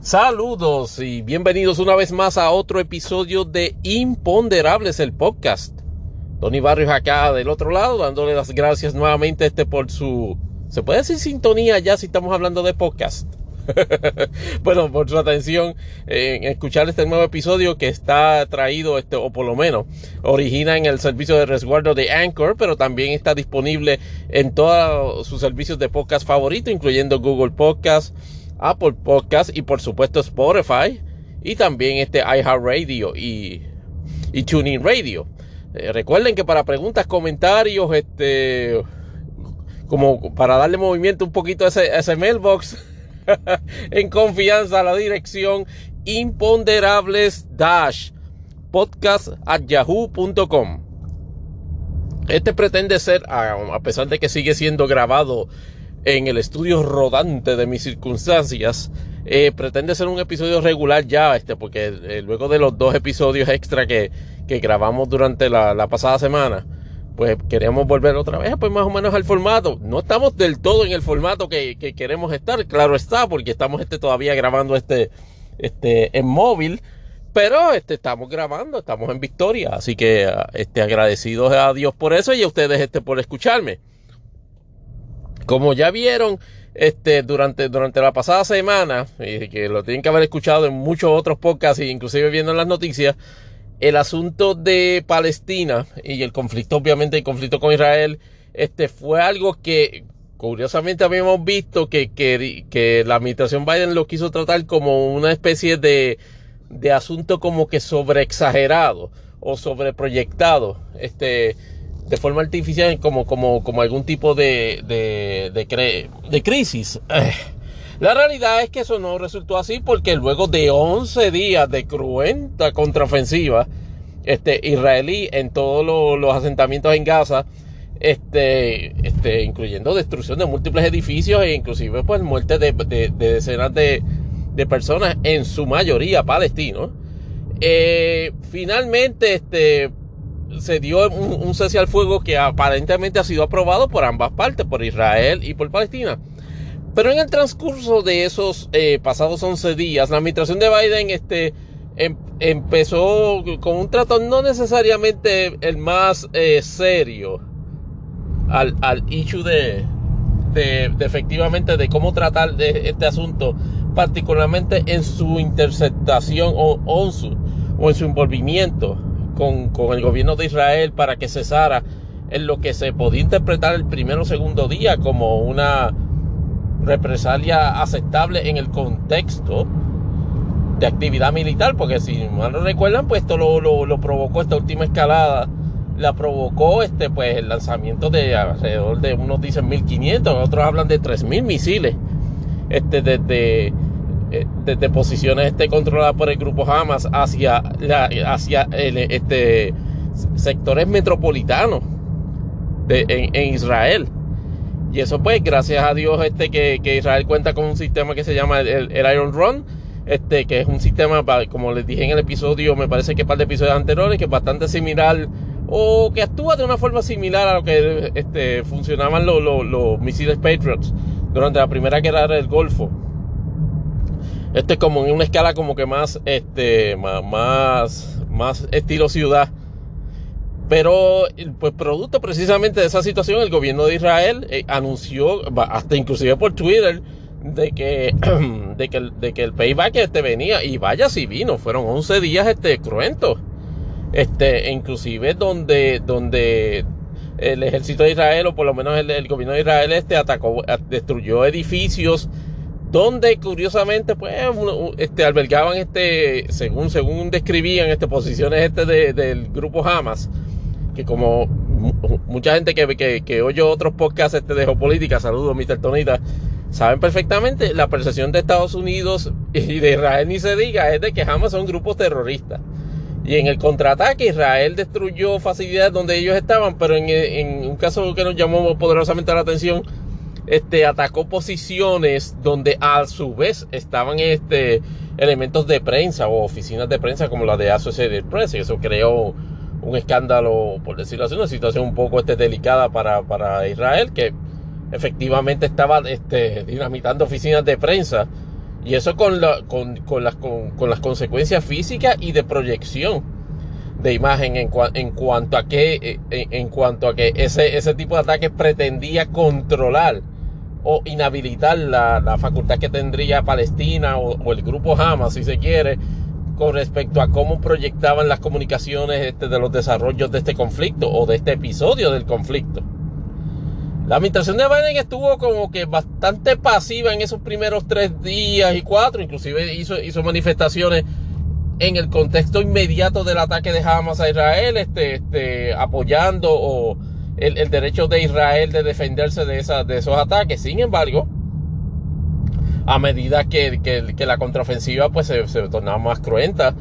Saludos y bienvenidos una vez más a otro episodio de Imponderables, el podcast. Tony Barrios acá del otro lado, dándole las gracias nuevamente este por su, se puede decir sintonía ya si estamos hablando de podcast. bueno, por su atención en escuchar este nuevo episodio que está traído, este, o por lo menos origina en el servicio de resguardo de Anchor, pero también está disponible en todos sus servicios de podcast favoritos, incluyendo Google Podcast, Apple Podcast y por supuesto Spotify y también este iHeartRadio y, y TuneIn Radio. Eh, recuerden que para preguntas, comentarios, este, como para darle movimiento un poquito a ese, mailbox en confianza a la dirección imponderables dash podcast at yahoo.com. Este pretende ser, a pesar de que sigue siendo grabado en el estudio rodante de mis circunstancias. Eh, pretende ser un episodio regular ya, este, porque eh, luego de los dos episodios extra que, que grabamos durante la, la, pasada semana, pues queremos volver otra vez, pues más o menos al formato. No estamos del todo en el formato que, que queremos estar, claro está, porque estamos este, todavía grabando este, este en móvil. Pero este, estamos grabando, estamos en victoria. Así que este, agradecidos a Dios por eso y a ustedes este, por escucharme. Como ya vieron este, durante, durante la pasada semana, y que lo tienen que haber escuchado en muchos otros podcasts, inclusive viendo en las noticias, el asunto de Palestina y el conflicto, obviamente el conflicto con Israel, este fue algo que curiosamente habíamos visto que, que, que la administración Biden lo quiso tratar como una especie de, de asunto como que sobreexagerado o sobreproyectado. Este, de forma artificial como, como, como algún tipo de, de, de, de crisis. Eh, la realidad es que eso no resultó así porque luego de 11 días de cruenta contraofensiva este, israelí en todos los, asentamientos en Gaza, este, este, incluyendo destrucción de múltiples edificios e inclusive pues muerte de, de, decenas de, de, personas, en su mayoría palestinos. Eh, finalmente, este, se dio un, cese al fuego que aparentemente ha sido aprobado por ambas partes, por Israel y por Palestina. Pero en el transcurso de esos eh, pasados 11 días, la administración de Biden este, em, empezó con un trato no necesariamente el más eh, serio al, al issue de, de, efectivamente de cómo tratar de este asunto, particularmente en su interceptación o, o, su, o en su envolvimiento con, el gobierno de Israel para que cesara en lo que se podía interpretar el primero o segundo día como una represalia aceptable en el contexto de actividad militar, porque si mal no recuerdan, pues esto lo, provocó esta última escalada, la provocó este pues el lanzamiento de alrededor de unos dicen 1500, otros hablan de 3000 misiles este desde eh, desde posiciones este, controladas por el grupo Hamas hacia, hacia el, este, sectores metropolitanos de, en, Israel. Y eso pues gracias a Dios este, que, que, Israel cuenta con un sistema que se llama el, el Iron Run, este, que es un sistema, como les dije en el episodio, me parece que para de episodios anteriores, que es bastante similar o que actúa de una forma similar a lo que este, funcionaban los, los misiles Patriots durante la primera guerra del Golfo. Esto es como en una escala como que más, este, más, más, estilo ciudad. Pero, pues producto precisamente de esa situación, el gobierno de Israel eh, anunció, hasta inclusive por Twitter, de que, de que, de que el payback este venía, y vaya si vino, fueron 11 días este, cruentos. Este, inclusive donde, donde el ejército de Israel, o por lo menos el, el gobierno de Israel, este, atacó, destruyó edificios, donde curiosamente pues este, albergaban este según según describían este posiciones este del grupo Hamas que como mucha gente que, que, oye otros podcasts este de geopolítica saludos Mr. Tonita saben perfectamente la percepción de Estados Unidos y de Israel ni se diga es de que Hamas son grupos terroristas y en el contraataque Israel destruyó facilidades donde ellos estaban pero en, en un caso que nos llamó poderosamente la atención este, atacó posiciones donde a su vez estaban este, elementos de prensa o oficinas de prensa como la de Associated Press. Y eso creó un escándalo, por decirlo así, una situación un poco este, delicada para, para Israel, que efectivamente estaba este, dinamitando oficinas de prensa Y eso con, con, con, las, con, las consecuencias físicas y de proyección de imagen en, en cuanto a que, eh, en, cuanto a que ese, ese tipo de ataques pretendía controlar o inhabilitar la, la facultad que tendría Palestina o, el grupo Hamas, si se quiere, con respecto a cómo proyectaban las comunicaciones este, de los desarrollos de este conflicto o de este episodio del conflicto. La administración de Biden estuvo como que bastante pasiva en esos primeros tres días y cuatro, inclusive hizo, hizo manifestaciones en el contexto inmediato del ataque de Hamas a Israel, este, este, apoyando o el, derecho de Israel de defenderse de, de esos ataques. Sin embargo, a medida que, la contraofensiva pues se, se, tornaba más cruenta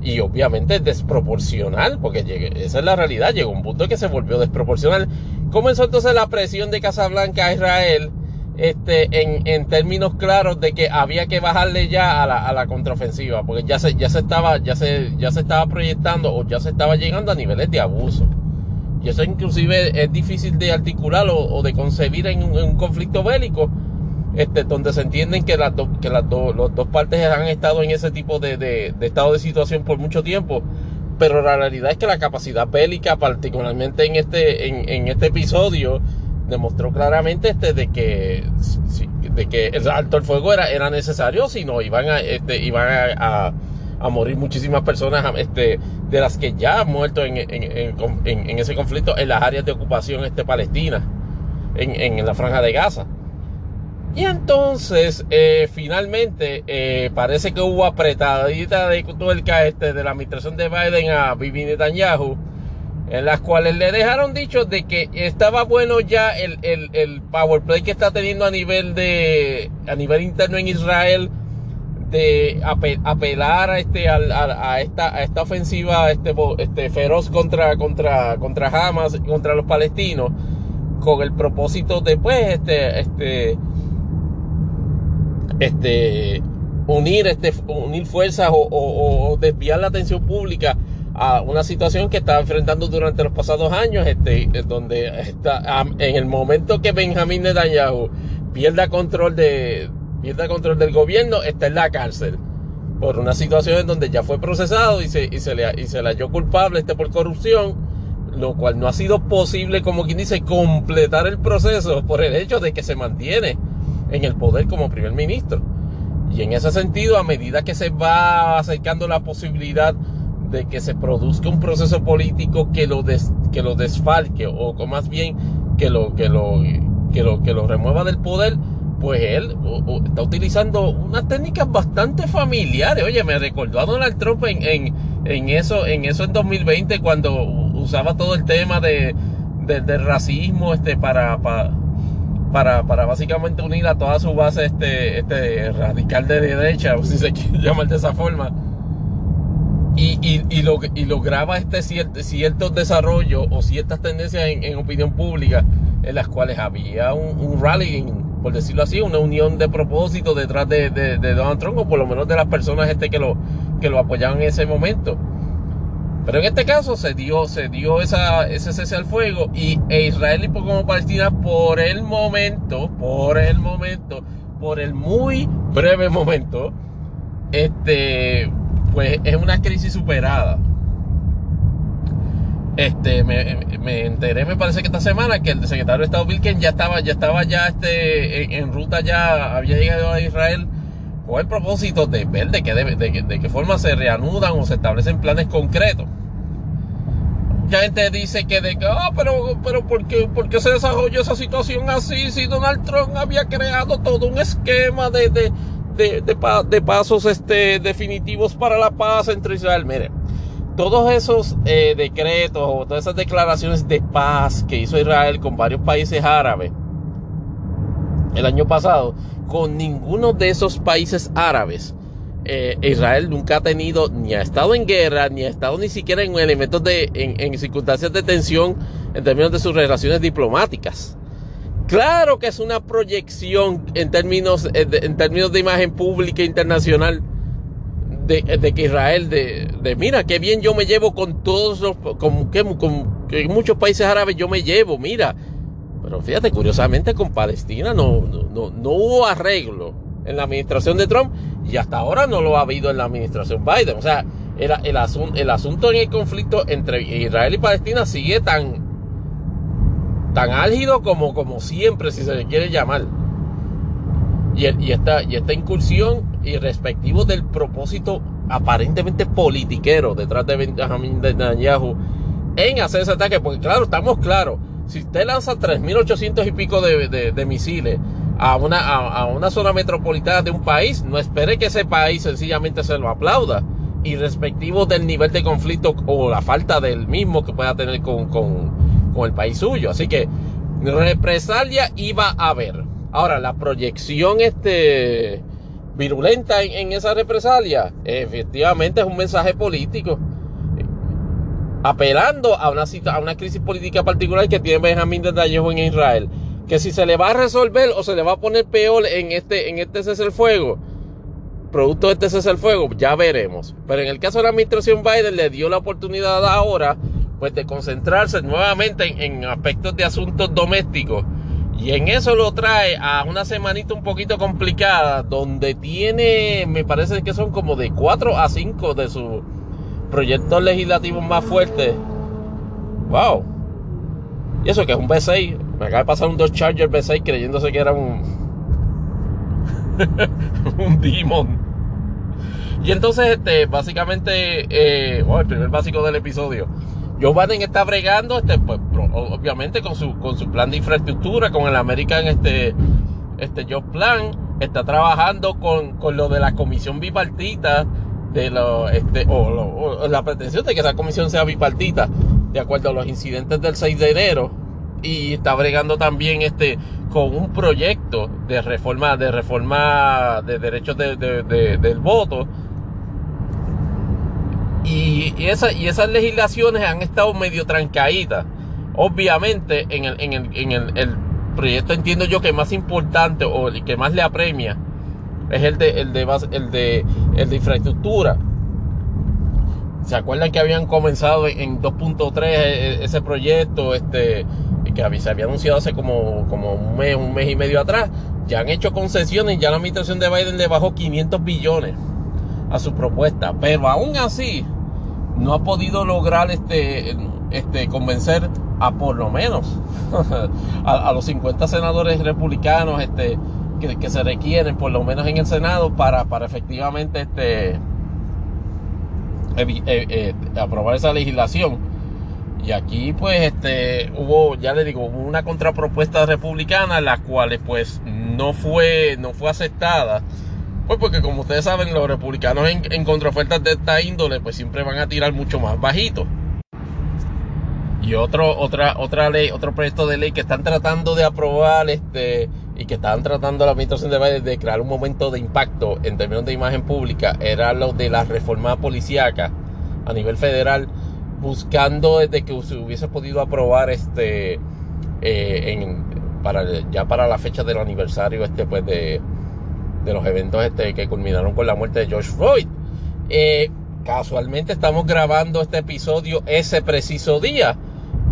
y obviamente desproporcional, porque esa es la realidad, llegó un punto que se volvió desproporcional. Comenzó entonces la presión de Casablanca a Israel este, en, en, términos claros de que había que bajarle ya a la, a la contraofensiva, porque ya se, ya se estaba, ya se, ya se estaba proyectando o ya se estaba llegando a niveles de abuso. Y eso inclusive es difícil de articular o, de concebir en un, conflicto bélico, este, donde se entienden que las, que las, dos partes han estado en ese tipo de, de, estado de situación por mucho tiempo. Pero la realidad es que la capacidad bélica, particularmente en este, en, este episodio, demostró claramente este, de que, de que el alto el fuego era, era necesario, si no iban a, este, iban a morir muchísimas personas este, de las que ya han muerto en, ese conflicto en las áreas de ocupación este, palestina, en, la franja de Gaza. Y entonces, eh, finalmente, eh, parece que hubo apretadita de tuerca este, de la administración de Biden a Bibi Netanyahu, en las cuales le dejaron dicho de que estaba bueno ya el, el, el power play que está teniendo a nivel de a nivel interno en Israel de apelar a este a, esta ofensiva este, este feroz contra contra contra Hamas contra los palestinos con el propósito de pues este este este unir fuerzas o, desviar la atención pública a una situación que está enfrentando durante los pasados años este donde en el momento que Benjamín Netanyahu pierda control de pierde control del gobierno, está en la cárcel por una situación en donde ya fue procesado y se, le, y halló culpable este por corrupción, lo cual no ha sido posible, como quien dice, completar el proceso por el hecho de que se mantiene en el poder como primer ministro. Y en ese sentido, a medida que se va acercando la posibilidad de que se produzca un proceso político que lo, que lo desfalque o, más bien que lo, que, lo, que, lo, que lo remueva del poder, pues él está utilizando unas técnicas bastante familiares. Oye, me recordó a Donald Trump en, en, eso, en eso en 2020 cuando usaba todo el tema de, del racismo este, para, para, para, básicamente unir a toda su base este, este radical de derecha, si se quiere llamar de esa forma. Y, y, y, lo, y lograba este cierto, ciertos desarrollos o ciertas tendencias en, opinión pública en las cuales había un, un rallying por decirlo así, una unión de propósito detrás de, Donald Trump, o por lo menos de las personas este que lo, que lo apoyaban en ese momento. Pero en este caso se dio, se dio esa, ese cese al fuego y e Israel y como Palestina por el momento, por el momento, por el muy breve momento, este, pues es una crisis superada. Este, me, enteré, me parece que esta semana, que el secretario de Estado Wilken ya estaba, ya estaba ya este, en, ruta, ya había llegado a Israel con el propósito de ver de qué, de, qué forma se reanudan o se establecen planes concretos. Mucha gente dice que de ah, pero, pero ¿por qué, ¿por qué, se desarrolló esa situación así si Donald Trump había creado todo un esquema de, de, de pasos este, definitivos para la paz entre Israel? Mire, todos esos eh, decretos o todas esas declaraciones de paz que hizo Israel con varios países árabes el año pasado, con ninguno de esos países árabes, eh, Israel nunca ha tenido, ni ha estado en guerra, ni ha estado ni siquiera en elementos de, en, circunstancias de tensión en términos de sus relaciones diplomáticas. Claro que es una proyección en términos, eh, en términos de imagen pública internacional de, que Israel, de, mira, qué bien yo me llevo con todos los, con, que, muchos países árabes yo me llevo, mira. Pero fíjate, curiosamente con Palestina no, no, no, hubo arreglo. en la administración de Trump y hasta ahora no lo ha habido en la administración Biden. O sea, el, el, el asunto en el conflicto entre Israel y Palestina sigue tan, tan álgido como, como siempre, si se le quiere llamar. Y, esta, y esta incursión y respectivo del propósito aparentemente politiquero detrás de Benjamin Netanyahu en hacer ese ataque, porque claro, estamos claros, si usted lanza 3.800 y pico de, misiles a una, a, una zona metropolitana de un país, no espere que ese país sencillamente se lo aplauda. Y respectivo del nivel de conflicto o la falta del mismo que pueda tener con, con, con el país suyo. Así que represalia iba a haber. Ahora, la proyección este, virulenta en, esa represalia, efectivamente es un mensaje político apelando a una, a una crisis política particular que tiene Benjamín Netanyahu en Israel. Que si se le va a resolver o se le va a poner peor en este, en este cese el fuego, producto de este cese el fuego, ya veremos. Pero en el caso de la administración Biden le dio la oportunidad ahora pues de concentrarse nuevamente en, en aspectos de asuntos domésticos. Y en eso lo trae a una semanita un poquito complicada, donde tiene, me parece que son como de 4 a 5 de sus proyectos legislativos más fuertes. Wow. Y eso que es un V6. Me acaba de pasar un dos Charger V6 creyéndose que era un. un Demon. Y entonces, este, básicamente, eh, el primer básico del episodio. Joe Biden está bregando, este, pues, obviamente con su, con su plan de infraestructura, con el American este, este Job Plan, está trabajando con, con lo de la comisión bipartita de lo, este, o, la pretensión de que esa comisión sea bipartita, de acuerdo a los incidentes del 6 de enero, y está bregando también este con un proyecto de reforma, de reforma de derechos de, del voto. Y, y, esa, y esas legislaciones han estado medio trancaditas. Obviamente, en el, en el, en el, el proyecto entiendo yo que más importante o el que más le apremia es el de, el de, el de, el de infraestructura. ¿Se acuerdan que habían comenzado en 2.3 e, e, ese proyecto este, que se había anunciado hace como, como un, mes, un mes y medio atrás? Ya han hecho concesiones, ya la administración de Biden le bajó 500 billones a su propuesta, pero aún así no ha podido lograr este, este, convencer a por lo menos a, los 50 senadores republicanos este, que, se requieren, por lo menos en el Senado, para, para efectivamente este, eh, eh, aprobar esa legislación. Y aquí pues este hubo, ya le digo, una contrapropuesta republicana, la cual pues no fue, no fue aceptada. Pues porque como ustedes saben, los republicanos en, en contraofertas de esta índole, pues siempre van a tirar mucho más bajito. Y otro, otra, otra ley, otro proyecto de ley que están tratando de aprobar, este, y que estaban tratando la administración de Biden de crear un momento de impacto en términos de imagen pública era lo de la reforma policíaca a nivel federal, buscando desde que se hubiese podido aprobar este eh, para ya para la fecha del aniversario este pues de, de los eventos este que culminaron con la muerte de George Floyd. Eh, casualmente estamos grabando este episodio ese preciso día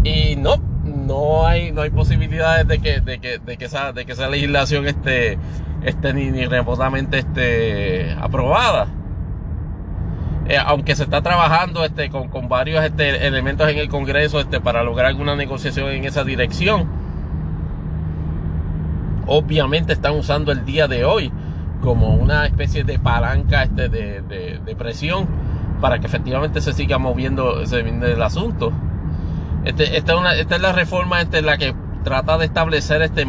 y no no hay, no hay posibilidades de que, de que, de que, esa, de que legislación esté, esté ni, ni remotamente esté aprobada. Eh, aunque se está trabajando este, con, con varios este, elementos en el Congreso este, para lograr alguna negociación en esa dirección. Obviamente están usando el día de hoy como una especie de palanca este, de, de, presión para que efectivamente se siga moviendo el asunto. Este, esta, es la reforma este, la que trata de establecer este,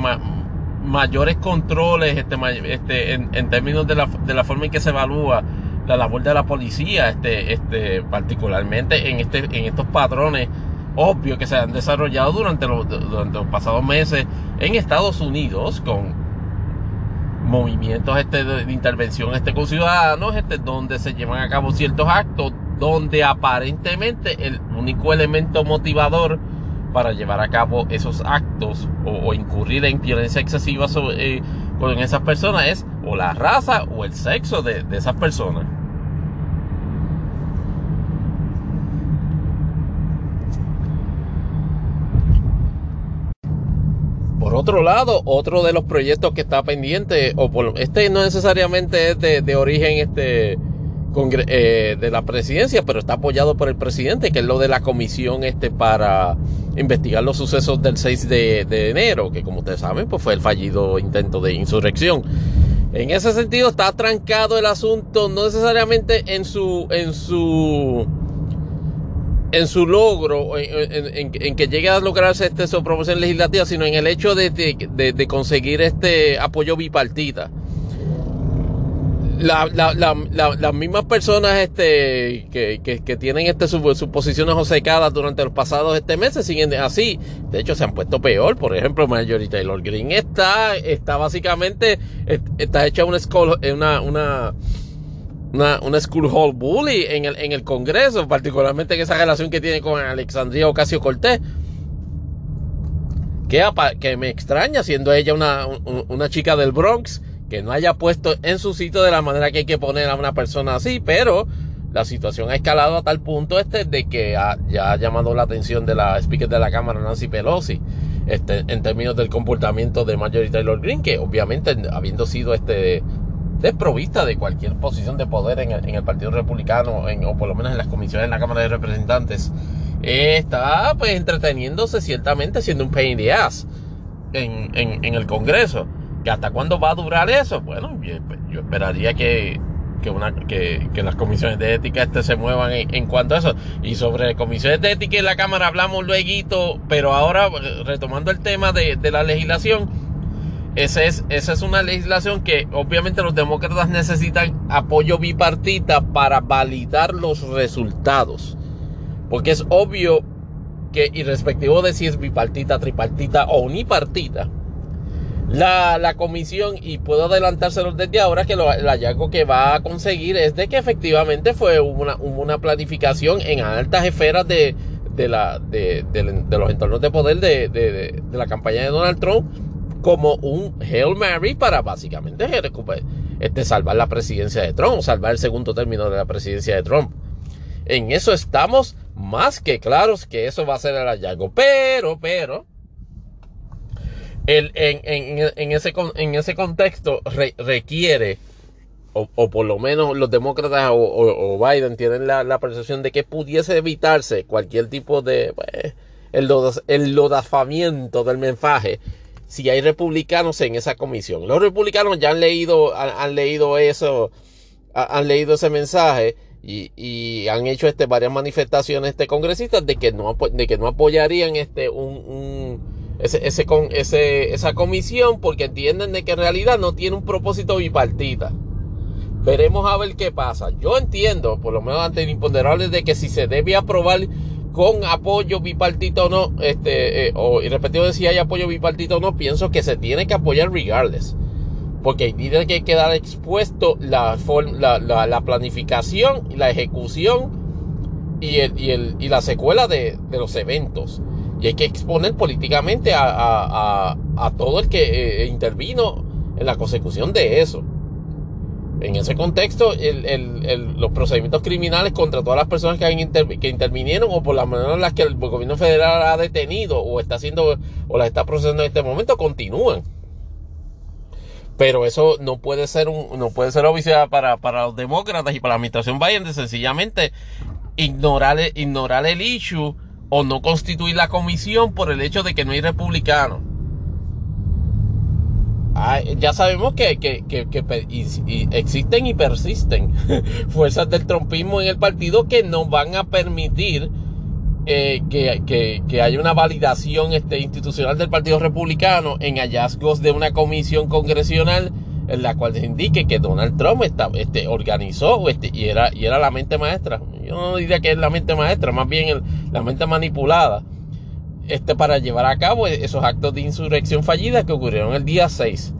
mayores controles este, este, en, términos de la, de la, forma en que se evalúa la labor de la policía, este, este, particularmente en, este, en estos patrones obvios que se han desarrollado durante los, durante los pasados meses en Estados Unidos con movimientos este, de intervención este, con ciudadanos este, donde se llevan a cabo ciertos actos donde aparentemente el único elemento motivador para llevar a cabo esos actos o, incurrir en violencia excesiva eh, con esas personas es o la raza o el sexo de, de esas personas. Otro lado, otro de los proyectos que está pendiente, o este no necesariamente es de, de origen este eh, de la presidencia, pero está apoyado por el presidente, que es lo de la comisión este para investigar los sucesos del 6 de, enero, que como ustedes saben, pues fue el fallido intento de insurrección. En ese sentido está trancado el asunto, no necesariamente en su, en su, en su logro, en, que llegue a lograrse este, su promoción legislativa, sino en el hecho de, conseguir este apoyo bipartita las mismas personas este, que, tienen este, sus posiciones osecadas durante los pasados este meses siguen así. De hecho, se han puesto peor. Por ejemplo, Marjorie Taylor Green está, está básicamente, está hecha una, una, una, una, una school hall bully en el, en el Congreso, particularmente en esa relación que tiene con Alexandria Ocasio Cortés. Que, que me extraña, siendo ella una, una chica del Bronx que no haya puesto en su sitio de la manera que hay que poner a una persona así, pero la situación ha escalado a tal punto este de que ya ha llamado la atención de la speaker de la Cámara, Nancy Pelosi, este, en términos del comportamiento de Marjorie Taylor Greene, que obviamente habiendo sido este desprovista de cualquier posición de poder en el, Partido Republicano, o por lo menos en las comisiones de la Cámara de Representantes, está pues entreteniéndose ciertamente siendo un pain in the ass en, en el Congreso. ¿Que hasta cuándo va a durar eso? Bueno, yo, esperaría que, una, que, las comisiones de ética este se muevan en, cuanto a eso. Y sobre comisiones de ética en la Cámara hablamos luego, pero ahora retomando el tema de, la legislación, esa es, esa es una legislación que obviamente los demócratas necesitan apoyo bipartita para validar los resultados. Porque es obvio que, irrespectivo de si es bipartita, tripartita o unipartita, la, comisión, y puedo adelantárselo desde ahora, que lo, el hallazgo que va a conseguir es de que efectivamente fue una, una planificación en altas esferas de, de, la, de, los entornos de poder de, la campaña de Donald Trump como un Hail Mary para básicamente este, salvar la presidencia de Trump, salvar el segundo término de la presidencia de Trump. En eso estamos más que claros que eso va a ser el hallazgo. Pero, pero, el, en, en, en, ese, en ese contexto requiere, o, o, por lo menos los demócratas o, o, Biden tienen la, la, percepción de que pudiese evitarse cualquier tipo de pues, el, el lodafamiento del mensaje si hay republicanos en esa comisión. Los republicanos ya han leído, han, leído eso, han leído ese mensaje y, han hecho este, varias manifestaciones este, congresistas de que no, de que no apoyarían este, un, ese, ese, ese, esa comisión porque entienden de que en realidad no tiene un propósito bipartita. Veremos a ver qué pasa. Yo entiendo, por lo menos ante el imponderable, de que si se debe aprobar con apoyo bipartito o no, este, eh, o y respectivo de si hay apoyo bipartito o no, pienso que se tiene que apoyar regardless. Porque tiene que quedar expuesto la, la, la, planificación y la ejecución y, el, y, el, y la secuela de, de los eventos. Y hay que exponer políticamente a, todo el que eh, intervino en la consecución de eso. En ese contexto, los procedimientos criminales contra todas las personas que, que intervinieron o por la manera en la que el gobierno federal ha detenido o está haciendo o las está procesando en este momento continúan. Pero eso no puede ser un, no puede ser para, para los demócratas y para la administración Biden de sencillamente ignorar, ignorar el issue o no constituir la comisión por el hecho de que no hay republicanos. Ya sabemos que, existen y persisten fuerzas del trompismo en el partido que no van a permitir eh, que, haya una validación este, institucional del Partido Republicano en hallazgos de una comisión congresional en la cual se indique que Donald Trump este, organizó este, y, era, y era la mente maestra. Yo no diría que es la mente maestra, más bien la mente manipulada este, para llevar a cabo esos actos de insurrección fallida que ocurrieron el día 6.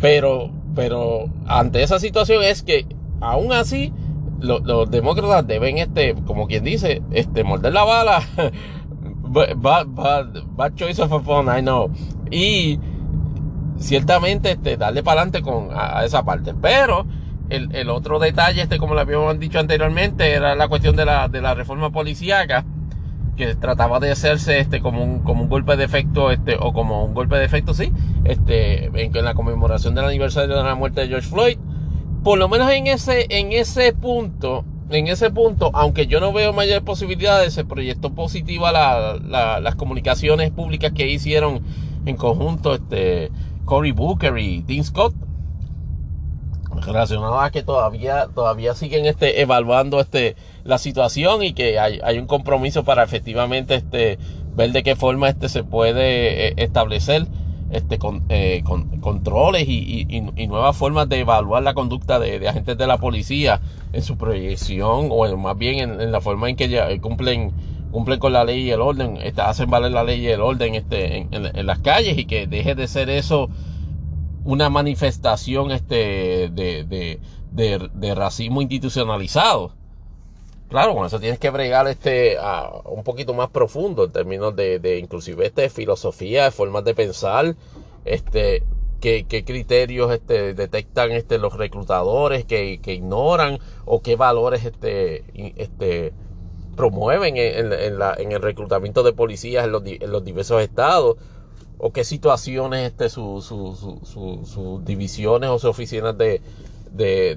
Pero, pero ante esa situación es que aún así los demócratas deben, este, como quien dice, este, morder la bala. bad, bad choice of a phone, I know. Y ciertamente este, darle para adelante con a, esa parte. Pero el, otro detalle, este, como lo habíamos dicho anteriormente, era la cuestión de la, de la reforma policíaca, trataba de hacerse este como un, como un golpe de efecto este o como un golpe de efecto sí este en, en la conmemoración del aniversario de la muerte de George Floyd. Por lo menos en ese en ese punto en ese punto, aunque yo no veo mayores posibilidades, se proyectó positiva la, las comunicaciones públicas que hicieron en conjunto este, Cory Booker y Dean Scott, relacionadas a que todavía, todavía siguen este, evaluando este, la situación y que hay, hay un compromiso para efectivamente este, ver de qué forma este, se puede eh, establecer este, con, eh, con, controles y, y, nuevas formas de evaluar la conducta de, agentes de la policía en su proyección o más bien en, la forma en que ya cumplen cumplen con la ley y el orden, este, hacen valer la ley y el orden este, en, en, las calles y que deje de ser eso una manifestación este, de, de, de, de racismo institucionalizado. Claro, con eso tienes que bregar este un poquito más profundo en términos de, de inclusive este filosofía, de formas de pensar, este qué, qué criterios este, detectan este los reclutadores que, que ignoran o qué valores este, este promueven en, en, la, en el reclutamiento de policías en los, en los diversos estados o qué situaciones este sus su, su, su, divisiones o sus oficinas de, de,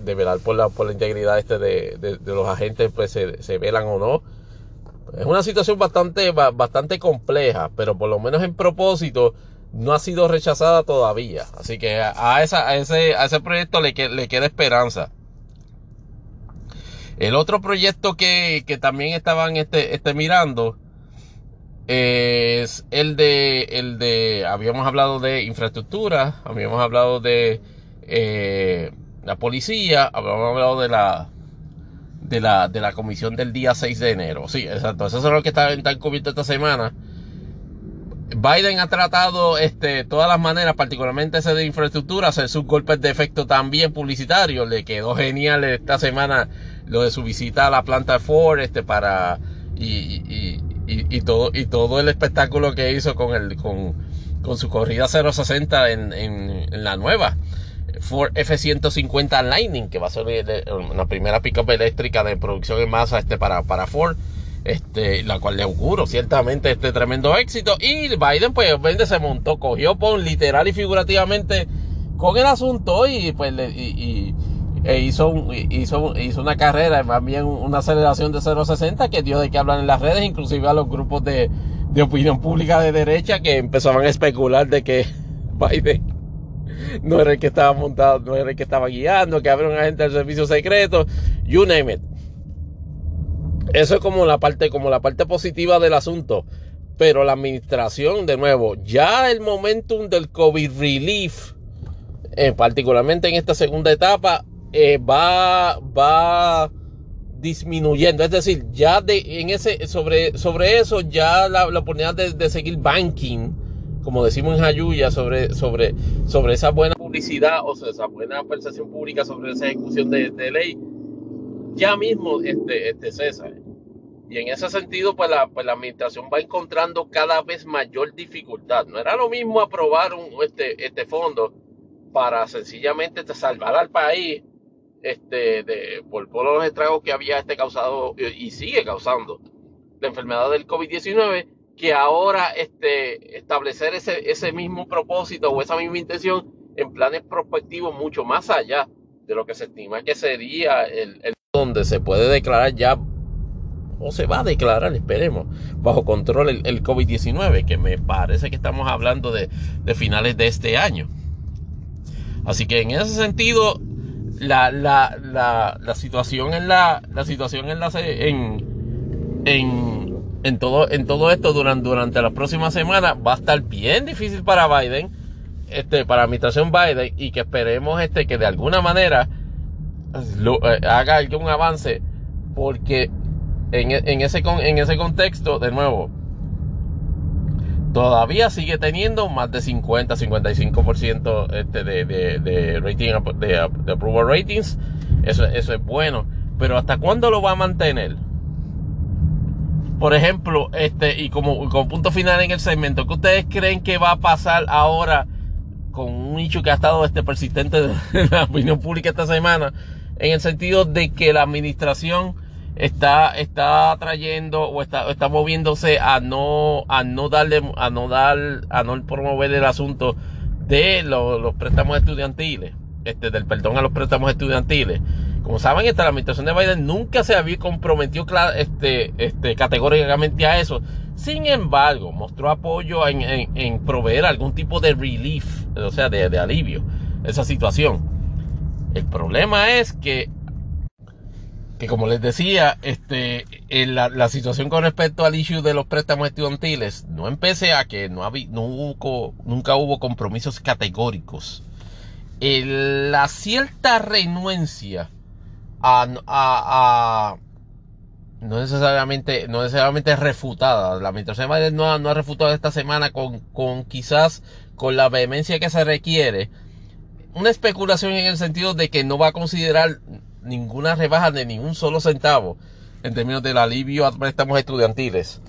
de, velar por la, por la integridad este de, de, los agentes pues se, se, velan o no. Es una situación bastante, bastante compleja, pero por lo menos en propósito no ha sido rechazada todavía. Así que a, esa, a, ese, a ese proyecto le, le queda esperanza. El otro proyecto que, que también estaban este, este mirando es el de, el de, habíamos hablado de infraestructura, habíamos hablado de eh, la policía, habíamos hablado de la, de la, de la comisión del día 6 de enero. Sí, exacto. Eso es lo que está, está cubierto esta semana. Biden ha tratado este, todas las maneras, particularmente ese de infraestructura, hacer sus golpes de efecto también publicitarios. Le quedó genial esta semana lo de su visita a la planta Ford este, para y, y, y, todo, y todo el espectáculo que hizo con, el, con, con su corrida 060 en, en, en la nueva. Ford F-150 Lightning, que va a ser una primera pickup eléctrica de producción en masa este, para, para Ford, este, la cual le auguro ciertamente este tremendo éxito. Y Biden, pues, obviamente se montó, cogió por literal y figurativamente con el asunto y, pues, y, e hizo, hizo, hizo una carrera, más bien una aceleración de 0.60 que dio de que hablan en las redes, inclusive a los grupos de, de opinión pública de derecha que empezaban a especular de que Biden no era el que estaba montado, no era el que estaba guiando, que había un agente del servicio secreto, you name it. Eso es como la parte, como la parte positiva del asunto. Pero la administración, de nuevo, ya el momentum del COVID relief, eh, particularmente en esta segunda etapa, eh, va, va disminuyendo. Es decir, ya de, en ese, sobre, sobre eso, ya la, oportunidad de, de seguir banking como decimos en Ayuya, sobre, sobre, sobre esa buena publicidad o sea, esa buena percepción pública sobre esa ejecución de, ley, ya mismo este, este César. Y en ese sentido, pues la, pues la administración va encontrando cada vez mayor dificultad. No era lo mismo aprobar un, este, este fondo para sencillamente salvar al país este, de, por, por los estragos que había este causado y sigue causando la enfermedad del COVID-19 que ahora este, establecer ese, ese mismo propósito o esa misma intención en planes prospectivos mucho más allá de lo que se estima que sería el, el donde se puede declarar ya o se va a declarar, esperemos, bajo control el, el COVID-19, que me parece que estamos hablando de, de, finales de este año. Así que en ese sentido, la, la, la, la situación en la, la situación en la en, en en todo, en todo esto durante, durante las próximas semanas va a estar bien difícil para Biden, este, para la administración Biden, y que esperemos este, que de alguna manera eh, haga algún avance, porque en, en, ese, en ese contexto, de nuevo, todavía sigue teniendo más de 50, 55% este de, de, de rating, de, de approval ratings. Eso, eso es bueno. Pero ¿hasta cuándo lo va a mantener? Por ejemplo, este, y como, como punto final en el segmento, ¿qué ustedes creen que va a pasar ahora con un nicho que ha estado este persistente en la opinión pública esta semana? En el sentido de que la administración está, está trayendo o está, está moviéndose a no, a no darle, a no dar, a no promover el asunto de los, préstamos estudiantiles, este, del perdón a los préstamos estudiantiles. Como saben, esta, la administración de Biden nunca se había comprometido este, este, categóricamente a eso. Sin embargo, mostró apoyo en, en, proveer algún tipo de relief, o sea, de, de alivio esa situación. El problema es que que como les decía, este, la, situación con respecto al issue de los préstamos estudiantiles, no empecé a que no, había, no hubo, nunca hubo compromisos categóricos. la cierta renuencia a, no necesariamente, no necesariamente refutada. La administración de no, no ha refutado esta semana con, con quizás con la vehemencia que se requiere. Una especulación en el sentido de que no va a considerar ninguna rebaja de ni un solo centavo en términos del alivio a préstamos estudiantiles.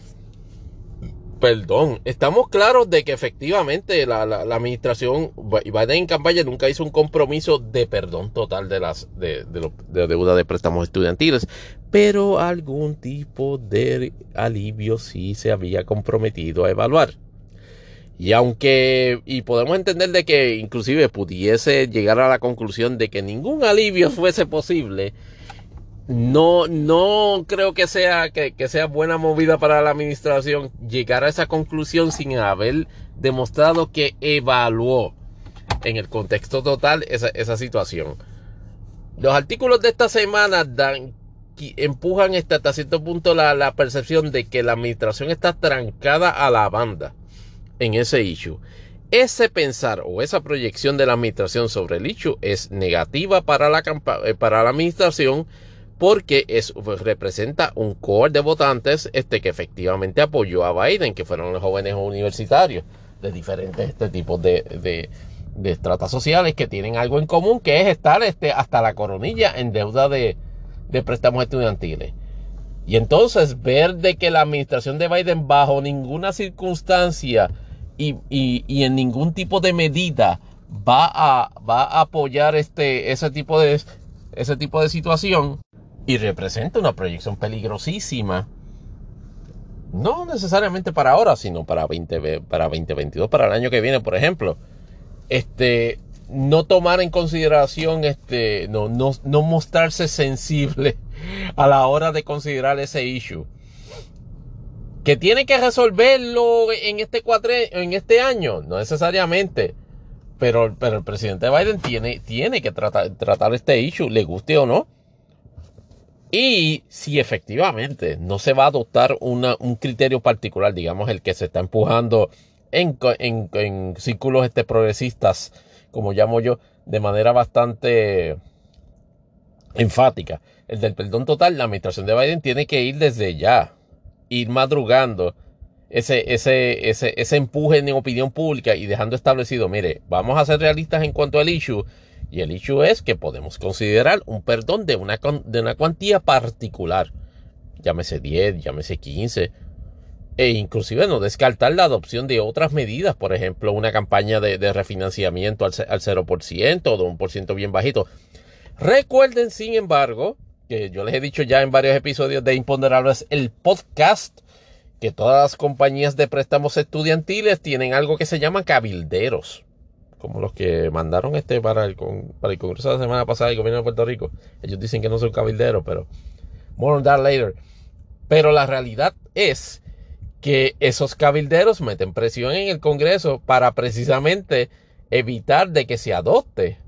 Perdón, estamos claros de que efectivamente la, administración Biden en campaña nunca hizo un compromiso de perdón total de las de, de deuda de préstamos estudiantiles, pero algún tipo de alivio sí se había comprometido a evaluar. Y aunque, y podemos entender de que inclusive pudiese llegar a la conclusión de que ningún alivio fuese posible, no, no creo que sea, que, sea buena movida para la administración llegar a esa conclusión sin haber demostrado que evaluó en el contexto total esa, esa situación. Los artículos de esta semana dan, empujan hasta cierto punto la, la percepción de que la administración está trancada a la banda en ese issue. Ese pensar o esa proyección de la administración sobre el issue es negativa para la, eh, para la administración porque es, pues, representa un core de votantes este, que efectivamente apoyó a Biden, que fueron los jóvenes universitarios de diferentes este, tipos de, de, de, estratas sociales que tienen algo en común, que es estar este, hasta la coronilla en deuda de, de préstamos estudiantiles. Y entonces ver de que la administración de Biden bajo ninguna circunstancia y, en ningún tipo de medida va a, apoyar este, ese, tipo de, situación y representa una proyección peligrosísima. No necesariamente para ahora, sino para, 20, para 2022, para el año que viene, por ejemplo. Este, no tomar en consideración, este, no mostrarse sensible a la hora de considerar ese issue que tiene que resolverlo en este, en este año, no necesariamente. Pero, pero el presidente Biden tiene, tiene que tratar, tratar este issue, le guste o no. Y si efectivamente no se va a adoptar un criterio particular, digamos el que se está empujando en, en, en círculos este, progresistas, como llamo yo, de manera bastante enfática, el del perdón total, la administración de Biden tiene que ir desde ya ir madrugando ese, ese, ese, ese empuje en opinión pública y dejando establecido, mire, vamos a ser realistas en cuanto al issue. Y el issue es que podemos considerar un perdón de una, de una cuantía particular. Llámese 10, llámese 15. E inclusive no descartar la adopción de otras medidas, por ejemplo, una campaña de, refinanciamiento al, al 0% o de un por ciento bien bajito. Recuerden, sin embargo, que yo les he dicho ya en varios episodios de Imponderables, el podcast, que todas las compañías de préstamos estudiantiles tienen algo que se llama cabilderos, como los que mandaron este para el, para el Congreso de la semana pasada el gobierno de Puerto Rico. Ellos dicen que no son cabilderos, pero more on that later. Pero la realidad es que esos cabilderos meten presión en el Congreso para precisamente evitar de que se adopte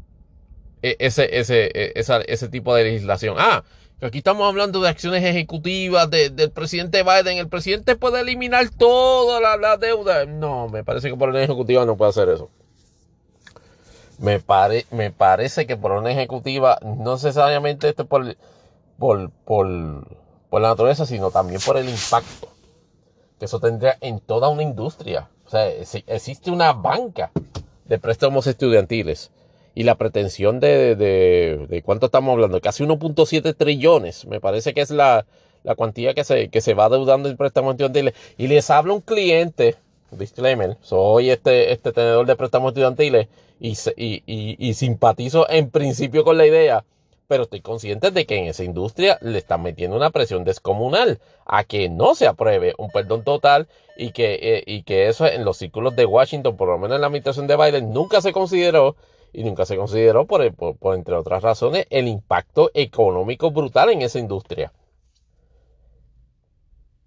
ese, ese, e, ese tipo de legislación. Ah, aquí estamos hablando de acciones ejecutivas del presidente Biden. El presidente puede eliminar toda la, deuda. No, me parece que por una ejecutiva no puede hacer eso. Me, me parece que por una ejecutiva, no necesariamente esto por, por, por, por la naturaleza, sino también por el impacto que eso tendría en toda una industria. O sea, existe una banca de préstamos estudiantiles y la pretensión de, de, de cuánto estamos hablando, casi 1.7 trillones, me parece que es la, la cuantía que se, que se va deudando el préstamo estudiantil. Y les habla un cliente, disclaimer, soy este, este tenedor de préstamos estudiantiles y, y, y, simpatizo en principio con la idea, pero estoy consciente de que en esa industria le están metiendo una presión descomunal a que no se apruebe un perdón total y que, eh, y que eso en los círculos de Washington, por lo menos en la administración de Biden, nunca se consideró y nunca se consideró, por, entre otras razones, el impacto económico brutal en esa industria.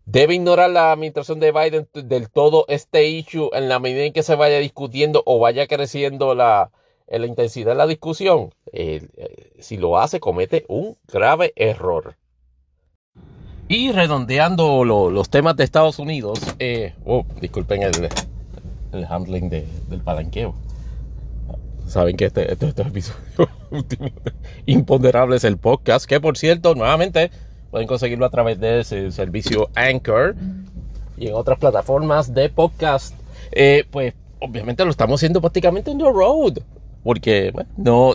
Debe ignorar la administración de Biden del todo este issue en la medida en que se vaya discutiendo o vaya creciendo la, intensidad de la discusión. Eh, si lo hace, comete un grave error. Y redondeando los temas de Estados Unidos, eh, oh, disculpen el handling del palanqueo. Saben que este, este, este episodio imponderable es el podcast, que por cierto, nuevamente pueden conseguirlo a través de ese servicio Anchor y en otras plataformas de podcast. Eh, pues obviamente lo estamos haciendo prácticamente en the road. Porque no,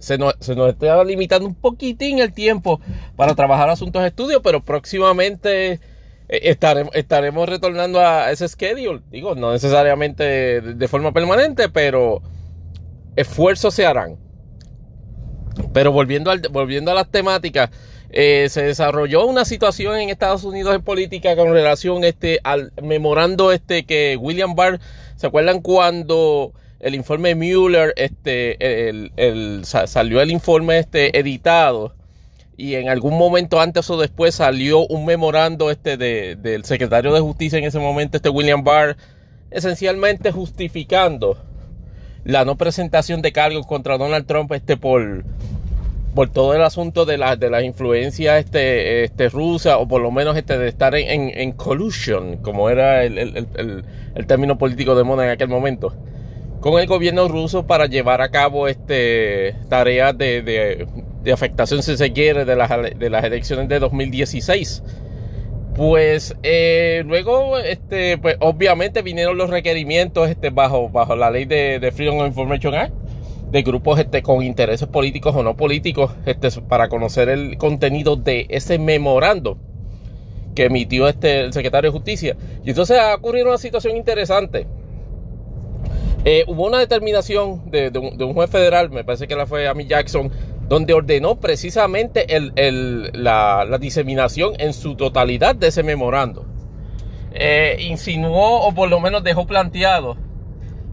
se, nos, se nos está limitando un poquitín el tiempo para trabajar asuntos de estudio, pero próximamente eh, estaremos, estaremos retornando a ese schedule. Digo, no necesariamente de forma permanente, pero esfuerzos se harán. Pero volviendo, al, volviendo a las temáticas, eh, se desarrolló una situación en Estados Unidos en política con relación este, al memorando este que William Barr, ¿se acuerdan cuando el informe Mueller este, el, salió el informe este, editado? Y en algún momento antes o después salió un memorando este de, del secretario de justicia en ese momento, este William Barr, esencialmente justificando la no presentación de cargos contra Donald Trump este por por todo el asunto de la de las influencias este, este rusa o por lo menos este de estar en, en, collusion como era el, el, el, el, término político de moda en aquel momento con el gobierno ruso para llevar a cabo este tareas de, de, de afectación si se quiere de las, de las elecciones de 2016 pues eh, luego, este, pues obviamente vinieron los requerimientos este, bajo, bajo la ley de, Freedom of Information Act de grupos este, con intereses políticos o no políticos este, para conocer el contenido de ese memorando que emitió este, el secretario de Justicia. Y entonces ha ocurrido una situación interesante. Eh, hubo una determinación de, un, de, un, juez federal, me parece que la fue Amy Jackson, donde ordenó precisamente la, diseminación en su totalidad de ese memorando. Eh, insinuó o por lo menos dejó planteado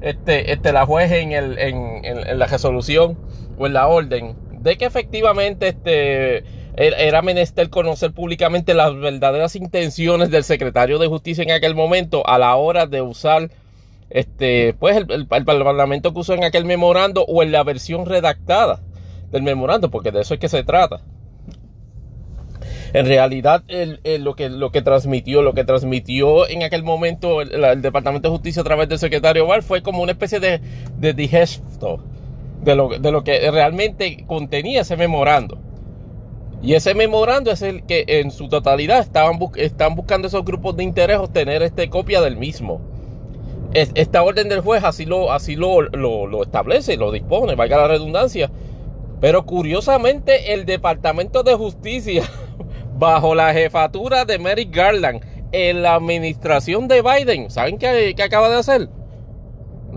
este, este, la juez en, la resolución o en la orden de que efectivamente este, er, era menester conocer públicamente las verdaderas intenciones del secretario de justicia en aquel momento a la hora de usar este, pues el, el parlamento que usó en aquel memorando o en la versión redactada del memorando, porque de eso es que se trata. En realidad, lo, que, lo que transmitió, lo que transmitió en aquel momento el, Departamento de Justicia a través del secretario Bar fue como una especie de, de digesto de lo, de lo que realmente contenía ese memorando. Y ese memorando es el que en su totalidad estaban están buscando esos grupos de interés obtener este copia del mismo. esta orden del juez así lo, así lo, lo, lo establece, lo dispone, valga la redundancia pero curiosamente el Departamento de Justicia, bajo la jefatura de Merrick Garland, en la administración de Biden, ¿saben qué, acaba de hacer?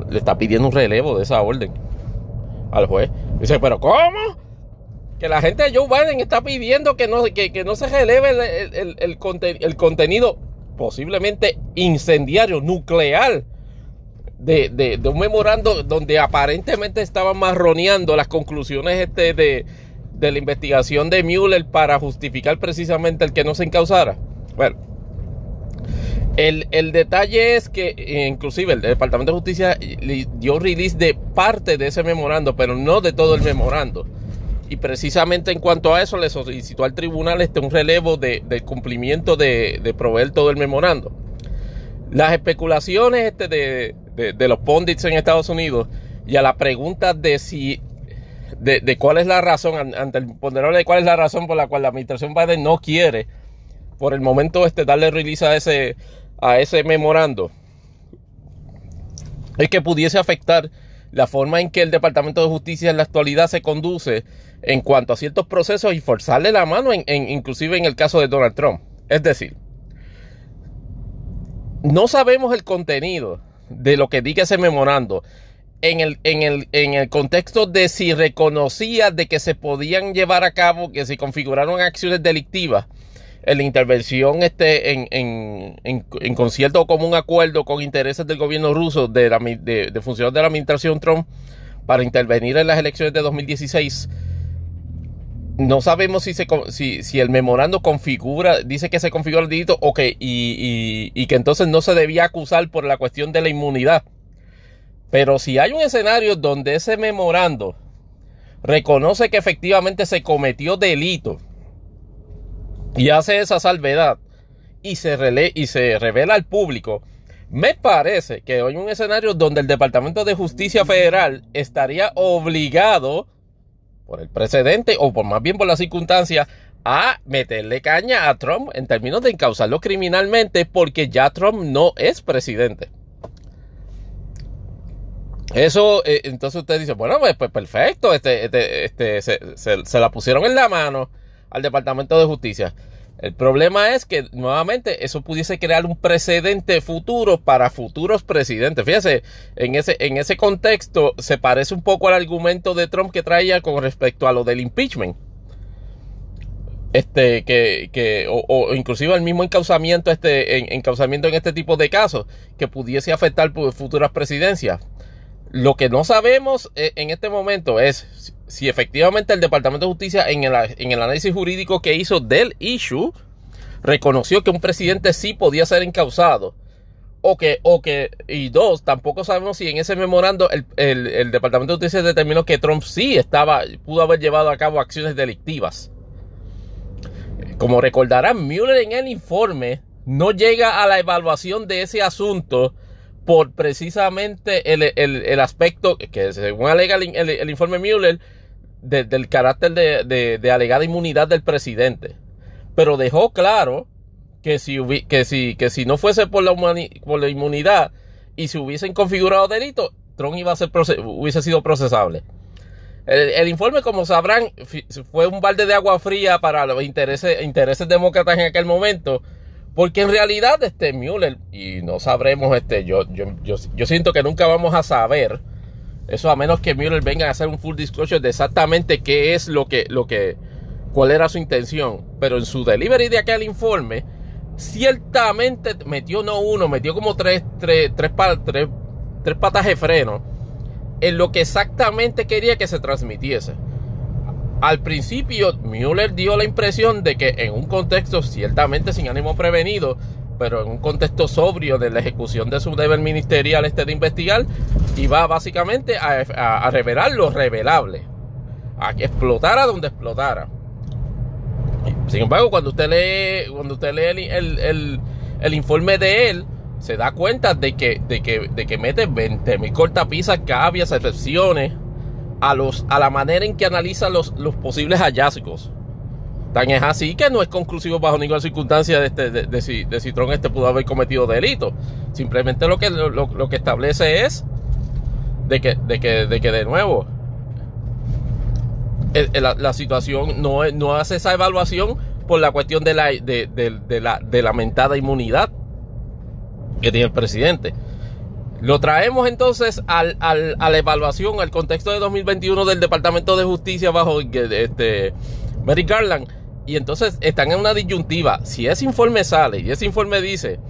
Le está pidiendo un relevo de esa orden al juez. Dice, pero ¿cómo? Que la gente de Joe Biden está pidiendo que no, que, no se releve el, el contenido posiblemente incendiario, nuclear de, un memorando donde aparentemente estaban marroneando las conclusiones este de, la investigación de Mueller para justificar precisamente el que no se encausara. Bueno, el, el, detalle es que inclusive el Departamento de Justicia dio release de parte de ese memorando, pero no de todo el memorando. Y precisamente en cuanto a eso le solicitó al tribunal este un relevo de, del cumplimiento de, de proveer todo el memorando. Las especulaciones este de, de, los pundits en Estados Unidos y a la pregunta de si de, cuál es la razón, ante el ponderador de cuál es la razón por la cual la administración Biden no quiere por el momento este darle release a ese, a ese memorando, es que pudiese afectar la forma en que el Departamento de Justicia en la actualidad se conduce en cuanto a ciertos procesos y forzarle la mano, en, inclusive en el caso de Donald Trump. Es decir, no sabemos el contenido de lo que diga ese memorando. en el, en, el, en el contexto de si reconocía de que se podían llevar a cabo, que se configuraron acciones delictivas en la intervención este, en, en, en, concierto o común acuerdo con intereses del gobierno ruso de, la, de, de funcionarios de la administración Trump para intervenir en las elecciones de 2016. No sabemos si, se, el memorando configura, dice que se configura el delito y, y, y que entonces no se debía acusar por la cuestión de la inmunidad. Pero si hay un escenario donde ese memorando reconoce que efectivamente se cometió delito y hace esa salvedad y se, y se revela al público, me parece que hay un escenario donde el Departamento de Justicia Federal estaría obligado por el precedente o por más bien por la circunstancia a meterle caña a Trump en términos de encauzarlo criminalmente porque ya Trump no es presidente. Eso, eh, entonces usted dice, bueno, pues, pues perfecto, este, este, este, se, se, la pusieron en la mano al Departamento de Justicia. El problema es que nuevamente eso pudiese crear un precedente futuro para futuros presidentes. Fíjese, en ese, en ese contexto se parece un poco al argumento de Trump que traía con respecto a lo del impeachment. Este, que, que o, o inclusive el mismo encauzamiento, este, en, encauzamiento en este tipo de casos, que pudiese afectar futuras presidencias. Lo que no sabemos eh, en este momento es si efectivamente el Departamento de Justicia en el, en el análisis jurídico que hizo del issue reconoció que un presidente sí podía ser encausado. O que, o que, y dos, tampoco sabemos si en ese memorando el, el, Departamento de Justicia determinó que Trump sí estaba, pudo haber llevado a cabo acciones delictivas. Como recordarán, Mueller en el informe no llega a la evaluación de ese asunto por precisamente el, aspecto que según alega el, informe Mueller del carácter de, alegada inmunidad del presidente. Pero dejó claro que si, que si, que si no fuese por la, por la inmunidad y si hubiesen configurado delito, Trump iba a ser hubiese sido procesable. El, informe, como sabrán, fue un balde de agua fría para los intereses, intereses demócratas en aquel momento porque en realidad, este Mueller, y no sabremos, este, yo, yo, yo, siento que nunca vamos a saber, eso a menos que Mueller venga a hacer un full disclosure de exactamente qué es lo que, lo que, cuál era su intención. Pero en su delivery de aquel informe, ciertamente metió no uno, metió como tres, tres, tres, tres, tres patas de freno en lo que exactamente quería que se transmitiese. Al principio, Mueller dio la impresión de que en un contexto ciertamente sin ánimo prevenido, pero en un contexto sobrio de la ejecución de su deber ministerial este de investigar, iba básicamente a, revelar lo revelable, a que explotara donde explotara. Sin embargo, cuando usted lee, cuando usted lee el, informe de él, se da cuenta de que, de que, de que mete 20.000 cortapisas, cavias, excepciones a, los, a la manera en que analiza los, los posibles hallazgos. Tan es así que no es conclusivo bajo ninguna circunstancia de, este, si, de este pudo haber cometido delito. Simplemente lo que, lo, que establece es de que, de que, de que de nuevo la, la situación no, no hace esa evaluación por la cuestión de la, de, de, la, de lamentada inmunidad que tiene el presidente. Lo traemos entonces al, al, a la evaluación, al contexto de 2021 del Departamento de Justicia bajo este, Mary Garland. Y entonces están en una disyuntiva. Si ese informe sale y ese informe dice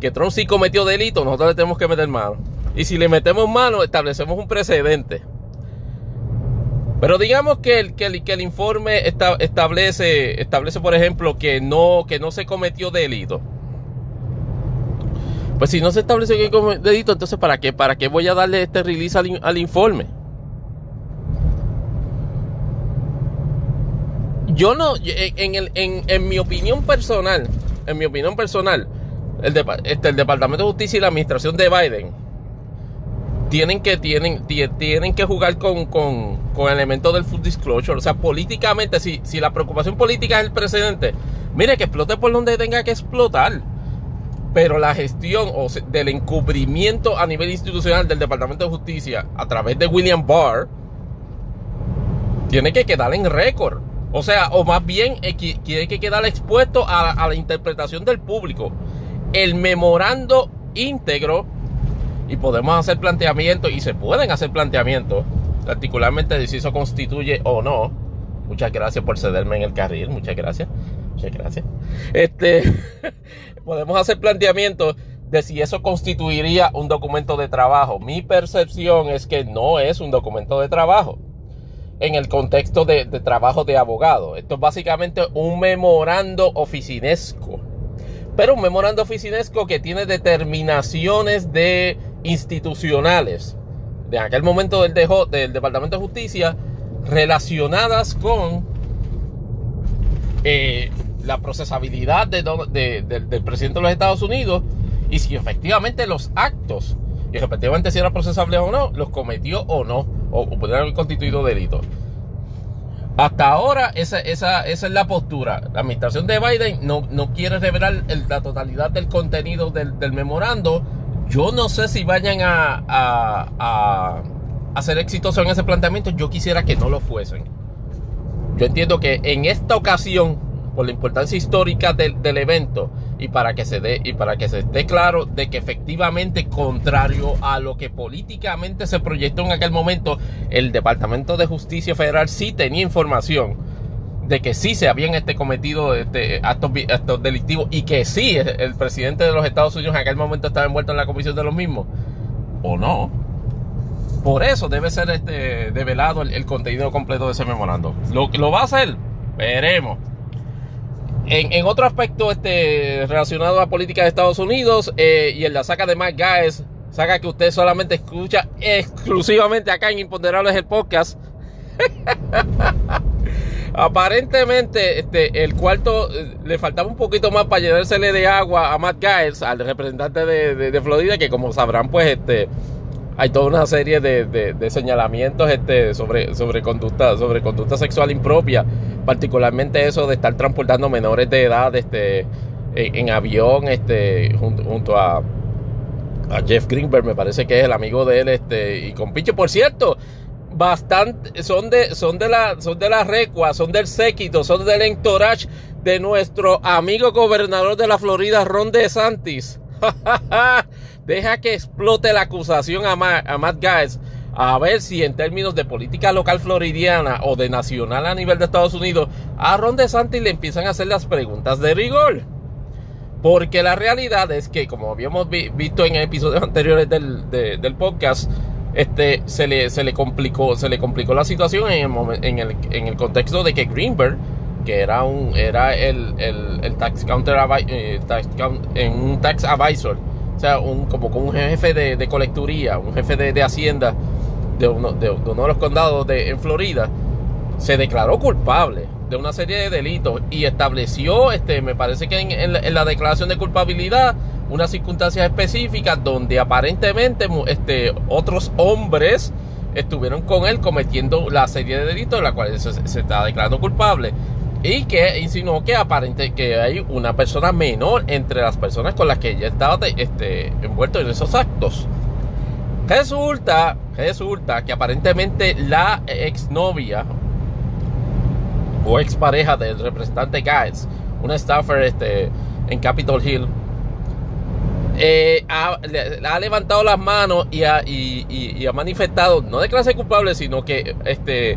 que Trump sí cometió delito, nosotros le tenemos que meter mano. Y si le metemos mano, establecemos un precedente. Pero digamos que el, que el, que el informe establece, establece, por ejemplo, que no, que no se cometió delito. Pues si no se establece que como dedito, entonces ¿para qué? ¿Para qué voy a darle este release al, informe? Yo no, en, el, en, mi opinión personal, en mi opinión personal, el, este, el Departamento de Justicia y la administración de Biden tienen que, tienen, tienen que jugar con, con, con elementos del full disclosure. O sea, políticamente, si, si la preocupación política es el precedente, mire que explote por donde tenga que explotar pero la gestión o del encubrimiento a nivel institucional del Departamento de Justicia a través de William Barr tiene que quedar en récord. O sea, o más bien eh, tiene que quedar expuesto a, la interpretación del público. El memorando íntegro y podemos hacer planteamientos y se pueden hacer planteamientos, particularmente de si eso constituye o no. Muchas gracias por cederme en el carril, muchas gracias. Muchas gracias. Este, podemos hacer planteamientos de si eso constituiría un documento de trabajo. Mi percepción es que no es un documento de trabajo en el contexto de, de trabajo de abogado. Esto es básicamente un memorando oficinesco. Pero un memorando oficinesco que tiene determinaciones de institucionales de aquel momento del, del Departamento de Justicia relacionadas con eh, la procesabilidad del presidente de los Estados Unidos y si efectivamente los actos, y efectivamente si era procesable o no, los cometió o no, o, pudieran haber constituido delito. Hasta ahora esa, esa, esa, es la postura. La administración de Biden no, no quiere revelar la totalidad del contenido del, memorando yo no sé si vayan a, a, a, ser exitosos en ese planteamiento. Yo quisiera que no lo fuesen. Yo entiendo que en esta ocasión, por la importancia histórica del, del evento y para que se dé y para que se esté claro de que efectivamente contrario a lo que políticamente se proyectó en aquel momento, el Departamento de Justicia Federal sí tenía información de que sí se habían este, cometido este, actos, delictivos y que sí el, presidente de los Estados Unidos en aquel momento estaba envuelto en la comisión de los mismos, o no. Por eso debe ser este, develado el, contenido completo de ese memorando. ¿Lo, lo va a hacer? Veremos. En, otro aspecto este, relacionado a política de Estados Unidos eh, y en la saca de Mike Guys, saca que usted solamente escucha exclusivamente acá en Imponderables el podcast. Aparentemente, este, el cuarto eh, le faltaba un poquito más para llenársele de agua a Matt Giles, al representante de, Florida, que como sabrán, pues este, hay toda una serie de, señalamientos este, sobre, sobre, conducta, sobre conducta sexual impropia, particularmente eso de estar transportando menores de edad este, en, avión este, junto, a, a Jeff Greenberg, me parece que es el amigo de él, este, y con pinche, por cierto, bastante, son de, son de la, son de la recua, son del séquito, son del entourage de nuestro amigo gobernador de la Florida, Ron DeSantis. Deja que explote la acusación a, a Matt Gaetz a ver si en términos de política local floridiana o de nacional a nivel de Estados Unidos, a Ron DeSantis le empiezan a hacer las preguntas de rigor. Porque la realidad es que, como habíamos visto en episodios anteriores del, podcast, este, se, le, se, le complicó, se le complicó la situación en el contexto de que Greenberg, que era un era el, el, tax counter eh, en un tax advisor, o sea, un, como un jefe de, de colecturía, un jefe de, de hacienda de uno de, uno de los condados de, en Florida, se declaró culpable de una serie de delitos y estableció, este, me parece que en la declaración de culpabilidad, unas circunstancias específicas donde aparentemente este, otros hombres estuvieron con él cometiendo la serie de delitos de la cual se, está declarando culpable y que insinuó que aparente que hay una persona menor entre las personas con las que ella estaba este, envuelto en esos actos. Resulta, resulta que aparentemente la exnovia o expareja del representante Guys, una staffer este, en Capitol Hill, eh, ha, levantado las manos y ha, y, ha, manifestado, no de clase culpable, sino que este,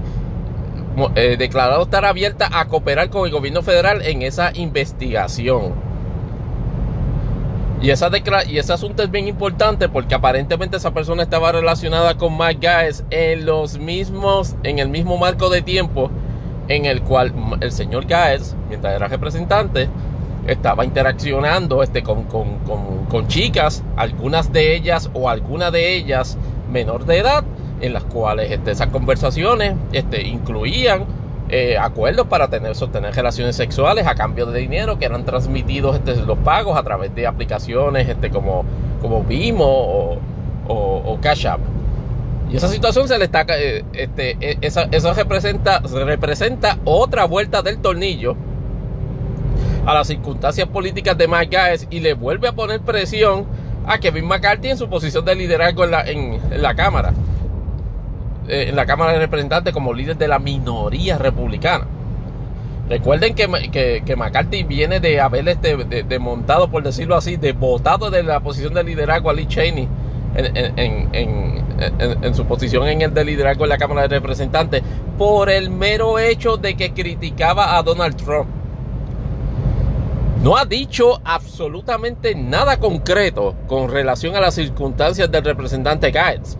eh, declarado estar abierta a cooperar con el gobierno federal en esa investigación. Y, esa y ese asunto es bien importante porque aparentemente esa persona estaba relacionada con Mike Gaes en los mismos, en el mismo marco de tiempo en el cual el señor Gaes, mientras era representante, estaba interaccionando este, con, con, con, chicas, algunas de ellas o alguna de ellas menor de edad, en las cuales este, esas conversaciones este, incluían eh, acuerdos para tener, sostener relaciones sexuales a cambio de dinero que eran transmitidos este, los pagos a través de aplicaciones este, como, como Vimo o, Cash App. Y esa situación se le está, eh, e, esa, representa, otra vuelta del tornillo a las circunstancias políticas de Mike Gaetz y le vuelve a poner presión a Kevin McCarthy en su posición de liderazgo en la, en, la Cámara. Eh, en la Cámara de Representantes como líder de la minoría republicana. Recuerden que, que, McCarthy viene de haber este, de, montado, por decirlo así, de votado de la posición de liderazgo a Lee Cheney en, su posición en el de liderazgo en la Cámara de Representantes por el mero hecho de que criticaba a Donald Trump. No ha dicho absolutamente nada concreto con relación a las circunstancias del representante Gaetz.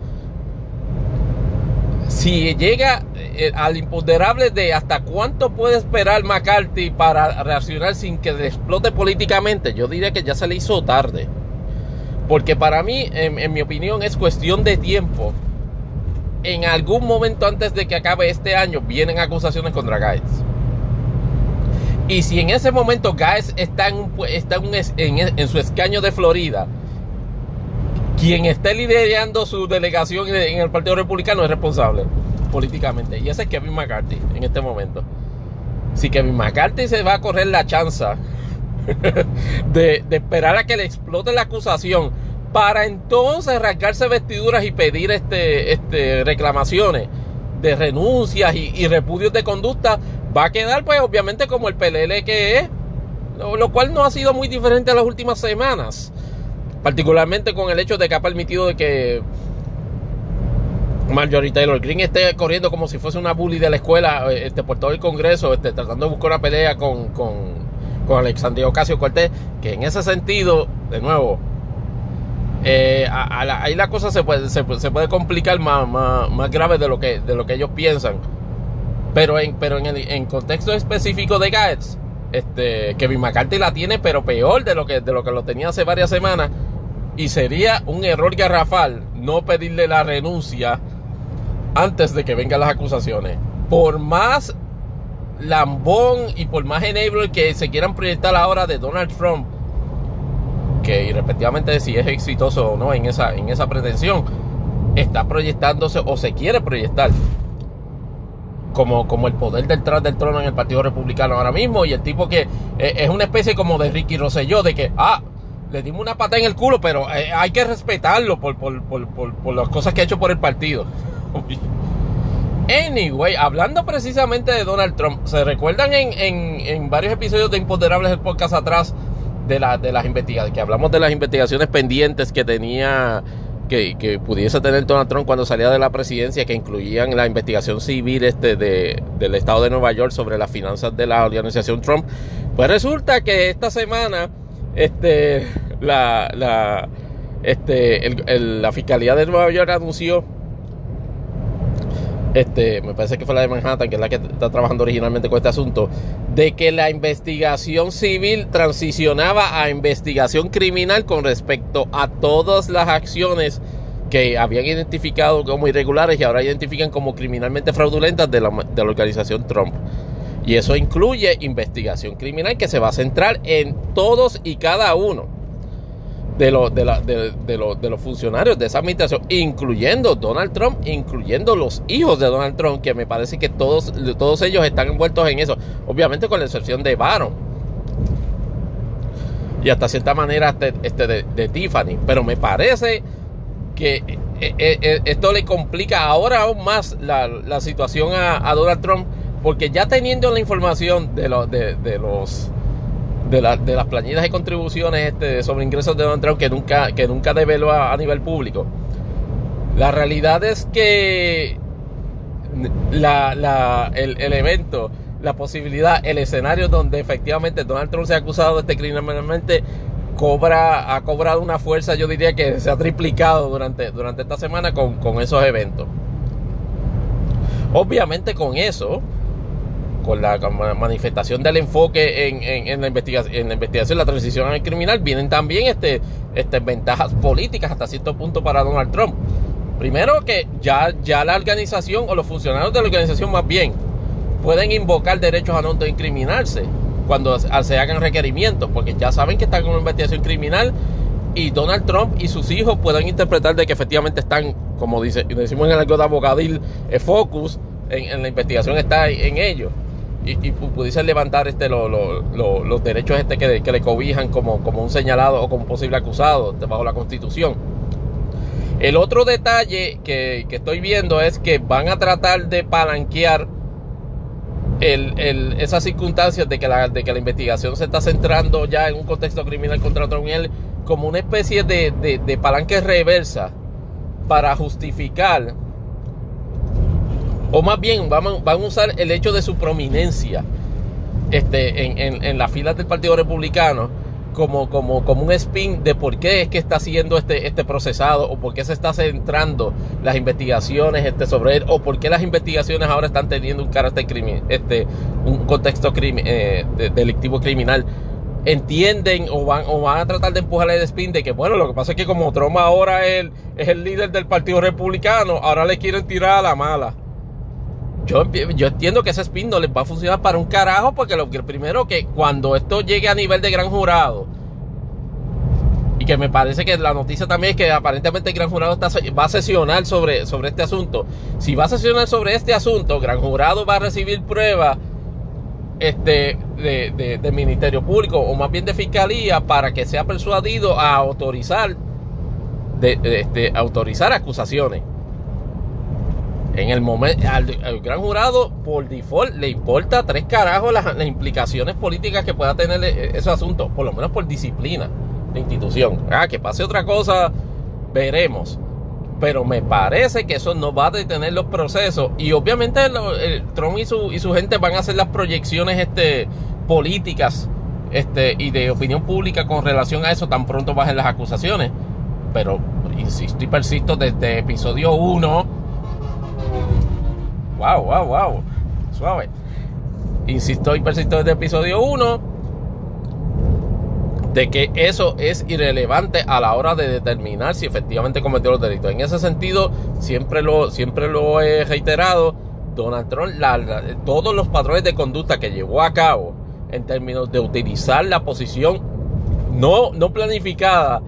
Si llega eh, al imponderable de hasta cuánto puede esperar McCarthy para reaccionar sin que explote políticamente, yo diría que ya se le hizo tarde. Porque para mí, en, mi opinión, es cuestión de tiempo. En algún momento antes de que acabe este año, vienen acusaciones contra Gaetz. Y si en ese momento Gaetz está, en, está en, su escaño de Florida, quien esté liderando su delegación en el Partido Republicano es responsable políticamente. Y ese es Kevin McCarthy en este momento. Si Kevin McCarthy se va a correr la chanza de, esperar a que le explote la acusación para entonces rasgarse vestiduras y pedir este, este, reclamaciones de renuncias y, repudios de conducta, va a quedar pues obviamente como el PLL que es, lo, cual no ha sido muy diferente a las últimas semanas, particularmente con el hecho de que ha permitido de que Marjorie Taylor Green esté corriendo como si fuese una bully de la escuela este, por todo el Congreso, este, tratando de buscar una pelea con, con, con Alexandria Ocasio Cortés, que en ese sentido, de nuevo, eh, ahí la cosa se puede, se, puede complicar más, más, grave de lo, que, de lo que ellos piensan. Pero en, pero en el en contexto específico de Gaetz, este, Kevin McCarthy la tiene, pero peor de lo que, de lo que lo tenía hace varias semanas. Y sería un error garrafal no pedirle la renuncia antes de que vengan las acusaciones. Por más lambón y por más enable que se quieran proyectar ahora de Donald Trump, que respectivamente si es exitoso o no en esa, en esa pretensión, está proyectándose o se quiere proyectar como, como el poder detrás del trono en el Partido Republicano ahora mismo y el tipo que eh, es una especie como de Ricky Rosselló, de que, ah, le dimos una pata en el culo, pero eh, hay que respetarlo por, por, por, por, las cosas que ha hecho por el partido. Anyway, hablando precisamente de Donald Trump, ¿se recuerdan en, varios episodios de Imponderables el podcast atrás de, la, de las investigaciones, que hablamos de las investigaciones pendientes que tenía, que, pudiese tener Donald Trump cuando salía de la presidencia, que incluían la investigación civil este de, del estado de Nueva York sobre las finanzas de la organización Trump? Pues resulta que esta semana, este, la, la, este, la Fiscalía de Nueva York anunció este, me parece que fue la de Manhattan, que es la que está trabajando originalmente con este asunto, de que la investigación civil transicionaba a investigación criminal con respecto a todas las acciones que habían identificado como irregulares y ahora identifican como criminalmente fraudulentas de la, de la organización Trump. Y eso incluye investigación criminal que se va a centrar en todos y cada uno de, los de, la, de, de, de, los funcionarios de esa administración, incluyendo Donald Trump, incluyendo los hijos de Donald Trump, que me parece que todos, todos ellos están envueltos en eso, obviamente con la excepción de Barron. Y hasta cierta manera este, este de, Tiffany, pero me parece que eh, eh, eh, esto le complica ahora aún más la, situación a, Donald Trump, porque ya teniendo la información de, los de los de, las planillas de contribuciones este, sobre ingresos de Donald Trump que nunca, que nunca develó a, nivel público. La realidad es que la, el, el, evento, la posibilidad, el escenario donde efectivamente Donald Trump se ha acusado de este criminalmente cobra, ha cobrado una fuerza, yo diría que se ha triplicado durante, durante esta semana con, con esos eventos. Obviamente con eso, con la manifestación del enfoque en, la, investigación, en la investigación, la transición al criminal, vienen también este, este, ventajas políticas hasta cierto punto para Donald Trump. Primero que ya, ya la organización o los funcionarios de la organización más bien pueden invocar derechos a no incriminarse cuando se hagan requerimientos, porque ya saben que están en una investigación criminal y Donald Trump y sus hijos pueden interpretar de que efectivamente están, como dice, decimos en el algo de abogadil, focus en, en la investigación está en ellos y, pudiese levantar este los derechos este que, que, le cobijan como, como un señalado o como posible acusado bajo la constitución. El otro detalle que, estoy viendo es que van a tratar de palanquear el, esas circunstancias de que, la, de que la investigación se está centrando ya en un contexto criminal contra Trump como una especie de, de, de palanque reversa para justificar, o más bien van, van a usar el hecho de su prominencia este, en, en, en las filas del Partido Republicano como, como, como un spin de por qué es que está haciendo este, este procesado o por qué se está centrando las investigaciones este, sobre él o por qué las investigaciones ahora están teniendo un carácter criminal, este, un contexto eh, delictivo criminal. Entienden o van, o van a tratar de empujar el spin de que, bueno, lo que pasa es que como Trump ahora es es el líder del Partido Republicano, ahora le quieren tirar a la mala. Yo, entiendo que ese spin va a funcionar para un carajo, porque lo que primero que cuando esto llegue a nivel de gran jurado, y que me parece que la noticia también es que aparentemente el gran jurado está, va a sesionar sobre, sobre este asunto. Si va a sesionar sobre este asunto, gran jurado va a recibir pruebas este, de, del Ministerio Público, o más bien de Fiscalía, para que sea persuadido a autorizar, de, este, autorizar acusaciones. En el momento, al, gran jurado, por default, le importa tres carajos las, implicaciones políticas que pueda tener e, ese asunto, por lo menos por disciplina de institución. Ah, que pase otra cosa, veremos. Pero me parece que eso no va a detener los procesos. Y obviamente el, Trump y su, y su gente van a hacer las proyecciones este, políticas este, y de opinión pública con relación a eso tan pronto bajen las acusaciones. Pero insisto y persisto desde episodio 1 Wow, wow, wow. Suave. Insisto y persisto desde episodio 1 de que eso es irrelevante a la hora de determinar si efectivamente cometió los delitos. En ese sentido, siempre lo, siempre lo he reiterado, Donald Trump, todos los patrones de conducta que llevó a cabo en términos de utilizar la posición no, no planificada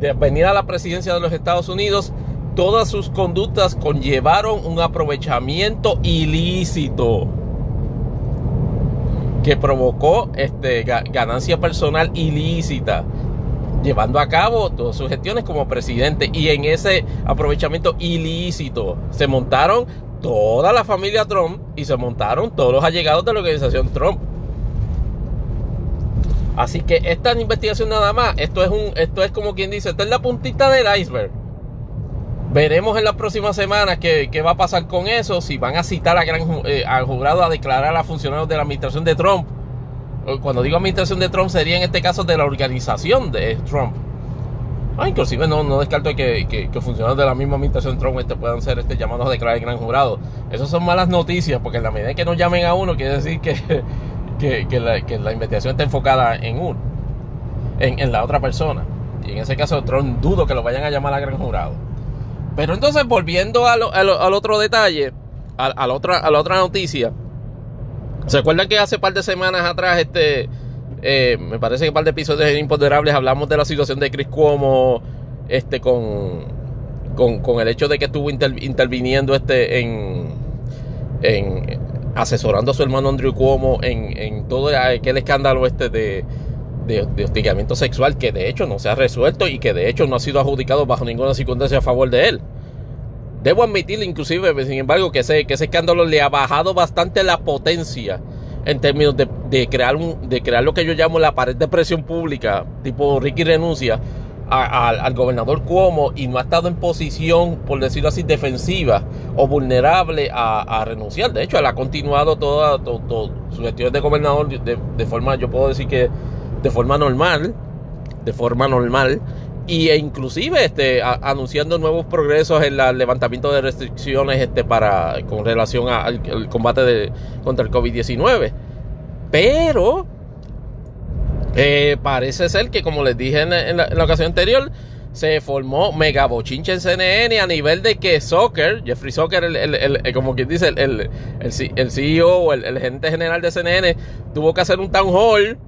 de venir a la presidencia de los Estados Unidos todas sus conductas conllevaron un aprovechamiento ilícito que provocó este, ganancia personal ilícita, llevando a cabo todas sus gestiones como presidente. Y en ese aprovechamiento ilícito se montaron toda la familia Trump y se montaron todos los allegados de la organización Trump. Así que esta investigación nada más, esto es un, esto es como quien dice, esta es la puntita del iceberg. Veremos en las próximas semanas qué, va a pasar con eso, si van a citar a gran, eh, al jurado a declarar a funcionarios de la administración de Trump. Cuando digo administración de Trump sería en este caso de la organización de Trump. Ah, inclusive no, no descarto que, que, funcionarios de la misma administración de Trump este, puedan ser este, llamados a declarar el gran jurado. Esas son malas noticias, porque en la medida que no llamen a uno, quiere decir que, que la, investigación está enfocada en uno, en, en la otra persona. Y en ese caso Trump dudo que lo vayan a llamar a gran jurado. Pero entonces, volviendo al, otro detalle, a, la otra, noticia. ¿Se acuerdan que hace un par de semanas atrás, este, eh, me parece que un par de episodios imponderables hablamos de la situación de Chris Cuomo, este, con, con, el hecho de que estuvo interviniendo este en, en asesorando a su hermano Andrew Cuomo en, en todo aquel escándalo este de, de, hostigamiento sexual que de hecho no se ha resuelto y que de hecho no ha sido adjudicado bajo ninguna circunstancia a favor de él. Debo admitir inclusive, sin embargo, que ese, que ese escándalo le ha bajado bastante la potencia en términos de, crear un, de crear lo que yo llamo la pared de presión pública, tipo Ricky renuncia al gobernador Cuomo y no ha estado en posición, por decirlo así, defensiva o vulnerable a, renunciar. De hecho, él ha continuado toda, su gestión de gobernador de, de forma, yo puedo decir que de forma normal, de forma normal, y e inclusive este, anunciando nuevos progresos en el levantamiento de restricciones este, para, con relación al, combate de, contra el COVID-19. Pero eh, parece ser que, como les dije en, la, ocasión anterior, se formó mega bochinche en CNN a nivel de que Soccer, Jeffrey Soccer, el, como quien dice, el, CEO o el, gerente general de CNN, tuvo que hacer un town hall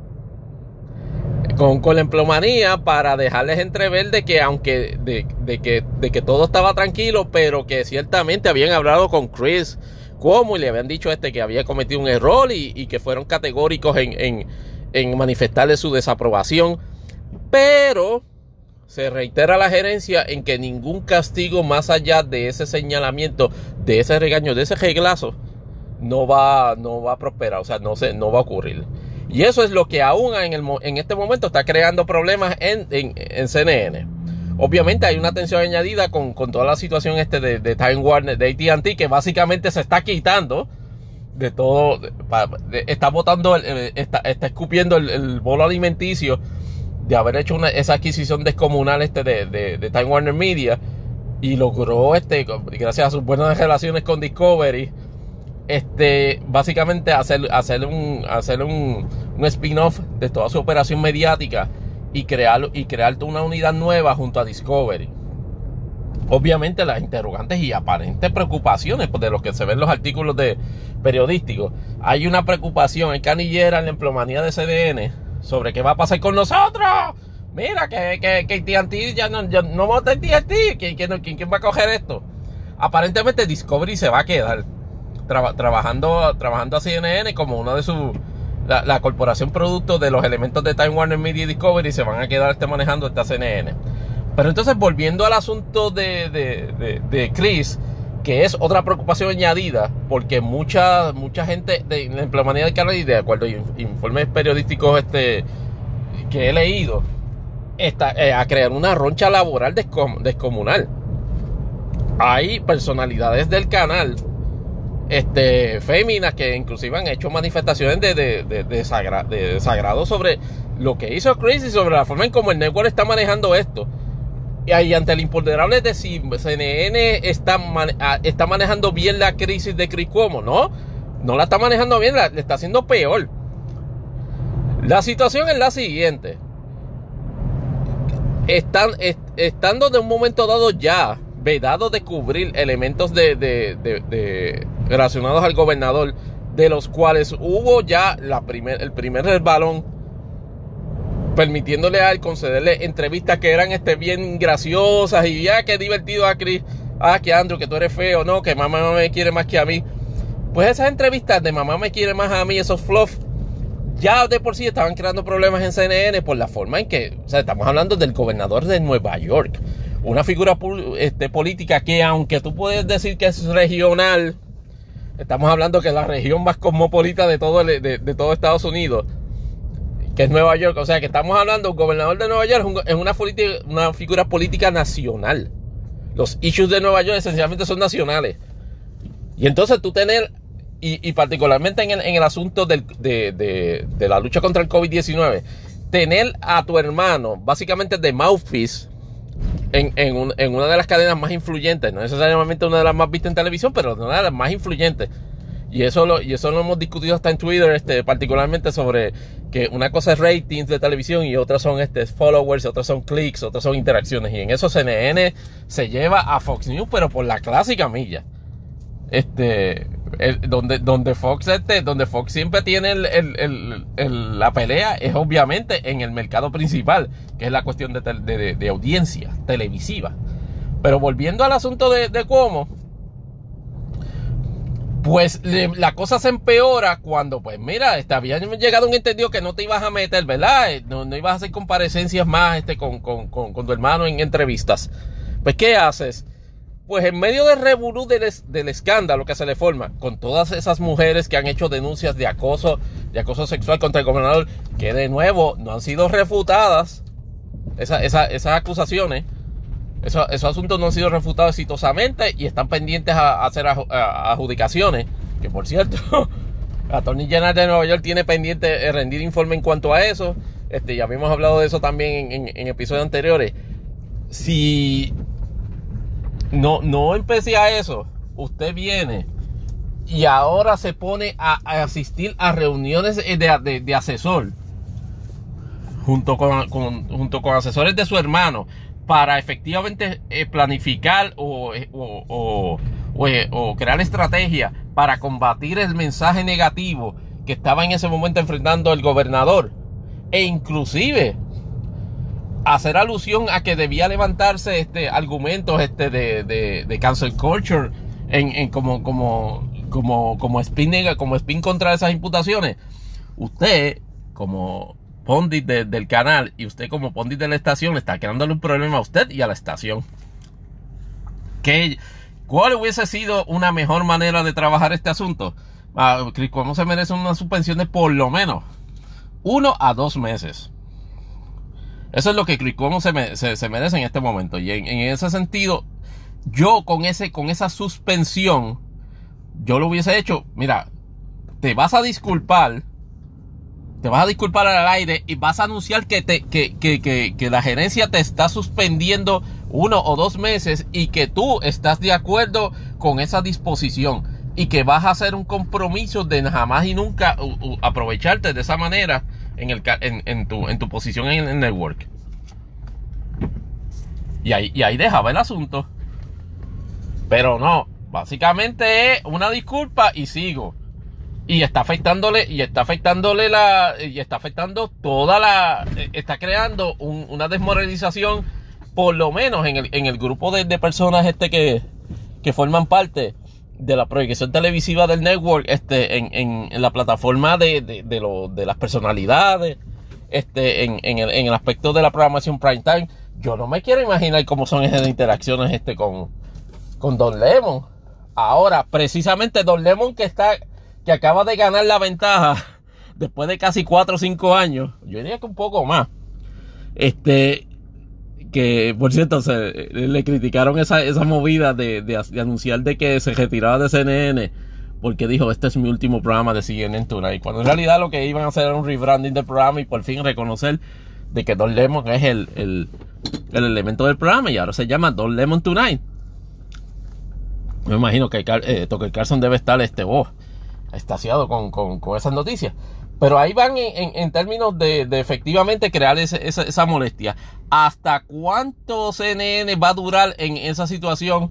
con, con la emplomanía para dejarles entrever de que aunque de, que, de que todo estaba tranquilo, pero que ciertamente habían hablado con Chris como y le habían dicho este que había cometido un error y, que fueron categóricos en, en, en manifestarle su desaprobación. Pero se reitera la gerencia en que ningún castigo más allá de ese señalamiento, de ese regaño, de ese reglazo, no va, no va a prosperar, o sea, no, se, no va a ocurrir. Y eso es lo que aún en, el, en este momento está creando problemas en, en, CNN. Obviamente hay una tensión añadida con, toda la situación este de, Time Warner, de AT&T, que básicamente se está quitando de todo, está botando, eh, está, escupiendo el, bolo alimenticio de haber hecho una, esa adquisición descomunal este de, de, Time Warner Media y logró, este, gracias a sus buenas relaciones con Discovery, este, básicamente hacer, hacer un, hacer un, un spin-off de toda su operación mediática y crear, y crear una unidad nueva junto a Discovery. Obviamente las interrogantes y aparentes preocupaciones de lo que se ven en los artículos de periodísticos. Hay una preocupación, hay canillera en la emplomanía de CDN sobre qué va a pasar con nosotros. Mira, que, que, que TNT ya no, ya no vamos a TNT. ¿Quién, quién, quién, va a coger esto? Aparentemente Discovery se va a quedar trabajando, trabajando a CNN como uno de sus la, corporación producto de los elementos de Time Warner Media Discovery se van a quedar este manejando esta CNN. Pero entonces volviendo al asunto de, de, Chris, que es otra preocupación añadida, porque mucha, mucha gente de la empleomanía del canal de acuerdo a informes periodísticos este, que he leído, está, eh, a crear una roncha laboral descomunal. Hay personalidades del canal este, féminas que inclusive han hecho manifestaciones de, de, desagrado sobre lo que hizo Chris y sobre la forma en cómo el network está manejando esto. Y ahí ante el imponderable de si CNN está, está manejando bien la crisis de Chris Cuomo, ¿no? No la está manejando bien, la, está haciendo peor. La situación es la siguiente. Están, estando de un momento dado ya vedado de cubrir elementos de, relacionados al gobernador, de los cuales hubo ya el primer balón permitiéndole a él concederle entrevistas que eran este, bien graciosas y ya que divertido a Chris, ah, que Andrew, que tú eres feo, no, que mamá me quiere más que a mí. Pues esas entrevistas de mamá me quiere más a mí, esos fluff, ya de por sí estaban creando problemas en CNN por la forma en que, o sea, estamos hablando del gobernador de Nueva York, una figura este, política que aunque tú puedes decir que es regional, Estamos hablando que la región más cosmopolita de todo, de, todo Estados Unidos, que es Nueva York. O sea, que estamos hablando, un gobernador de Nueva York es una, figura política nacional. Los issues de Nueva York esencialmente son nacionales. Y entonces tú tener, y, particularmente en el, asunto de, de, la lucha contra el COVID-19, tener a tu hermano básicamente de mouthpiece en, una de las cadenas más influyentes, no necesariamente una de las más vistas en televisión, pero una de las más influyentes. Y eso lo, y eso lo hemos discutido hasta en Twitter, este, particularmente sobre que una cosa es ratings de televisión y otras son este, followers, otras son clics, otras son interacciones. Y en eso CNN se lleva a Fox News, pero por la clásica milla. Este, donde, donde, Fox este, donde Fox siempre tiene la pelea es obviamente en el mercado principal, que es la cuestión de, audiencia televisiva. Pero volviendo al asunto de, cómo, pues la cosa se empeora cuando, pues mira, este, había llegado un entendido que no te ibas a meter, ¿verdad? Eh, no, ibas a hacer comparecencias más este, con, con, con tu hermano en entrevistas. Pues, ¿qué haces? Pues en medio del revolú del, escándalo que se le forma, con todas esas mujeres que han hecho denuncias de acoso, de acoso sexual contra el gobernador, que de nuevo no han sido refutadas, esas acusaciones, esos, asuntos no han sido refutados exitosamente y están pendientes a, hacer adjudicaciones, que por cierto, la Attorney General de Nueva York tiene pendiente rendir informe en cuanto a eso, este, ya habíamos hablado de eso también en, en episodios anteriores. Si no, no empecé a eso. Usted viene y ahora se pone a, asistir a reuniones de, asesor junto con, asesores de su hermano para efectivamente eh, planificar o, o, o, crear estrategia para combatir el mensaje negativo que estaba en ese momento enfrentando el gobernador e inclusive hacer alusión a que debía levantarse este argumentos este de, de, cancel culture en, como, como, como, como spin como spin contra esas imputaciones. Usted, como pondit del canal y usted como pondit de la estación, le está creándole un problema a usted y a la estación. ¿Qué, ¿Cuál hubiese sido una mejor manera de trabajar este asunto? Ah, ¿Cómo se merece una suspensión de por lo menos uno a dos meses? Eso es lo que Chris Cuomo se, merece en este momento. Y en, ese sentido, yo con, ese, con esa suspensión, yo lo hubiese hecho, mira, te vas a disculpar, te vas a disculpar al aire y vas a anunciar que, te, que, que, que, la gerencia te está suspendiendo uno o dos meses y que tú estás de acuerdo con esa disposición y que vas a hacer un compromiso de jamás y nunca aprovecharte de esa manera en, el, en, tu, en tu posición en el network. Y ahí, y ahí dejaba el asunto. Pero no, básicamente es una disculpa y sigo. Y está afectándole, y está afectándole la, y está afectando toda la, está creando una desmoralización, por lo menos en el, en el grupo de, personas este que, que forman parte de la proyección televisiva del network este, en, en, la plataforma de, de, de, las personalidades, este, en, en, el, en el aspecto de la programación prime time. Yo no me quiero imaginar cómo son esas interacciones este, con, con Don Lemon. Ahora, precisamente Don Lemon que está, que acaba de ganar la ventaja después de casi 4 o 5 años, yo diría que un poco más. Este, que por cierto se, le criticaron esa, esa movida de, de, anunciar de que se retiraba de CNN porque dijo este es mi último programa de CNN Tonight cuando en realidad lo que iban a hacer era un rebranding del programa y por fin reconocer de que Don Lemon es el, el, el elemento del programa y ahora se llama Don Lemon Tonight. Me imagino que eh, Tucker Carlson debe estar este oh, estaciado con, con, con esas noticias pero ahí van en, términos de, efectivamente crear esa, molestia. ¿Hasta cuánto CNN va a durar en esa situación?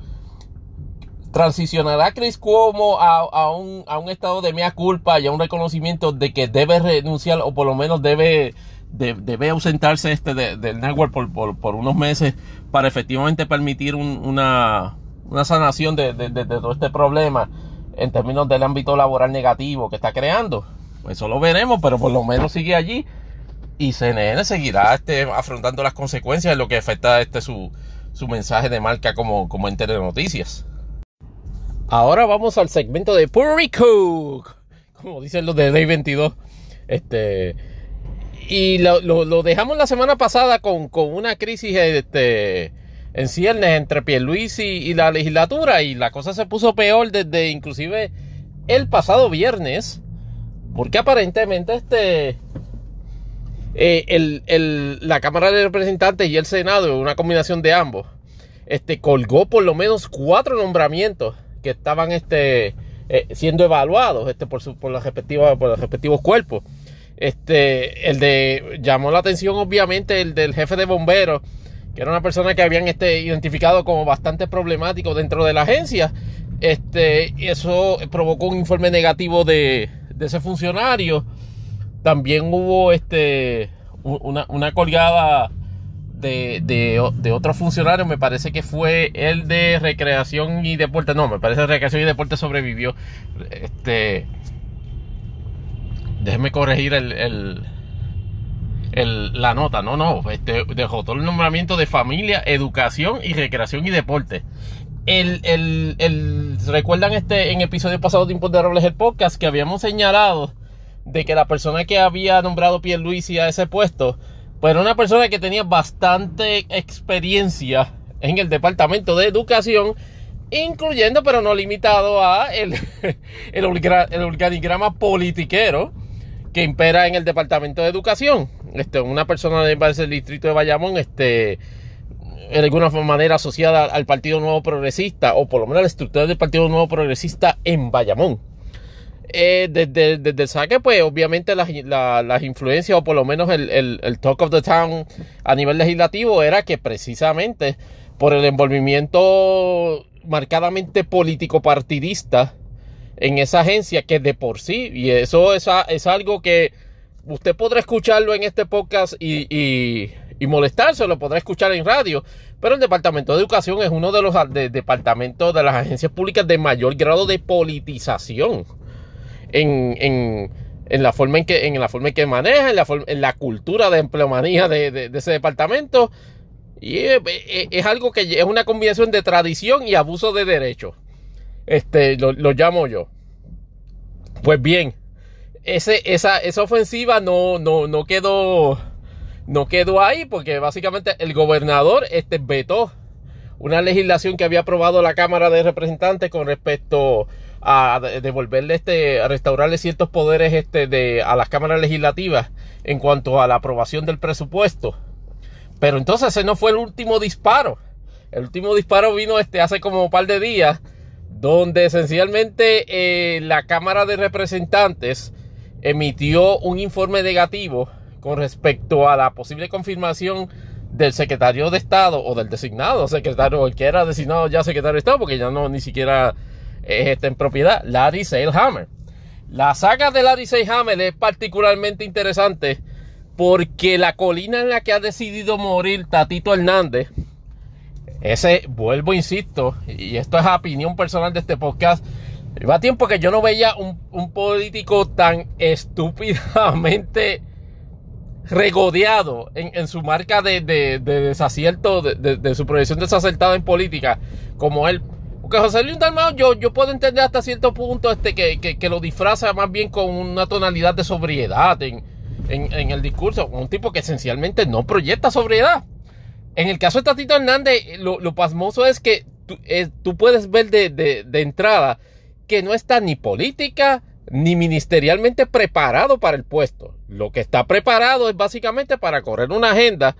¿Transicionará Chris Cuomo a, un, estado de mea culpa y a un reconocimiento de que debe renunciar o por lo menos debe, debe ausentarse este del network por, unos meses para efectivamente permitir una, sanación de todo este problema en términos del ámbito laboral negativo que está creando? Eso lo veremos, pero por lo menos sigue allí. Y CNN seguirá este, afrontando las consecuencias de lo que afecta este, su, mensaje de marca como, como ente de noticias. Ahora vamos al segmento de Puerto Rico. Como dicen los de Day 22. Este. Y lo, dejamos la semana pasada con, una crisis este, en ciernes entre Pierluisi y, y la legislatura. Y la cosa se puso peor desde inclusive el pasado viernes porque aparentemente este, eh, la Cámara de Representantes y el Senado, una combinación de ambos, este, colgó por lo menos cuatro nombramientos que estaban este, eh, siendo evaluados este, por, su, por, por los respectivos cuerpos. Este, el de, llamó la atención obviamente el del jefe de bomberos, que era una persona que habían este, identificado como bastante problemático dentro de la agencia. Este, eso provocó un informe negativo de, de ese funcionario. También hubo este una, colgada de, de, otro funcionario, me parece que fue el de recreación y deporte. No, me parece recreación y deporte sobrevivió. Este. Déjeme corregir el, el, la nota. No, no. Este, dejó todo el nombramiento de familia, educación y recreación y deporte el, el, el, recuerdan este en episodio pasado de Imponderables el podcast que habíamos señalado de que la persona que había nombrado Pierluisi a ese puesto pues era una persona que tenía bastante experiencia en el departamento de educación incluyendo pero no limitado a el, el, el organigrama politiquero que impera en el departamento de educación. Este una persona del distrito de Bayamón este en alguna manera asociada al Partido Nuevo Progresista, o por lo menos a la estructura del Partido Nuevo Progresista en Bayamón. Eh, desde, el saque, pues obviamente las, influencias, o por lo menos el, talk of the town a nivel legislativo, era que precisamente por el envolvimiento marcadamente político partidista en esa agencia que de por sí, y eso es, es algo que usted podrá escucharlo en este podcast y molestarse, lo podrá escuchar en radio. Pero el Departamento de Educación es uno de los departamentos de las agencias públicas de mayor grado de politización en, la, forma en, que, en la forma en que maneja, en la, en la cultura de empleomanía de, ese departamento. Y es, algo que es una combinación de tradición y abuso de derecho. Este, lo, llamo yo. Pues bien, ese, esa, esa ofensiva no, no, no quedó no quedó ahí porque básicamente el gobernador este, vetó una legislación que había aprobado la Cámara de Representantes con respecto a devolverle este, a restaurarle ciertos poderes este, de, a las cámaras legislativas en cuanto a la aprobación del presupuesto. Pero entonces ese no fue el último disparo. El último disparo vino este hace como un par de días, donde esencialmente eh, la Cámara de Representantes emitió un informe negativo con respecto a la posible confirmación del secretario de Estado o del designado secretario, el que era designado ya secretario de Estado, porque ya no ni siquiera está en propiedad, Larry Seilhammer. La saga de Larry Seilhammer es particularmente interesante porque la colina en la que ha decidido morir Tatito Hernández, ese, vuelvo, insisto, y esto es opinión personal de este podcast, va tiempo que yo no veía un, político tan estúpidamente regodeado en, su marca de, desacierto, de, su proyección desacertada en política, como él. Porque José Luis Dalmao yo, yo puedo entender hasta cierto punto este, que, que, lo disfraza más bien con una tonalidad de sobriedad en, el discurso. Un tipo que esencialmente no proyecta sobriedad. En el caso de Tatito Hernández, lo, pasmoso es que tú, eh, puedes ver de, de, entrada que no está ni política ni ministerialmente preparado para el puesto. Lo que está preparado es básicamente para correr una agenda,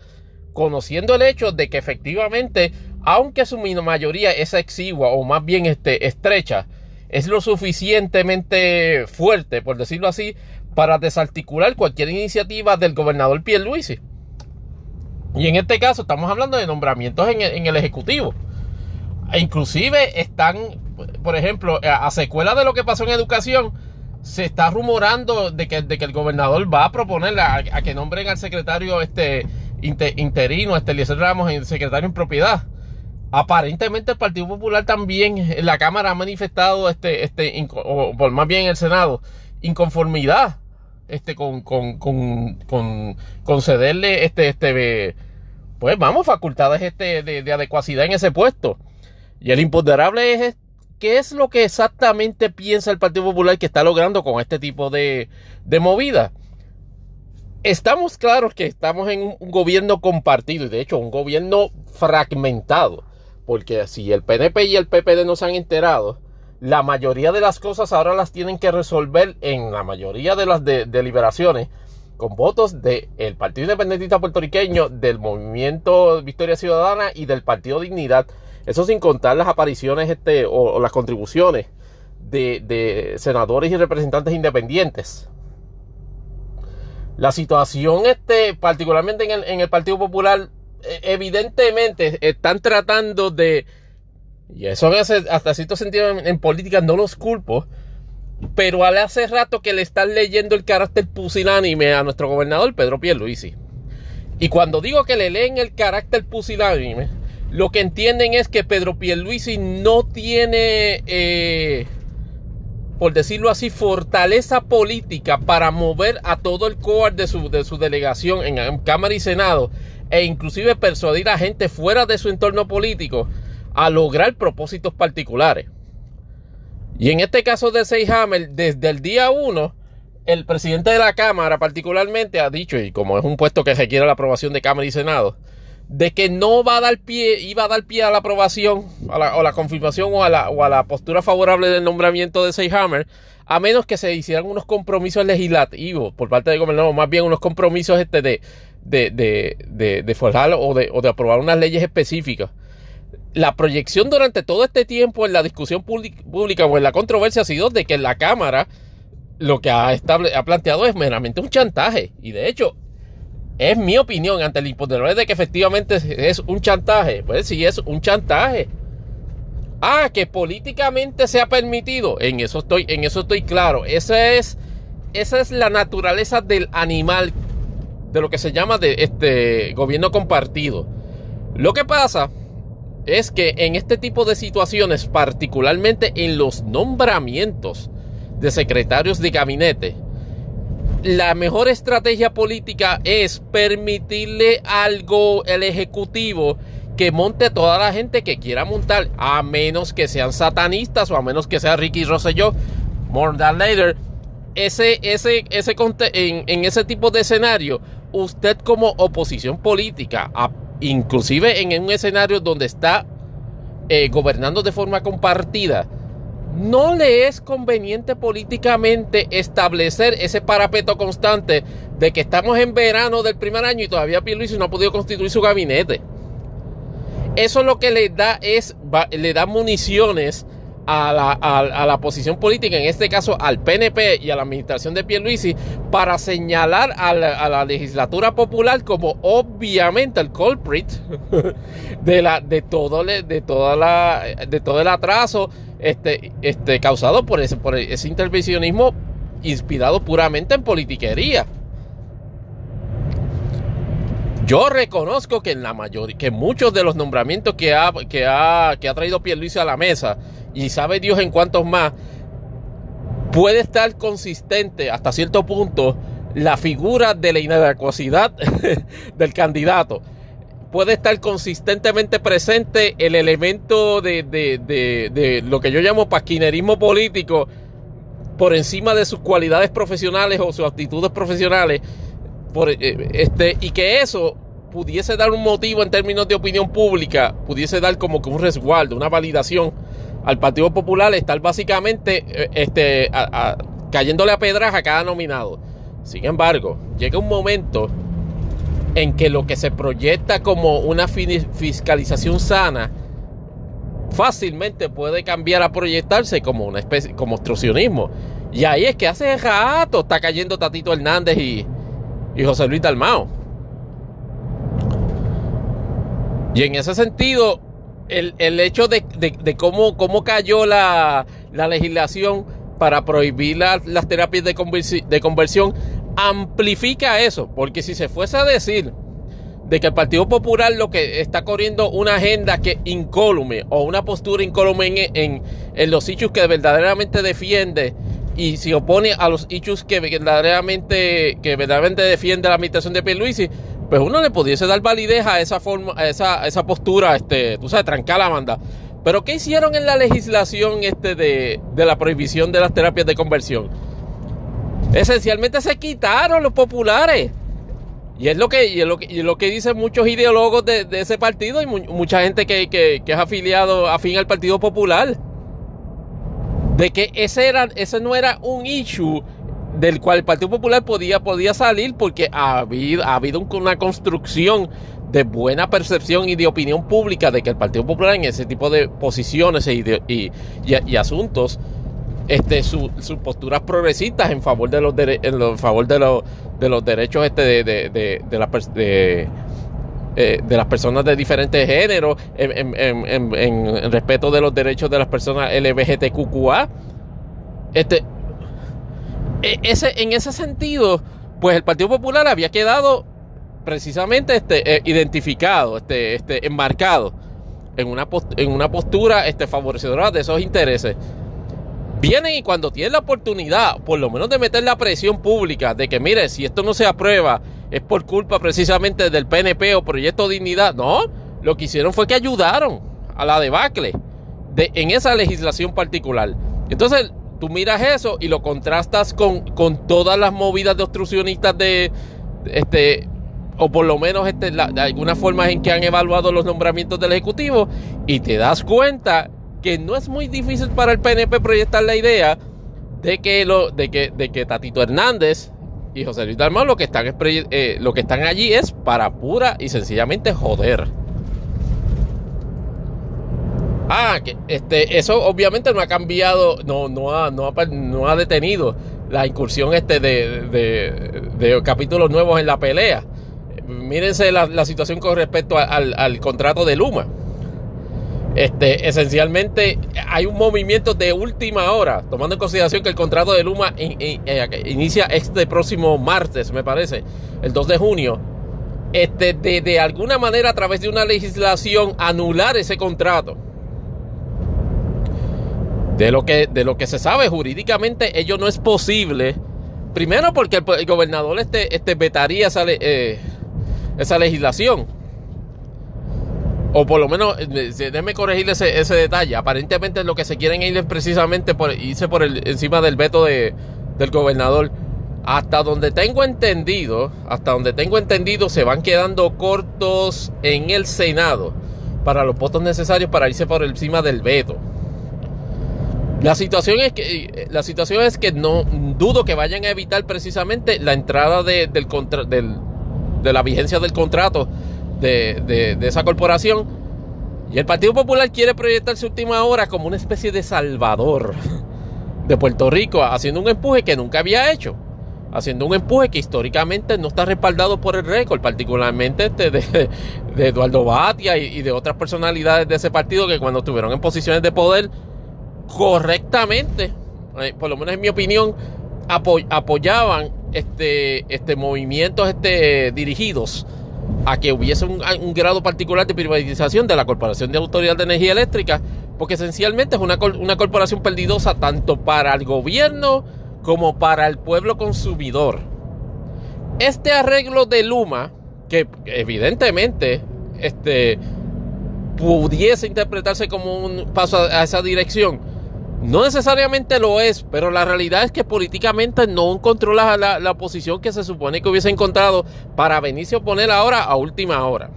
conociendo el hecho de que efectivamente, aunque su mayoría es exigua o más bien este, estrecha, es lo suficientemente fuerte, por decirlo así, para desarticular cualquier iniciativa del gobernador Pierluisi. Y en este caso estamos hablando de nombramientos en el, Ejecutivo. E inclusive están, por ejemplo, a, secuela de lo que pasó en educación, se está rumorando de que, de que el gobernador va a proponer a, que nombren al secretario este, interino, este Eliezer Ramos, en secretario en propiedad. Aparentemente el Partido Popular también en la Cámara ha manifestado, este, este, o por más bien el Senado, inconformidad este, con, con, con, concederle este, este, pues vamos, facultades este, de, de, adecuacidad en ese puesto. Y el imponderable es qué es lo que exactamente piensa el Partido Popular que está logrando con este tipo de, de movida. Estamos claros que estamos en un gobierno compartido y de hecho un gobierno fragmentado. Porque si el PNP y el PPD no se han enterado, la mayoría de las cosas ahora las tienen que resolver en la mayoría de las deliberaciones con votos del Partido Independentista Puertorriqueño, del Movimiento Victoria Ciudadana y del Partido Dignidad. Eso sin contar las apariciones este, o, las contribuciones de, senadores y representantes independientes. La situación, este, particularmente en el, Partido Popular, e, evidentemente están tratando de y eso hasta cierto sentido en, política no los culpo. Pero hace rato que le están leyendo el carácter pusilánime a nuestro gobernador Pedro Pierluisi. Y cuando digo que le leen el carácter pusilánime, lo que entienden es que Pedro Pierluisi no tiene, eh, por decirlo así, fortaleza política para mover a todo el core de su, de su delegación en Cámara y Senado e inclusive persuadir a gente fuera de su entorno político a lograr propósitos particulares. Y en este caso de Seyhammer, desde el día 1, el presidente de la Cámara particularmente ha dicho, y como es un puesto que requiere la aprobación de Cámara y Senado, de que no va a dar pie, iba a dar pie a la aprobación, a la, o la confirmación o a la, o a la postura favorable del nombramiento de Seyhammer, a menos que se hicieran unos compromisos legislativos por parte del gobernador, más bien unos compromisos este de, de, de, de forjar o de, o de aprobar unas leyes específicas la proyección durante todo este tiempo en la discusión pública o en la controversia ha sido de que la Cámara lo que ha, ha planteado es meramente un chantaje. Y de hecho, es mi opinión ante el imponderable de que efectivamente es un chantaje. Pues sí, es un chantaje. Ah, que políticamente se ha permitido. En eso estoy, en eso estoy claro. Esa es, esa es la naturaleza del animal, de lo que se llama de este gobierno compartido. Lo que pasa es que en este tipo de situaciones, particularmente en los nombramientos de secretarios de gabinete, la mejor estrategia política es permitirle algo al Ejecutivo que monte toda la gente que quiera montar, a menos que sean satanistas o a menos que sea Ricky Rosselló, more than later, ese, ese, ese, en, en ese tipo de escenario, usted como oposición política, inclusive en un escenario donde está eh, gobernando de forma compartida, no le es conveniente políticamente establecer ese parapeto constante de que estamos en verano del primer año y todavía Pierluisi no ha podido constituir su gabinete. Eso lo que le da es, le da municiones a la, a, la, posición política, en este caso al PNP y a la administración de Pierluisi, para señalar a la, legislatura popular como obviamente el culprit de, la, de, todo, de, toda la, de todo el atraso este, este, causado por ese, por ese intervencionismo inspirado puramente en politiquería. Yo reconozco que en la mayoría, que muchos de los nombramientos que ha, que ha, que ha traído a la mesa, y sabe Dios en cuántos más, puede estar consistente hasta cierto punto la figura de la inadecuacidad del candidato. Puede estar consistentemente presente el elemento de, de, de lo que yo llamo pasquinerismo político por encima de sus cualidades profesionales o sus actitudes profesionales por, eh, este, y que eso pudiese dar un motivo en términos de opinión pública, pudiese dar como que un resguardo, una validación al Partido Popular, estar básicamente eh, este, cayéndole a pedras a cada nominado. Sin embargo, llega un momento en que lo que se proyecta como una fiscalización sana fácilmente puede cambiar a proyectarse como una especie como obstruccionismo. Y ahí es que hace rato está cayendo Tatito Hernández y, y José Luis Dalmao. Y en ese sentido, el, hecho de, cómo, cómo, cayó la, legislación para prohibir las terapias de, de conversión amplifica eso. Porque si se fuese a decir de que el Partido Popular lo que está corriendo una agenda que incólume o una postura incólume en, en, los hechos que verdaderamente defiende y se opone a los hechos que verdaderamente, que verdaderamente defiende la administración de Pierluisi, pues uno le pudiese dar validez a esa forma, a esa, esa postura, este, tú sabes, trancar la banda. Pero ¿qué hicieron en la legislación este de, de la prohibición de las terapias de conversión? Esencialmente se quitaron los populares. Y es lo que, y es lo que, y lo que dicen muchos ideólogos de, de ese partido y mucha gente que, que, que es afiliado afín al Partido Popular de que ese, era, ese no era un issue del cual el Partido Popular podía, podía salir porque ha habido, ha habido una construcción de buena percepción y de opinión pública de que el Partido Popular en ese tipo de posiciones y, y, asuntos, este, sus posturas progresistas en favor de los, en favor de, los, de los derechos este de, de, de, de la, eh, de las personas de diferentes géneros, en, respeto de los derechos de las personas LGBTQA. Este, e, ese, en ese sentido, pues el Partido Popular había quedado precisamente este, eh, identificado, este, este, enmarcado en una, en una postura este, favorecedora de esos intereses. Vienen y cuando tienen la oportunidad, por lo menos de meter la presión pública, de que mire, si esto no se aprueba, es por culpa precisamente del PNP o Proyecto Dignidad. No, lo que hicieron fue que ayudaron a la debacle de, en esa legislación particular. Entonces, tú miras eso y lo contrastas con, con todas las movidas de obstruccionistas de, este, o por lo menos este, de alguna forma en que han evaluado los nombramientos del Ejecutivo y te das cuenta que no es muy difícil para el PNP proyectar la idea de que, lo, de que, de que Tatito Hernández y José Luis Dalmau lo que están eh, lo que están allí es para pura y sencillamente joder. Ah, que este, eso obviamente no ha cambiado, no, no, ha, no, ha, detenido la incursión este de, de, capítulos nuevos en la pelea. Mírense la, situación con respecto al, al contrato de Luma. Este, esencialmente hay un movimiento de última hora, tomando en consideración que el contrato de Luma eh, inicia este próximo martes, me parece, el 2 de junio. Este, de, alguna manera, a través de una legislación, anular ese contrato. De lo que, de lo que se sabe jurídicamente, ello no es posible. Primero, porque el, gobernador este, este vetaría esa, eh, esa legislación o por lo menos, eh, déjeme corregir ese, detalle. Aparentemente lo que se quieren ir es precisamente por irse por el, encima del veto de, del gobernador. Hasta donde tengo entendido, hasta donde tengo entendido, se van quedando cortos en el Senado para los votos necesarios para irse por encima del veto. La situación es que la situación es que no dudo que vayan a evitar precisamente la entrada de, del, de la vigencia del contrato de, esa corporación. Y el Partido Popular quiere proyectar su última hora como una especie de salvador de Puerto Rico, haciendo un empuje que nunca había hecho. Haciendo un empuje que históricamente no está respaldado por el récord, particularmente este de, de Eduardo Batia y, de otras personalidades de ese partido que cuando estuvieron en posiciones de poder correctamente, eh, por lo menos en mi opinión, apoyaban este, este movimientos este, dirigidos a que hubiese un, grado particular de privatización de la Corporación de Autoridad de Energía Eléctrica, porque esencialmente es una, una corporación perdidosa tanto para el gobierno como para el pueblo consumidor. Este arreglo de Luma, que evidentemente este, pudiese interpretarse como un paso a esa dirección, no necesariamente lo es, pero la realidad es que políticamente no encontró la, la, posición que se supone que hubiese encontrado para venirse a oponer ahora a última hora.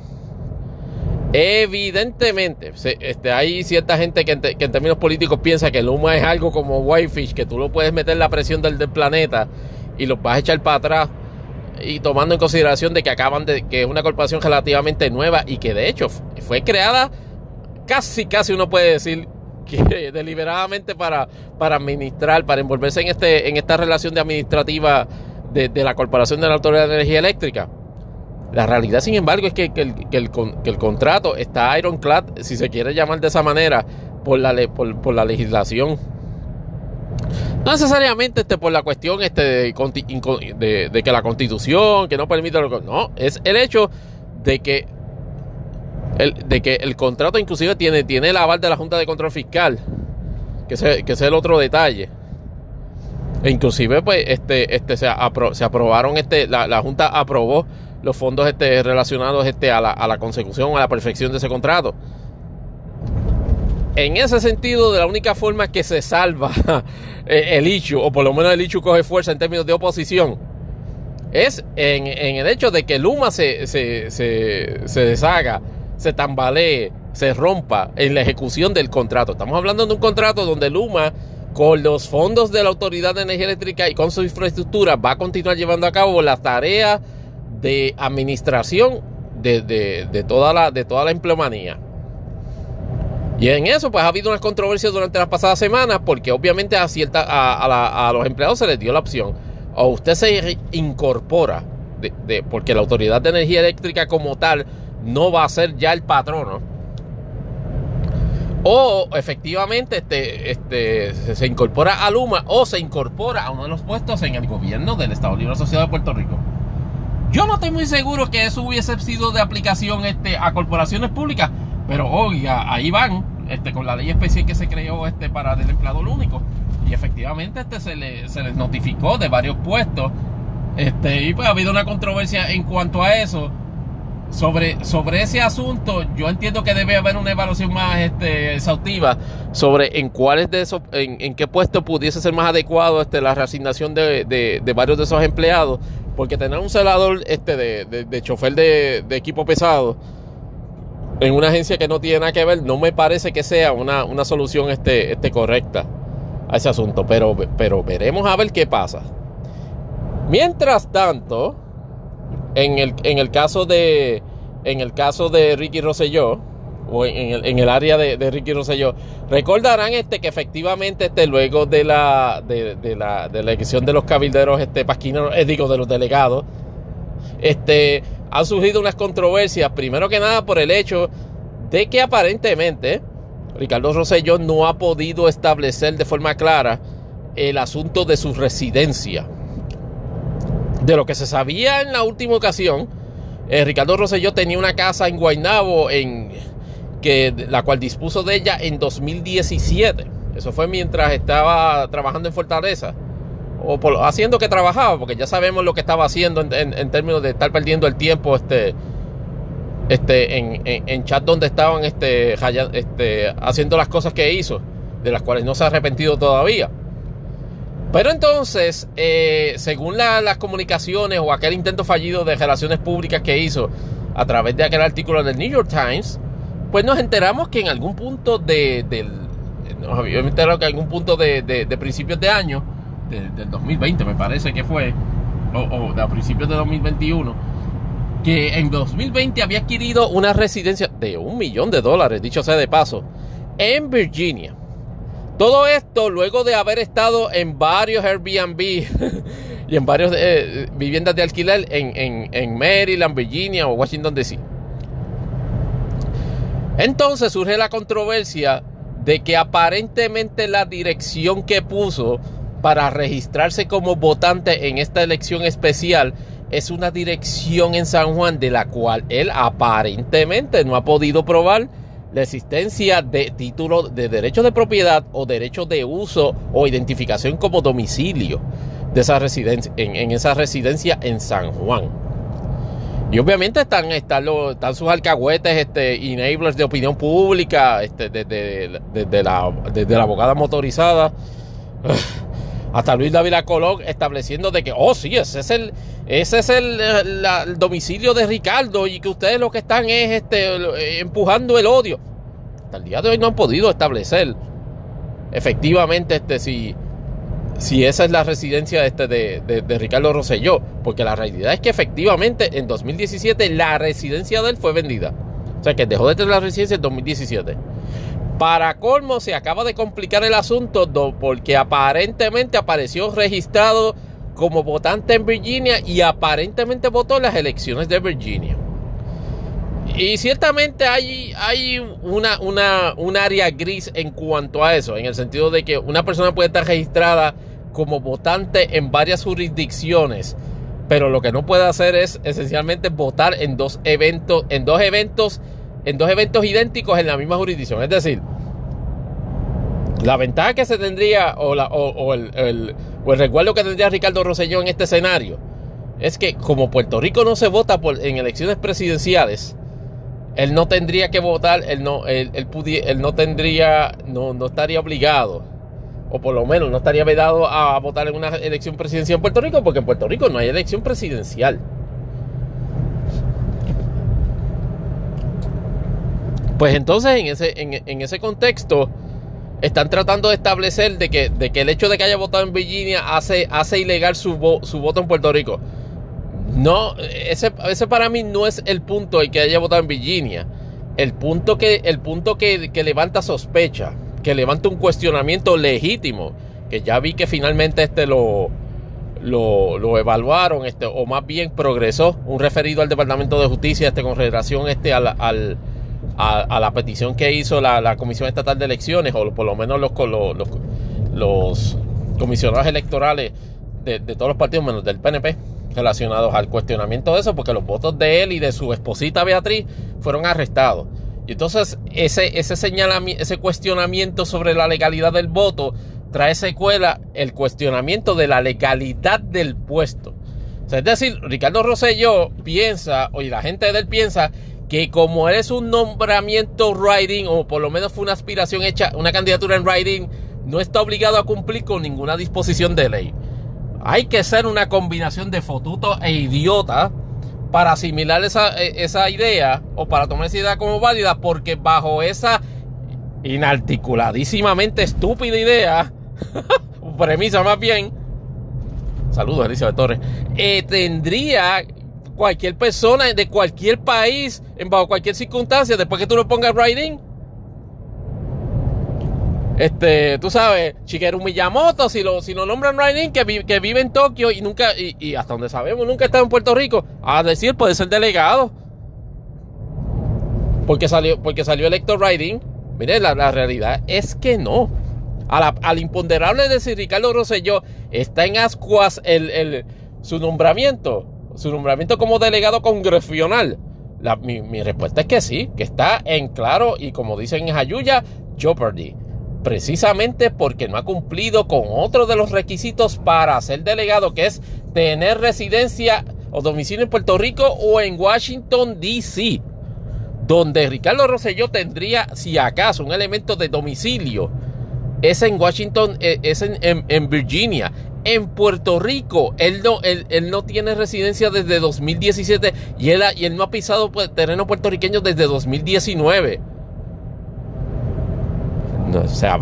Evidentemente, este, hay cierta gente que en, términos políticos piensa que el humo es algo como Whitefish, que tú lo puedes meter la presión del, del, planeta y lo vas a echar para atrás. Y tomando en consideración de que acaban de que es una corporación relativamente nueva y que de hecho fue creada casi, casi uno puede decir que deliberadamente para, para administrar, para envolverse en, este, en esta relación de administrativa de, la Corporación de la Autoridad de Energía Eléctrica. La realidad, sin embargo, es que, el, contrato está ironclad, si se quiere llamar de esa manera, por la, por, la legislación. No necesariamente este, por la cuestión este, de, de, que la constitución, que no permite No, es el hecho de que de que el contrato inclusive tiene, tiene el aval de la Junta de Control Fiscal, que, que es el otro detalle. E inclusive, pues, este, este, se, se aprobaron, este, la, Junta aprobó los fondos este, relacionados este, a, la, a la consecución, a la perfección de ese contrato. En ese sentido, de la única forma que se salva el ICHU, o por lo menos el ICHU coge fuerza en términos de oposición, es en, en el hecho de que Luma se, se, se, se deshaga se tambalee, se rompa en la ejecución del contrato. Estamos hablando de un contrato donde Luma, con los fondos de la Autoridad de Energía Eléctrica y con su infraestructura, va a continuar llevando a cabo la tarea de administración de, toda, la, de toda la empleomanía. Y en eso, pues ha habido unas controversias durante las pasadas semanas, porque obviamente a, cierta, a, los empleados se les dio la opción. O usted se incorpora, de, porque la Autoridad de Energía Eléctrica como tal no va a ser ya el patrono. O efectivamente este, este, se incorpora a Luma o se incorpora a uno de los puestos en el gobierno del Estado Libre Asociado de Puerto Rico. Yo no estoy muy seguro que eso hubiese sido de aplicación este, a corporaciones públicas, pero oiga, ahí van este, con la ley especial que se creó este, para el empleador único. Y efectivamente este, se, le, se les notificó de varios puestos. Este, y pues ha habido una controversia en cuanto a eso sobre, sobre ese asunto, yo entiendo que debe haber una evaluación más este, exhaustiva sobre en cuáles de esos, en, qué puesto pudiese ser más adecuado este, la reasignación de, varios de esos empleados, porque tener un celador este, de, chofer de, equipo pesado en una agencia que no tiene nada que ver, no me parece que sea una, una solución este, este correcta a ese asunto, pero, pero veremos a ver qué pasa. Mientras tanto, en el, en el caso de en el caso de Ricky Rosselló o en el, en el área de, Ricky Rosselló recordarán este que efectivamente este luego de la de, la, de la elección de los cabilderos este pasquinos eh, digo de los delegados este han surgido unas controversias primero que nada por el hecho de que aparentemente Ricardo Rosselló no ha podido establecer de forma clara el asunto de su residencia de lo que se sabía en la última ocasión, eh, Ricardo Rosselló tenía una casa en Guaynabo, en, la cual dispuso de ella en 2017. Eso fue mientras estaba trabajando en Fortaleza. O haciendo que trabajaba, porque ya sabemos lo que estaba haciendo en, términos de estar perdiendo el tiempo este, este, en, en, chat donde estaban este, este, haciendo las cosas que hizo, de las cuales no se ha arrepentido todavía. Pero entonces, eh, según las comunicaciones o aquel intento fallido de relaciones públicas que hizo a través de aquel artículo del New York Times, pues nos enteramos que en algún punto de, nos habíamos enterado que en algún punto de, de, principios de año, del 2020 me parece que fue, o, o de principios de 2021, que en 2020 había adquirido una residencia de un millón de dólares, dicho sea de paso, en Virginia. Todo esto luego de haber estado en varios Airbnb y en varias eh, viviendas de alquiler en, en, Maryland, Virginia o Washington DC. Entonces surge la controversia de que aparentemente la dirección que puso para registrarse como votante en esta elección especial es una dirección en San Juan de la cual él aparentemente no ha podido probar la existencia de título de derecho de propiedad o derecho de uso o identificación como domicilio de esa residencia, en, esa residencia en San Juan. Y obviamente están, están, están sus alcahuetes, este, enablers de opinión pública, este, desde, desde, la, desde la abogada motorizada hasta Luis David Colón estableciendo de que, oh sí, ese es el, ese es el, domicilio de Ricardo y que ustedes lo que están es este, empujando el odio. Hasta el día de hoy no han podido establecer efectivamente este, si, si esa es la residencia este, de, de, Ricardo Rosselló, porque la realidad es que efectivamente en 2017 la residencia de él fue vendida. O sea que dejó de tener la residencia en 2017. Para colmo, se acaba de complicar el asunto porque aparentemente apareció registrado como votante en Virginia y aparentemente votó en las elecciones de Virginia. Y ciertamente hay, hay una, una, un área gris en cuanto a eso, en el sentido de que una persona puede estar registrada como votante en varias jurisdicciones, pero lo que no puede hacer es esencialmente votar en dos eventos, en dos eventos en dos eventos idénticos en la misma jurisdicción. Es decir, la ventaja que se tendría o, el, el, recuerdo que tendría Ricardo Rosselló en este escenario es que como Puerto Rico no se vota en elecciones presidenciales, él no tendría que votar, él no, él, no tendría, no, no estaría obligado, o por lo menos no estaría vedado a votar en una elección presidencial en Puerto Rico, porque en Puerto Rico no hay elección presidencial. Pues entonces en ese, en, ese contexto están tratando de establecer de que, de que, el hecho de que haya votado en Virginia hace, hace ilegal su, su voto en Puerto Rico. No, ese, ese, para mí no es el punto el que haya votado en Virginia. El punto que, el punto que, levanta sospecha, que levanta un cuestionamiento legítimo, que ya vi que finalmente este lo, lo, evaluaron, este, o más bien progresó, un referido al Departamento de Justicia este, con relación este, al, al a, la petición que hizo la, Comisión Estatal de Elecciones, o por lo menos los, los, comisionados electorales de, todos los partidos, menos del PNP, relacionados al cuestionamiento de eso, porque los votos de él y de su esposita Beatriz fueron arrestados. Y entonces ese, ese, señalamiento, ese cuestionamiento sobre la legalidad del voto trae secuela el cuestionamiento de la legalidad del puesto. es decir, Ricardo Rosselló piensa, o la gente de él piensa, que como es un nombramiento writing, o por lo menos fue una aspiración hecha, una candidatura en writing, no está obligado a cumplir con ninguna disposición de ley. Hay que ser una combinación de fotuto e idiota para asimilar esa, e, esa idea o para tomar esa idea como válida, porque bajo esa inarticuladísimamente estúpida idea, premisa más bien, saludos Elizabeth Torres, eh, tendría cualquier persona de cualquier país, en bajo cualquier circunstancia, después que tú lo pongas writing. Este, tú sabes, Shigeru Miyamoto, si lo, si lo nombran writing, que, que vive en Tokio y nunca, y, hasta donde sabemos, nunca está en Puerto Rico, a decir, puede ser delegado. Porque salió, porque salió electo writing. Mire, la, realidad es que no. al imponderable de si Ricardo Rosselló está en ascuas el, el, su nombramiento su nombramiento como delegado congresional? mi, respuesta es que sí, que está en claro y como dicen en Jayuya, Jeopardy. Precisamente porque no ha cumplido con otro de los requisitos para ser delegado, que es tener residencia o domicilio en Puerto Rico o en Washington, D.C., donde Ricardo Rosselló tendría, si acaso, un elemento de domicilio. Es en Washington, eh, es en Virginia, en Puerto Rico. Él no, él, no tiene residencia desde 2017 y él, y él no ha pisado terreno puertorriqueño desde 2019. o sea,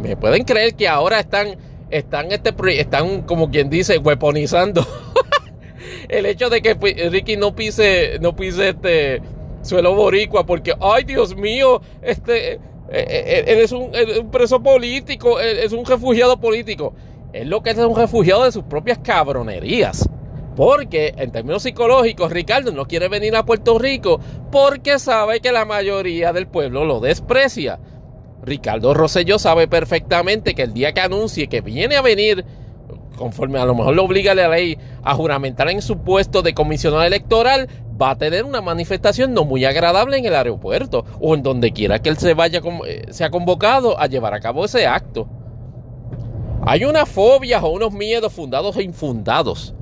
me, pueden creer que ahora están, están, este, están como quien dice, weaponizando el hecho de que Ricky no pise, no pise este suelo boricua porque, ay Dios mío, este, eh, eh, él es un, un preso político, es un refugiado político. Es lo que es un refugiado de sus propias cabronerías. Porque en términos psicológicos, Ricardo no quiere venir a Puerto Rico porque sabe que la mayoría del pueblo lo desprecia. Ricardo Rosselló sabe perfectamente que el día que anuncie que viene a venir, conforme a lo mejor lo obliga la ley a juramentar en su puesto de comisionado electoral, va a tener una manifestación no muy agradable en el aeropuerto o en donde quiera que él se vaya, eh, sea convocado a llevar a cabo ese acto. Hay unas fobias o unos miedos fundados e infundados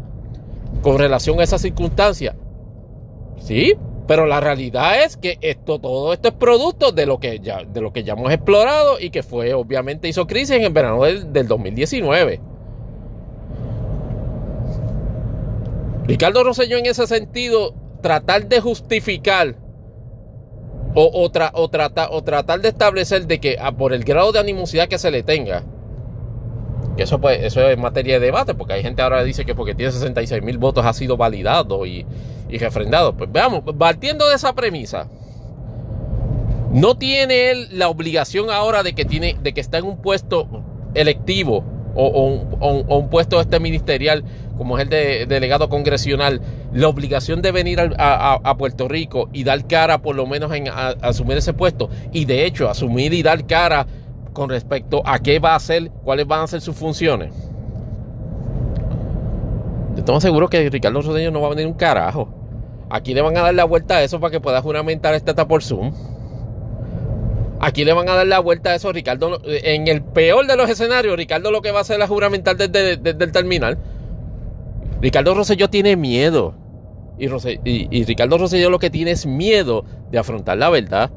con relación a esa circunstancia. Sí, pero la realidad es que esto, todo esto es producto de lo que ya, de lo que ya hemos explorado y que fue, obviamente, hizo crisis en el verano del, 2019. Ricardo Rosselló, en ese sentido, tratar de justificar o, o, o tratar de establecer de que ah, por el grado de animosidad que se le tenga, y eso, pues, es materia de debate, porque hay gente ahora que dice que porque tiene 66 mil votos ha sido validado y, y refrendado. Pues veamos, partiendo de esa premisa, no tiene él la obligación ahora de que, tiene, de que está en un puesto electivo o, un, puesto este ministerial como es el de delegado congresional, la obligación de venir a, Puerto Rico y dar cara por lo menos en asumir ese puesto y de hecho asumir y dar cara con respecto a qué va a hacer, cuáles van a ser sus funciones. Yo estoy seguro que Ricardo Roseño no va a venir un carajo. Aquí le van a dar la vuelta a eso para que pueda juramentar esta etapa por Zoom. Aquí le van a dar la vuelta a eso, Ricardo. En el peor de los escenarios, Ricardo lo que va a hacer es juramentar desde, el terminal. Ricardo Rosselló tiene miedo. Y, y, Ricardo Rosselló lo que tiene es miedo de afrontar la verdad.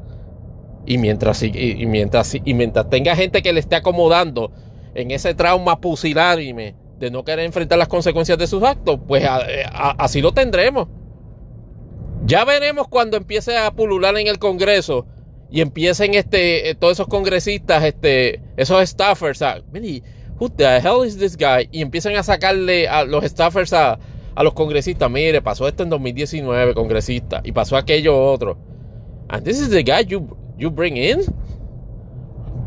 Y mientras, y, mientras, y mientras tenga gente que le esté acomodando en ese trauma pusilánime de no querer enfrentar las consecuencias de sus actos, pues así lo tendremos. Ya veremos cuando empiece a pulular en el Congreso y empiecen este, eh, todos esos congresistas, este, esos staffers, a, who the hell is this guy? Y empiezan a sacarle a los staffers a, a los congresistas, mire, pasó esto en 2019, congresista, y pasó aquello otro. And this is the guy you, you bring in?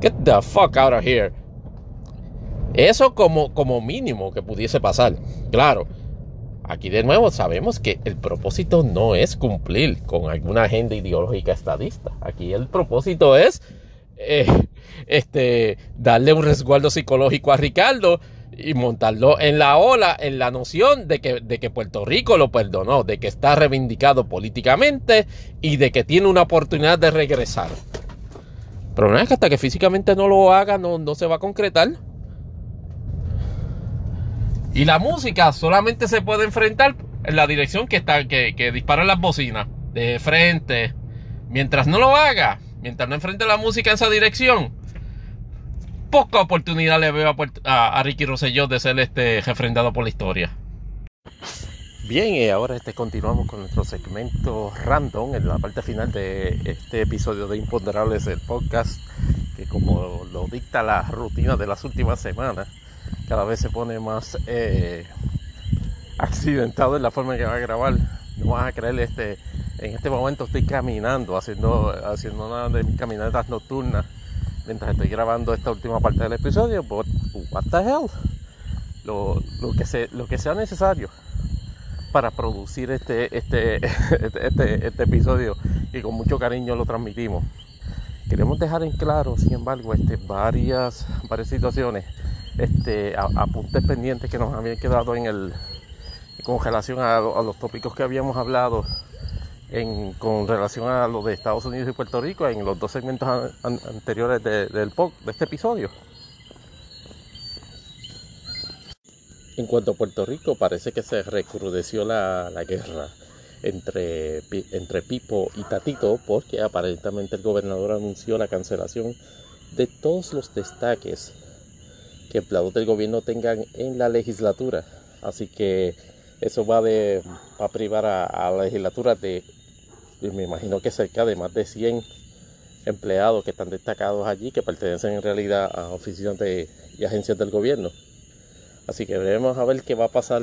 Get the fuck out of here. Eso como, como mínimo que pudiese pasar. Claro, aquí de nuevo sabemos que el propósito no es cumplir con alguna agenda ideológica estadista. Aquí el propósito es eh, este, darle un resguardo psicológico a Ricardo y montarlo en la ola, en la noción de que, de que Puerto Rico lo perdonó, de que está reivindicado políticamente y de que tiene una oportunidad de regresar. Pero no es que hasta que físicamente no lo haga, no, no se va a concretar. Y la música solamente se puede enfrentar en la dirección que, está, que, que disparan las bocinas, de frente. Mientras no lo haga, mientras no enfrente la música en esa dirección, poca oportunidad le veo a, Ricky Rosselló de ser este refrendado por la historia. Bien, y ahora este continuamos con nuestro segmento random en la parte final de este episodio de Imponderables del podcast, que como lo dicta la rutina de las últimas semanas, cada vez se pone más eh, accidentado en la forma en que va a grabar. No vas a creer, este, en este momento estoy caminando, haciendo, haciendo una de mis caminatas nocturnas mientras estoy grabando esta última parte del episodio, but what the hell? Lo, que, sea necesario para producir este, este, este, este, este, episodio y con mucho cariño lo transmitimos. Queremos dejar en claro, sin embargo, este, varias, varias situaciones, este, apuntes pendientes que nos habían quedado en el, con relación a los tópicos que habíamos hablado con relación a lo de Estados Unidos y Puerto Rico en los dos segmentos anteriores de, del de este episodio. En cuanto a Puerto Rico, parece que se recrudeció la, guerra entre, entre Pipo y Tatito porque aparentemente el gobernador anunció la cancelación de todos los destaques que empleados del gobierno tengan en la legislatura. Así que eso va, de, a privar a, la legislatura de, me imagino que cerca de más de 100 empleados que están destacados allí, que pertenecen en realidad a oficinas de, y agencias del gobierno. Así que veremos a ver qué va a pasar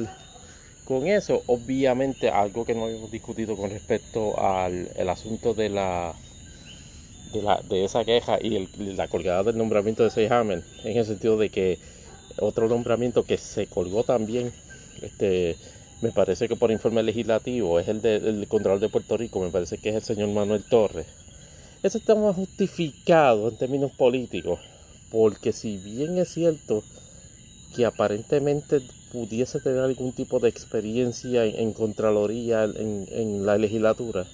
con eso. Obviamente algo que no habíamos discutido con respecto al el asunto de la de, la, de esa queja y la colgada del nombramiento de Seyhammer, en el sentido de que otro nombramiento que se colgó también, este, me parece que por informe legislativo, es el del Contralor de Puerto Rico, me parece que es el señor Manuel Torres. Eso está más justificado en términos políticos, porque si bien es cierto que aparentemente pudiese tener algún tipo de experiencia en, Contraloría en, en la legislatura,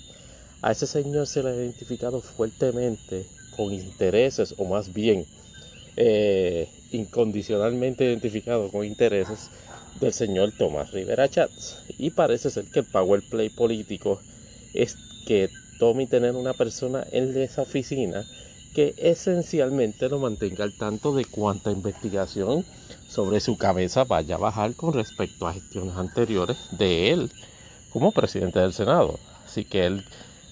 a ese señor se le ha identificado fuertemente con intereses, o más bien eh, incondicionalmente identificado con intereses del señor Tomás Rivera Chats. Y parece ser que el power play político es que tome tener una persona en esa oficina que esencialmente lo mantenga al tanto de cuánta investigación sobre su cabeza vaya a bajar con respecto a gestiones anteriores de él como presidente del Senado. Así que él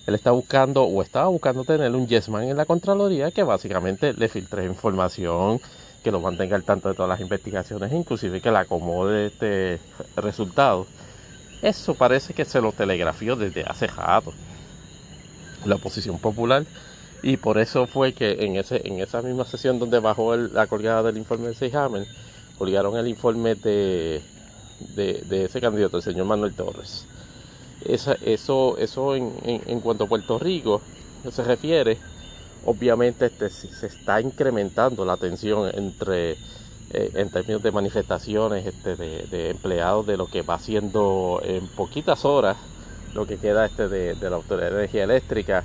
él está buscando o estaba buscando tener un yesman en la Contraloría que básicamente le filtre información, que lo mantenga al tanto de todas las investigaciones, inclusive que le acomode este resultado. Eso parece que se lo telegrafió desde hace rato la oposición popular y por eso fue que en, ese, en esa misma sesión donde bajó la colgada del informe de Seyhammer, colgaron el informe de, de ese candidato, el señor Manuel Torres eso, eso en, cuanto a Puerto Rico se refiere, obviamente este, se está incrementando la tensión entre, eh, en términos de manifestaciones este, de, empleados de lo que va haciendo en poquitas horas lo que queda este de, la Autoridad de Energía Eléctrica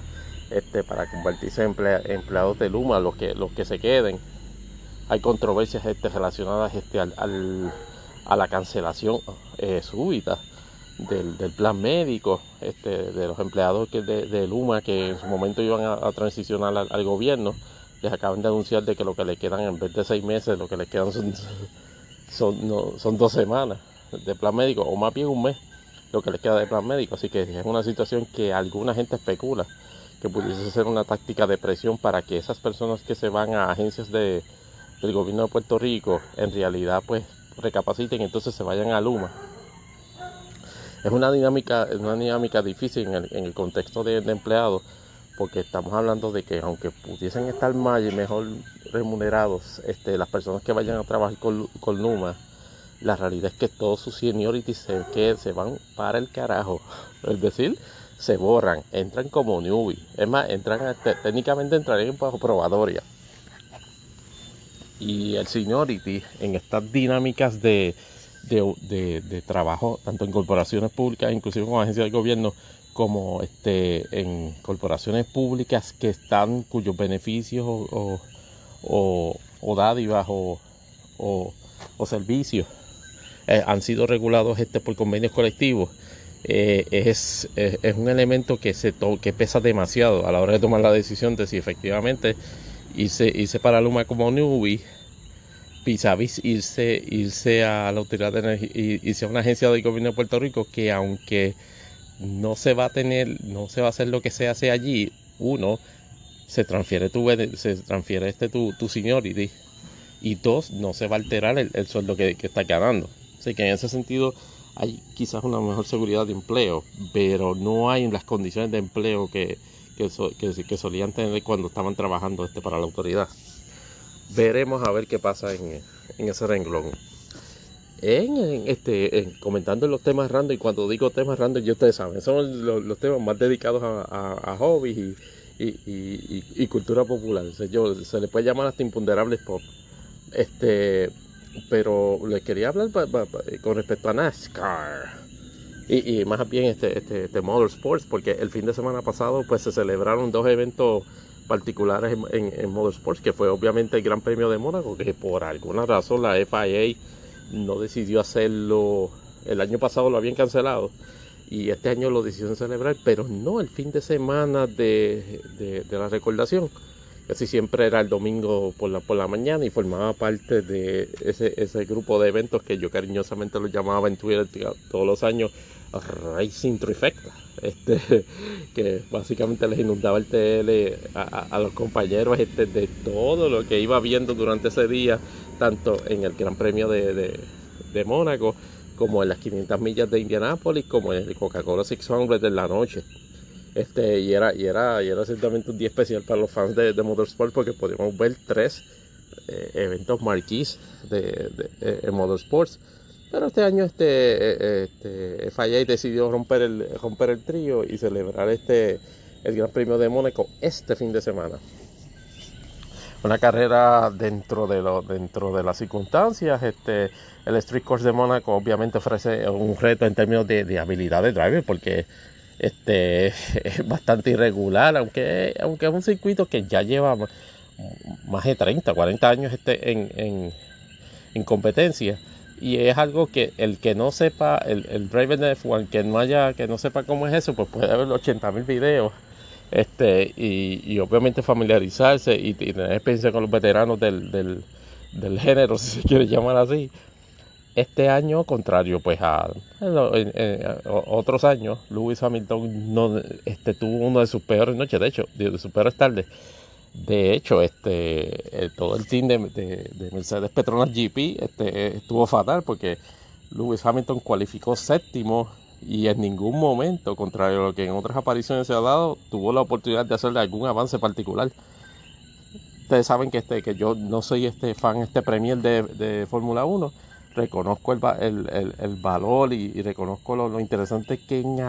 este, para convertirse en empleados de Luma, los que, los que se queden. Hay controversias este, relacionadas este, al, a la cancelación eh, súbita del, plan médico, este, de los empleados que de, Luma que en su momento iban a, transicionar al, gobierno, les acaban de anunciar de que lo que le quedan en vez de seis meses, lo que les quedan son, son, son dos semanas de plan médico, o más bien un mes, lo que les queda de plan médico. Así que es una situación que alguna gente especula que pudiese ser una táctica de presión para que esas personas que se van a agencias de, del gobierno de Puerto Rico en realidad pues recapaciten y entonces se vayan a Luma es una dinámica, es una dinámica difícil en el, en el contexto de, empleados, porque estamos hablando de que aunque pudiesen estar más y mejor remunerados, este, las personas que vayan a trabajar con, con Numa, la realidad es que todos sus seniority se, que se van para el carajo. Es decir, se borran, entran como newbie. Es más, entran técnicamente entrarían bajo probatoria. Y el seniority en estas dinámicas de, de, trabajo, tanto en corporaciones públicas, inclusive con agencias del gobierno, como este, en corporaciones públicas que están, cuyos beneficios o, o, dádivas o, servicios eh, han sido regulados este, por convenios colectivos. Eh, es, es, un elemento que, se que pesa demasiado a la hora de tomar la decisión de si efectivamente irse, irse para Luma como newbie vis irse, irse a la Autoridad de Energía, irse a una agencia del gobierno de Puerto Rico que aunque no se va a tener, no se va a hacer lo que se hace allí, uno, se transfiere tu, se transfiere este tu, tu seniority. Y dos, no se va a alterar el, sueldo que, que está ganando. Así que en ese sentido hay quizás una mejor seguridad de empleo, pero no hay las condiciones de empleo que, que, que solían tener cuando estaban trabajando este para la autoridad veremos a ver qué pasa en, ese renglón. En, este, comentando los temas random, y cuando digo temas random, ya ustedes saben, son los, temas más dedicados a, hobbies y, cultura popular. yo, se le puede llamar hasta imponderables pop. Este, pero les quería hablar con respecto a NASCAR. Y, más bien este, este, este Motorsports, porque el fin de semana pasado pues se celebraron dos eventos particulares en, en, Motorsports, que fue obviamente el Gran Premio de Mónaco, que por alguna razón la FIA no decidió hacerlo, el año pasado lo habían cancelado y este año lo decidieron celebrar, pero no el fin de semana de, la recordación, casi siempre era el domingo por la, por la mañana y formaba parte de ese, ese grupo de eventos que yo cariñosamente lo llamaba en Twitter todos los años Racing Trifecta, este, que básicamente les inundaba el TL a, los compañeros este, de todo lo que iba viendo durante ese día, tanto en el Gran Premio de, de, Mónaco, como en las 500 millas de Indianápolis, como en el Coca-Cola 600 de la noche. Este, y, era, y, era, y era ciertamente un día especial para los fans de, Motorsport porque podíamos ver tres eh, eventos marquís de, de, eh, en Motorsports pero este año este, eh, este FIA decidió romper el, romper el trío y celebrar este, el Gran Premio de Mónaco este fin de semana. Una carrera dentro de, lo, dentro de las circunstancias. Este, el Street Course de Mónaco obviamente ofrece un reto en términos de, habilidad de driver porque este, es bastante irregular, aunque, aunque es un circuito que ya lleva más de 30, 40 años este, en, en, en competencia y es algo que el que no sepa, el, el de F1, que no haya, que no sepa cómo es eso, pues puede ver 80 mil videos este, y, obviamente familiarizarse y, tener experiencia con los veteranos del, del, género, si se quiere llamar así. Este año, contrario pues a, otros años, Lewis Hamilton no, este, tuvo uno de sus peores noches, de hecho, de sus peores tardes de hecho, este, todo el team de, Mercedes Petronas GP este, estuvo fatal porque Lewis Hamilton cualificó séptimo y en ningún momento, contrario a lo que en otras apariciones se ha dado, tuvo la oportunidad de hacerle algún avance particular. Ustedes saben que, este, que yo no soy este fan, este premier de, Fórmula 1. Reconozco el, valor y, reconozco lo, lo, interesante que en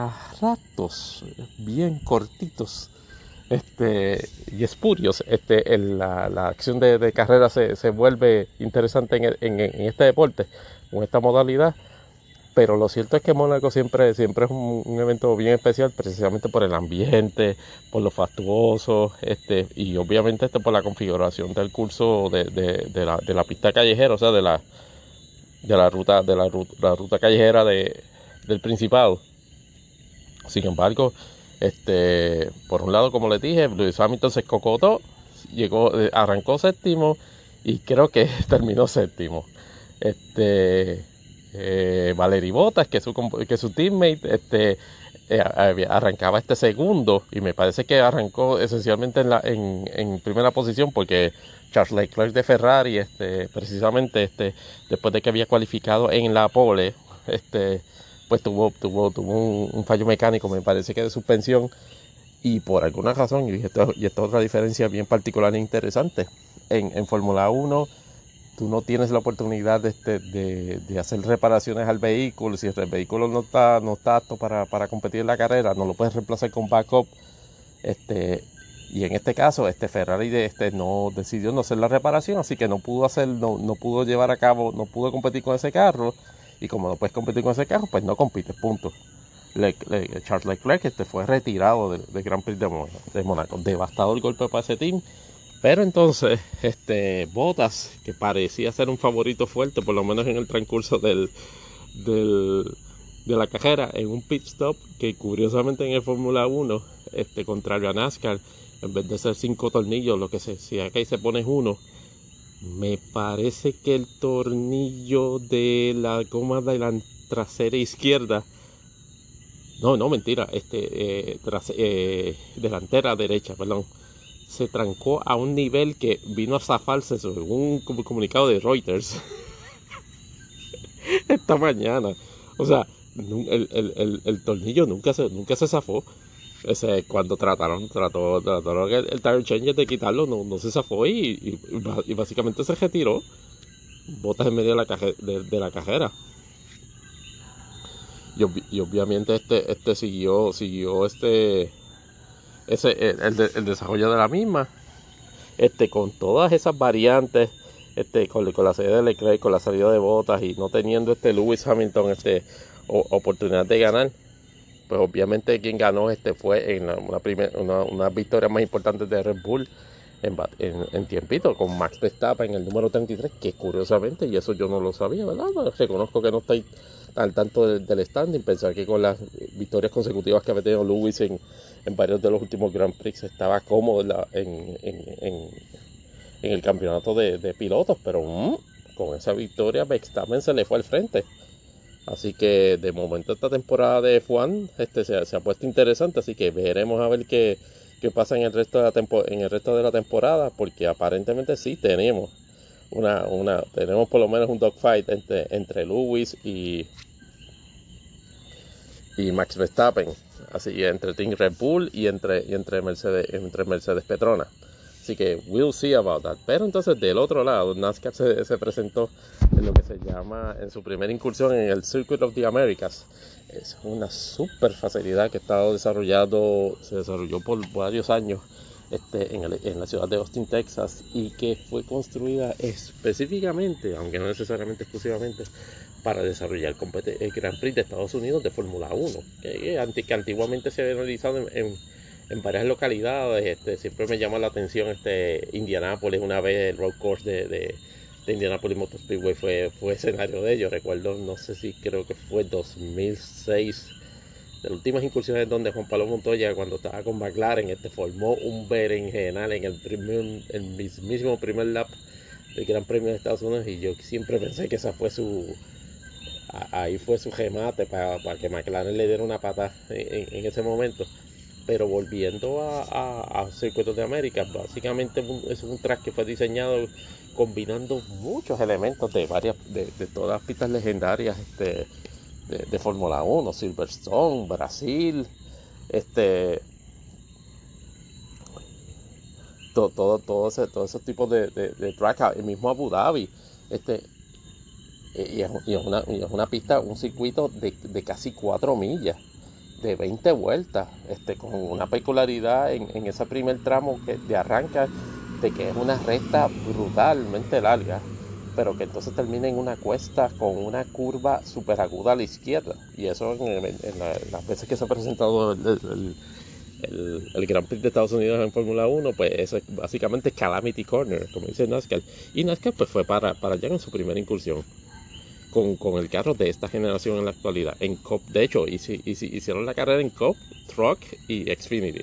ratos, bien cortitos, este, y espurios, este, la, acción de, carrera se, vuelve interesante en, este deporte, con esta modalidad. Pero lo cierto es que Mónaco siempre, siempre es un, evento bien especial, precisamente por el ambiente, por lo fastuoso, este, y obviamente este por la configuración del curso de, la, pista callejera, o sea, de la, de la ruta, de la ruta, callejera del Principado. Sin embargo, este, por un lado, como les dije, Luis Hamilton se escocotó, llegó, eh, arrancó séptimo y creo que terminó séptimo. Este, eh, Valery Bottas, que su, que su teammate, este, eh, arrancaba este segundo y me parece que arrancó esencialmente en primera posición porque Charles Leclerc de Ferrari, este, precisamente este, después de que había cualificado en la pole, este, pues tuvo, tuvo, tuvo un, fallo mecánico, me parece que de suspensión, y por alguna razón, y esto, y esta otra diferencia bien particular e interesante, en, Fórmula 1 tú no tienes la oportunidad de, este, de, hacer reparaciones al vehículo, si el vehículo no está, no está apto para, competir en la carrera, no lo puedes reemplazar con backup, este, y en este caso, este Ferrari de este no decidió no hacer la reparación, así que no pudo hacer, no pudo llevar a cabo, no pudo competir con ese carro y como no puedes competir con ese carro, pues no compites, punto. Charles Leclerc este fue retirado del, Grand Prix de, de Monaco. Devastado el golpe para ese team. Pero entonces, este Bottas, que parecía ser un favorito fuerte, por lo menos en el transcurso del, del de la cajera, en un pit stop que curiosamente en el Fórmula 1, este, contrario a NASCAR, en vez de ser cinco tornillos, lo que se, si acá se pone uno, me parece que el tornillo de la goma de la trasera izquierda. No, no, mentira. Este, eh, eh, delantera derecha, perdón. Se trancó a un nivel que vino a zafarse según un comunicado de Reuters. Esta mañana. O sea, el, el, el, tornillo nunca se, nunca se zafó. Ese, cuando trataron, trató, trataron el, el tire changer de quitarlo, no, no se zafó y, y, básicamente se retiró. Botas en medio de la, de, la cajera. Y, obviamente este, este siguió, siguió este, ese, el, desarrollo de la misma. Este, con todas esas variantes, este, con, con la salida de Leclerc, con la salida de botas y no teniendo este Lewis Hamilton este, oportunidad de ganar pues obviamente quien ganó este fue en una, una, victoria más importante de Red Bull en, tiempito con Max Verstappen en el número 33, que curiosamente, y eso yo no lo sabía, ¿verdad? Reconozco que no estoy al tanto del, standing, pensaba que con las victorias consecutivas que había tenido Lewis en, varios de los últimos Grand Prix estaba cómodo en, el campeonato de, pilotos, pero mm, con esa victoria Verstappen se le fue al frente. Así que de momento esta temporada de F1 este, se, se ha puesto interesante, así que veremos a ver qué qué pasa en el resto de la en el resto de la temporada porque aparentemente sí tenemos una, una tenemos por lo menos un dogfight entre, entre Lewis y y Max Verstappen. Así entre Team Red Bull y entre y entre Mercedes entre Mercedes Petrona Así que we'll see about that. Pero entonces del otro lado, NASCAR se, presentó en lo que se llama, en su primera incursión en el Circuit of the Americas. Es una super facilidad que ha estado desarrollado, se desarrolló por varios años este, en, la ciudad de Austin, Texas, y que fue construida específicamente, aunque no necesariamente exclusivamente, para desarrollar el Grand Prix de Estados Unidos de Fórmula 1, que, que, antiguamente se había realizado en en varias localidades. Este, siempre me llama la atención este Indianápolis, una vez el road course de, de, Indianapolis Motor Speedway fue, fue escenario de ello. Recuerdo, no sé si creo que fue 2006, de las últimas incursiones donde Juan Pablo Montoya, cuando estaba con McLaren, este, formó un berenjenal en el, primer, el mismísimo primer lap del Gran Premio de Estados Unidos y yo siempre pensé que esa fue su ahí fue su gemate para, para que McLaren le diera una pata en ese momento pero volviendo a, a, Circuitos de América, básicamente es un track que fue diseñado combinando muchos elementos de varias, de, todas las pistas legendarias este, de, Fórmula 1, Silverstone, Brasil, este todo, ese, todos esos tipos de, de, track, el mismo Abu Dhabi, este y es, una, y es una pista, un circuito de, de casi 4 millas de 20 vueltas, este, con una peculiaridad en, en ese primer tramo que, de arranca, de que es una recta brutalmente larga, pero que entonces termina en una cuesta con una curva super aguda a la izquierda. Y eso en, las veces que se ha presentado el, el, Grand Prix de Estados Unidos en Fórmula 1, pues eso es básicamente Calamity Corner, como dice NASCAR. Y NASCAR pues fue para, para allá en su primera incursión con, el carro de esta generación en la actualidad. En COP, de hecho, hicieron la carrera en COP, Truck y Xfinity.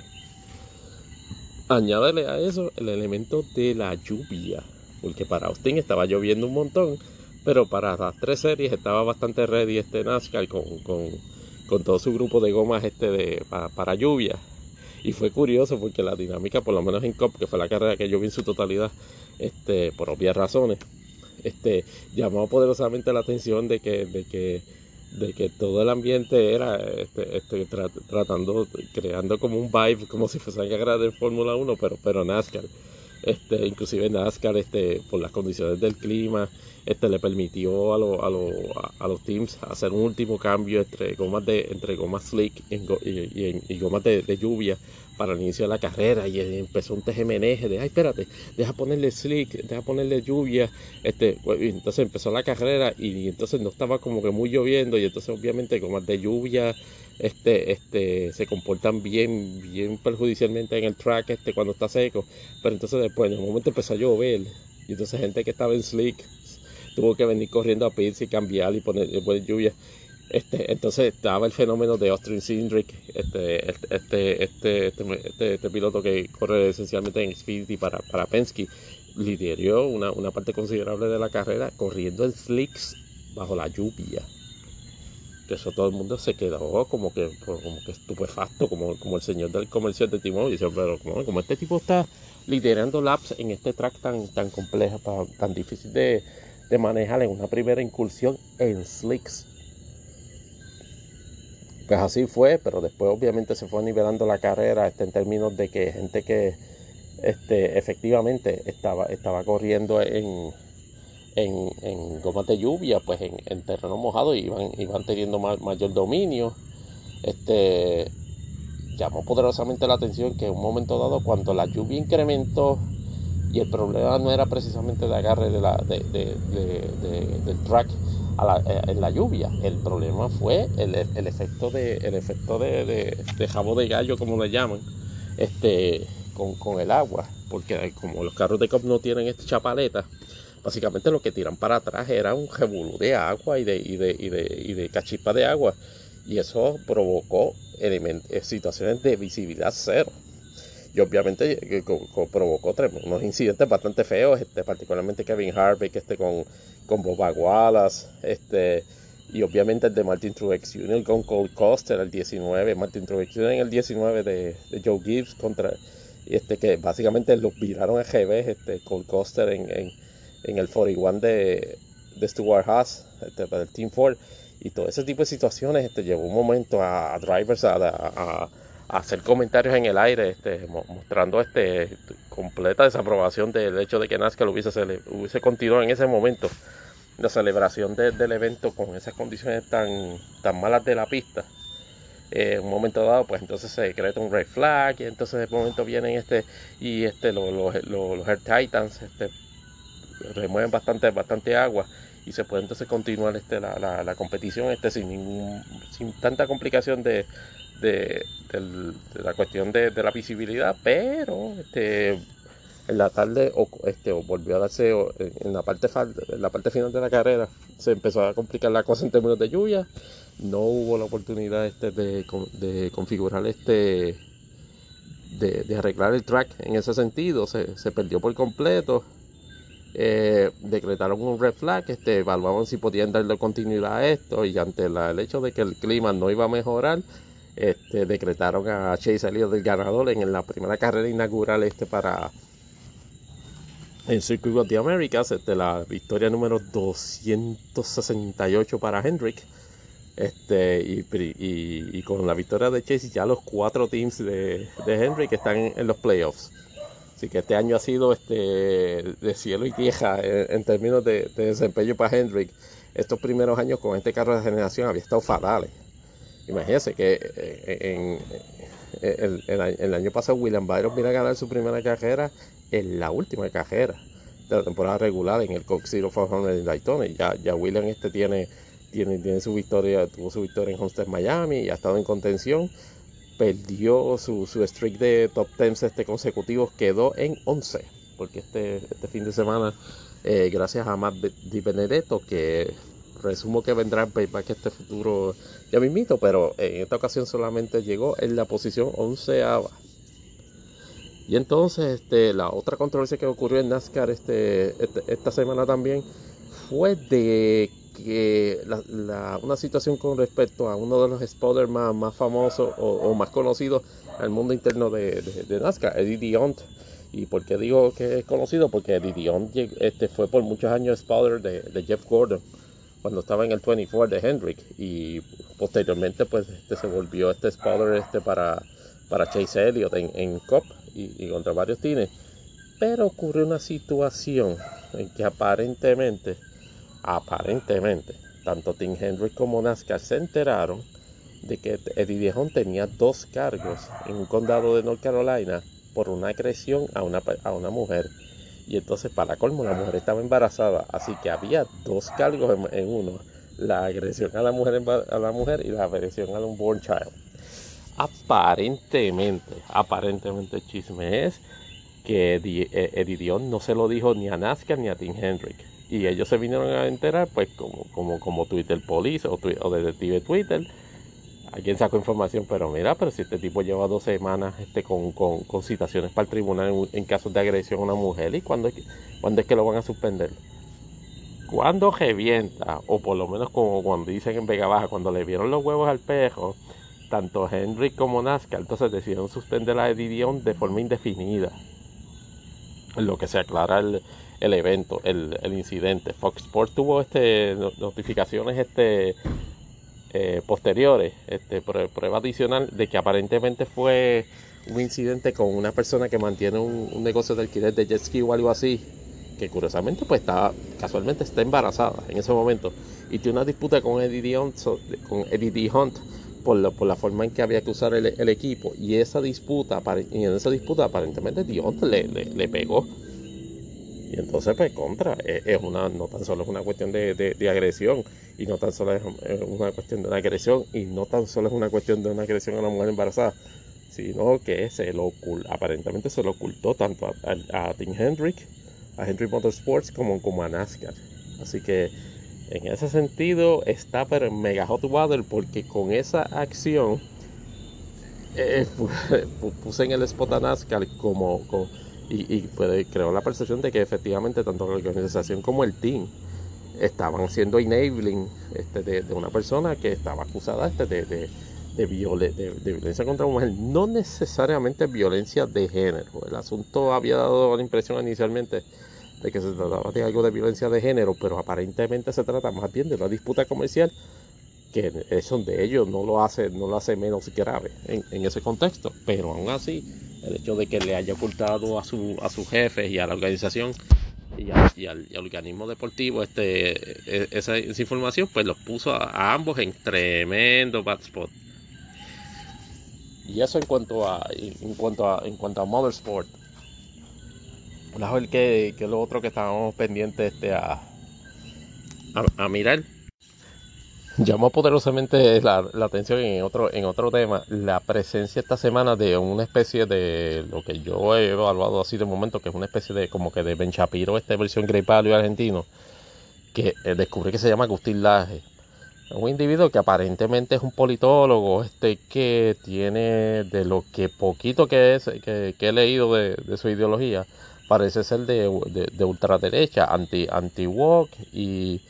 Añádele a eso el elemento de la lluvia, porque para Austin estaba lloviendo un montón, pero para las tres series estaba bastante ready este NASCAR con, con, todo su grupo de gomas este de, para, para, lluvia. Y fue curioso porque la dinámica, por lo menos en COP, que fue la carrera que yo vi en su totalidad, este, por obvias razones, este, llamó poderosamente la atención de que, de que, de que todo el ambiente era este, este, tratando, creando como un vibe, como si fuese a de Fórmula 1, pero, pero NASCAR. Este, inclusive NASCAR, este, por las condiciones del clima, este, le permitió a, a, los teams hacer un último cambio entre gomas de, entre gomas slick y, gomas de, lluvia para el inicio de la carrera y empezó un tejemeneje de ay espérate deja ponerle slick deja ponerle lluvia este pues, entonces empezó la carrera y, entonces no estaba como que muy lloviendo y entonces obviamente gomas de lluvia este este se comportan bien bien perjudicialmente en el track este cuando está seco. Pero entonces después en un momento empezó a llover y entonces gente que estaba en slick tuvo que venir corriendo a pedirse y cambiar y poner, poner lluvia este, entonces estaba el fenómeno de Austin Cindric, este, este, este, este, este, piloto que corre esencialmente en Xfinity para, para Penske, lideró una, una parte considerable de la carrera corriendo en slicks bajo la lluvia. Que eso todo el mundo se quedó como que, como que estupefacto, como, como el señor del comercial de Timón. Dice, pero como, como este tipo está liderando laps en este track tan, tan complejo, tan, difícil de, de manejar en una primera incursión en slicks pues así fue, pero después obviamente se fue nivelando la carrera este, en términos de que gente que este, efectivamente estaba, estaba corriendo en, en, en gomas de lluvia, pues en, terreno mojado iban, iban teniendo mayor dominio. Este, llamó poderosamente la atención que en un momento dado, cuando la lluvia incrementó y el problema no era precisamente el agarre de la, de, del track, eh, en la lluvia. El problema fue el, efecto de el efecto de, de, jabo de gallo, como le llaman, este, con, el agua. porque como los carros de cop no tienen esta chapaleta, básicamente lo que tiran para atrás era un revolú de agua y de, y de, y de, y de cachispa de agua. Y eso provocó eh, situaciones de visibilidad cero. Y obviamente eh, provocó unos incidentes bastante feos, este, particularmente Kevin Harvick este, con, con Bob Wallace, este, y obviamente el de Martin Truex Jr. con Cole Coster el 19, Martin Truex Jr. en el 19 de, Joe Gibbs contra este que básicamente los viraron a GB, este Cole Coster en, en, en el 41 de, de Stuart Haas, este, del Team Ford y todo ese tipo de situaciones este, llevó un momento a, drivers a, a, hacer comentarios en el aire este, mostrando este completa desaprobación del hecho de que NASCAR hubiese, hubiese continuado en ese momento la celebración del evento con esas condiciones tan, tan malas de la pista. Eh, en un momento dado, pues entonces se decreta un red flag y entonces de momento vienen este y este los, los, los, Air Titans este, remueven bastante, bastante agua y se puede entonces continuar este, la, la, la competición este, sin, ningún, sin tanta complicación de, de, la cuestión de, la visibilidad, pero este, en la tarde este, volvió a darse en la parte en la parte final de la carrera se empezó a complicar la cosa en términos de lluvia. No hubo la oportunidad este de, configurar este de, arreglar el track en ese sentido. Se, se perdió por completo. Eh, decretaron un red flag este evaluaban si podían darle continuidad a esto y ante el hecho de que el clima no iba a mejorar este, decretaron a Chase Elliott el ganador en la primera carrera inaugural este para en Circuit of the Americas, este, la victoria número 268 para Hendrick. Este, y, con la victoria de Chase, ya los cuatro teams de, de Hendrick están en, los playoffs. Así que este año ha sido este, de cielo y tierra en, términos de, desempeño para Hendrick. Estos primeros años con este carro de generación había estado fatales. Imagínense que eh, en, el, año pasado William Byron vino a ganar su primera carrera en la última carrera de la temporada regular en el Cox Zero 500 en Daytona. Y ya, ya William este tiene, tiene, tiene su victoria, tuvo su victoria en Homestead Miami y ha estado en contención. Perdió su, su streak de top 10 este consecutivos, quedó en 11. Porque este, este fin de semana, eh, gracias a Matt Di Benedetto, que resumo que vendrá en payback este futuro ya mismito, pero en esta ocasión solamente llegó en la posición onceava. Y entonces este, la otra controversia que ocurrió en NASCAR este, este esta semana también fue de que una situación con respecto a uno de los spoilers más, famosos o, más conocidos al mundo interno de, NASCAR, Eddie Diont. ¿Y por qué digo que es conocido? Porque Eddie Diont este, fue por muchos años spoiler de Jeff Gordon cuando estaba en el 24 de Hendrick y posteriormente pues este se volvió este spoiler este para, para Chase Elliott en, en COP y, contra varios tines pero ocurrió una situación en que aparentemente aparentemente tanto Tim Hendrick como NASCAR se enteraron de que Eddie Dijon tenía dos cargos en un condado de North Carolina por una agresión a una, a una mujer y entonces, para colmo, la mujer estaba embarazada. Así que había dos cargos en, uno: la agresión a la mujer, a la mujer y la agresión a un unborn child. Aparentemente, aparentemente, el chisme es que Eddie eh, no se lo dijo ni a NASCAR ni a Tim Hendrick. Y ellos se vinieron a enterar, pues, como, como, como Twitter Police o, o Detective Twitter alguien sacó información, pero mira, pero si este tipo lleva dos semanas este, con, con, citaciones para el tribunal en, casos de agresión a una mujer, ¿y cuándo, cuándo es que lo van a suspender? Cuando revienta, o por lo menos como cuando dicen en Vega Baja, cuando le vieron los huevos al perro, tanto Henry como Nazca, entonces decidieron suspender la edición de forma indefinida. Lo que se aclara el, el evento, el, el, incidente. Fox Sports tuvo este notificaciones este eh, posteriores, este, prueba adicional de que aparentemente fue un incidente con una persona que mantiene un, negocio de alquiler de jet ski o algo así, que curiosamente pues está, casualmente está embarazada en ese momento y tiene una disputa con Eddie Hunt, con Eddie Hunt por, por la forma en que había que usar el, equipo y esa disputa, y en esa disputa aparentemente Hunt le, le pegó y entonces, pues, contra, es, una, no tan solo es una cuestión de, de, agresión, y no tan solo es una cuestión de una agresión, y no tan solo es una cuestión de una agresión a una mujer embarazada, sino que se lo aparentemente se lo ocultó tanto a, Tim Hendrick, a Henry Motorsports como, como a NASCAR. Así que en ese sentido está pero mega hot water porque con esa acción eh, puse en el spot a NASCAR como, y, y pues, creó la percepción de que efectivamente tanto la organización como el team estaban siendo enabling este, de, una persona que estaba acusada este, de, violencia contra mujer, no necesariamente violencia de género. El asunto había dado la impresión inicialmente de que se trataba de algo de violencia de género, pero aparentemente se trata más bien de una disputa comercial que eso de ellos no lo hace, no lo hace menos grave en, en, ese contexto. Pero aún así, el hecho de que le haya ocultado a su, a sus jefes y a la organización y, al, organismo deportivo este, e, esa, información, pues los puso a, ambos en tremendo bad spot. Y eso en cuanto a en cuanto a en cuanto a Motorsport. que, que lo otro que estábamos pendientes este, a, a mirar Llamó poderosamente la, atención en otro, en otro tema la presencia esta semana de una especie de lo que yo he evaluado así de momento, que es una especie de como que de Ben Shapiro, esta versión Grey Palio argentino, que eh, descubrí que se llama Agustín Laje. Un individuo que aparentemente es un politólogo, este que tiene de lo que poquito que es, que, he leído de, su ideología, parece ser de, de, ultraderecha, anti, anti-woke y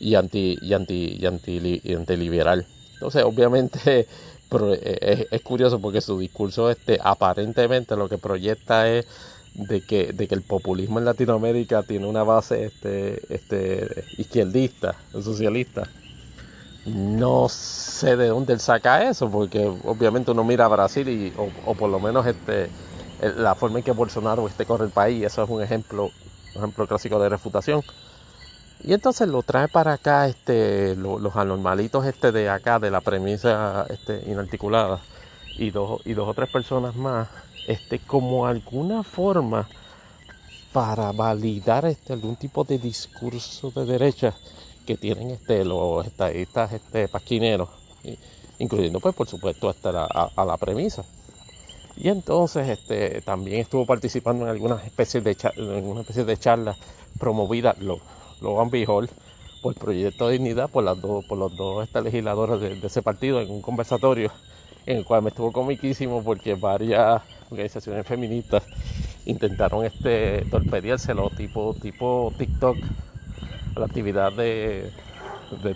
y anti y anti y anti, y antiliberal. Entonces, obviamente eh, es, curioso porque su discurso este aparentemente lo que proyecta es de que, de que el populismo en Latinoamérica tiene una base este, este izquierdista, socialista. No sé de dónde él saca eso, porque obviamente uno mira a Brasil y, o, por lo menos este, la forma en que Bolsonaro este corre el país, eso es un ejemplo, un ejemplo clásico de refutación. Y entonces lo trae para acá este, los anormalitos este de acá, de la premisa este, inarticulada, y dos, y dos o tres personas más, este, como alguna forma para validar este, algún tipo de discurso de derecha que tienen este, los estadistas este, pasquineros, incluyendo pues por supuesto hasta la, a, la premisa. Y entonces este, también estuvo participando en algunas especies de, especie de charlas promovidas, Logan B. Hall, por el Proyecto de Dignidad, por, las dos, por los dos este, legisladores de, ese partido, en un conversatorio en el cual me estuvo comiquísimo porque varias organizaciones feministas intentaron este torpedeárselo tipo, tipo TikTok a la actividad de,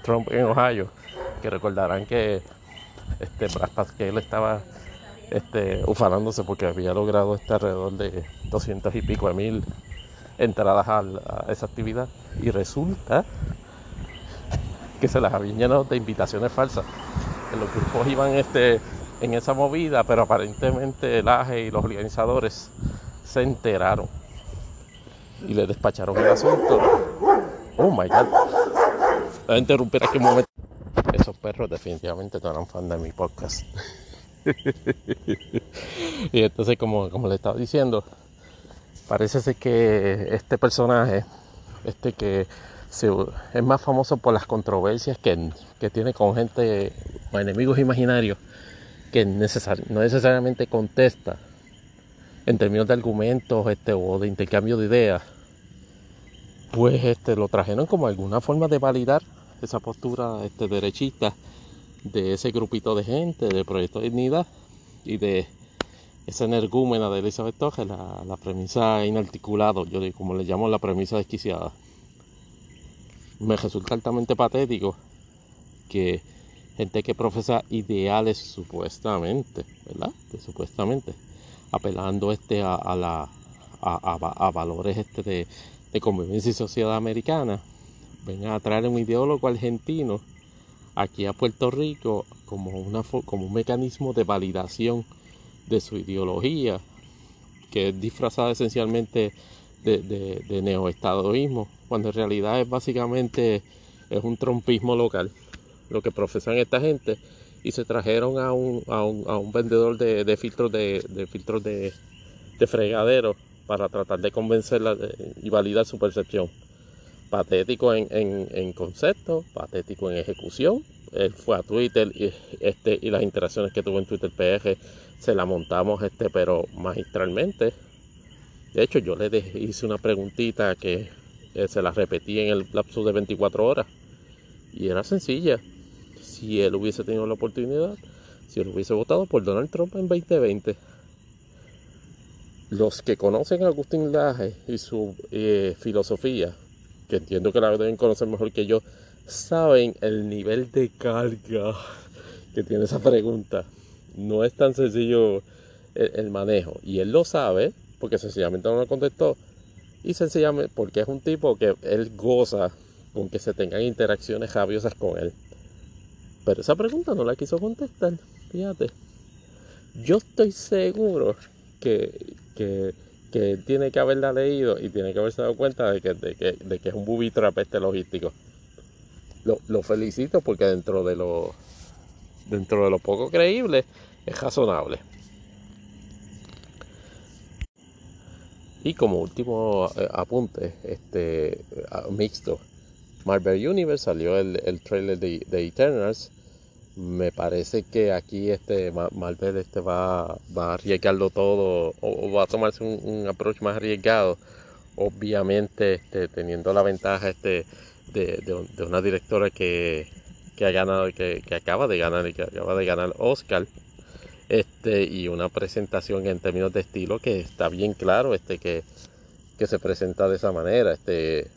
Trump en Ohio, que recordarán que este Brad Pascal estaba este, ufanándose porque había logrado este alrededor de 200 y pico de mil entradas a, esa actividad y resulta que se las habían llenado de invitaciones falsas. Que los grupos iban este, en esa movida, pero aparentemente el AGE y los organizadores se enteraron y le despacharon el asunto. Oh my god. Voy a interrumpir aquí un momento. Esos perros definitivamente no eran fan de mi podcast. y entonces, como, como le estaba diciendo, Parece que este personaje, este que es más famoso por las controversias que, tiene con gente o enemigos imaginarios, que no necesariamente contesta en términos de argumentos este, o de intercambio de ideas, pues este, lo trajeron como alguna forma de validar esa postura este, derechista de ese grupito de gente, del Proyecto de Dignidad y de esa energúmena de Elizabeth Toge, la, premisa inarticulado, yo como le llamo la premisa desquiciada. Me resulta altamente patético que gente que profesa ideales supuestamente, ¿verdad? Supuestamente, apelando este a, la, a, valores este de, de, convivencia y sociedad americana, vengan a traer un ideólogo argentino aquí a Puerto Rico como, una, como un mecanismo de validación de su ideología, que es disfrazada esencialmente de, de, neoestadoísmo, cuando en realidad es básicamente es un trompismo local, lo que profesan esta gente, y se trajeron a un, a un, a un vendedor de, de, filtros de, de filtros de, de fregadero para tratar de convencerla y validar su percepción. Patético en, en, concepto, patético en ejecución. Él fue a Twitter y, este, y las interacciones que tuvo en Twitter PG se la montamos este, pero magistralmente. De hecho, yo le hice una preguntita que eh, se la repetí en el lapso de 24 horas. Y era sencilla. Si él hubiese tenido la oportunidad, si él hubiese votado por Donald Trump en 2020, los que conocen a Agustín Laje y su eh, filosofía, que entiendo que la deben conocer mejor que yo, saben el nivel de carga que tiene esa pregunta. No es tan sencillo el, manejo. Y él lo sabe, porque sencillamente no lo contestó. Y sencillamente porque es un tipo que él goza con que se tengan interacciones javiosas con él. Pero esa pregunta no la quiso contestar. Fíjate. Yo estoy seguro que, que, tiene que haberla leído y tiene que haberse dado cuenta de que, de que, es un booby trap este logístico. Lo, felicito porque dentro de lo dentro de lo poco creíble es razonable. Y como último eh, apunte, este mixto, Marvel Universe salió el, el trailer de, de Eternals me parece que aquí este Marvel este va, va a arriesgarlo todo o, va a tomarse un, approach más arriesgado. Obviamente este, teniendo la ventaja este de, de, una directora que, que ha ganado que, que, acaba de ganar y que acaba de ganar Oscar este y una presentación en términos de estilo que está bien claro este que, que se presenta de esa manera este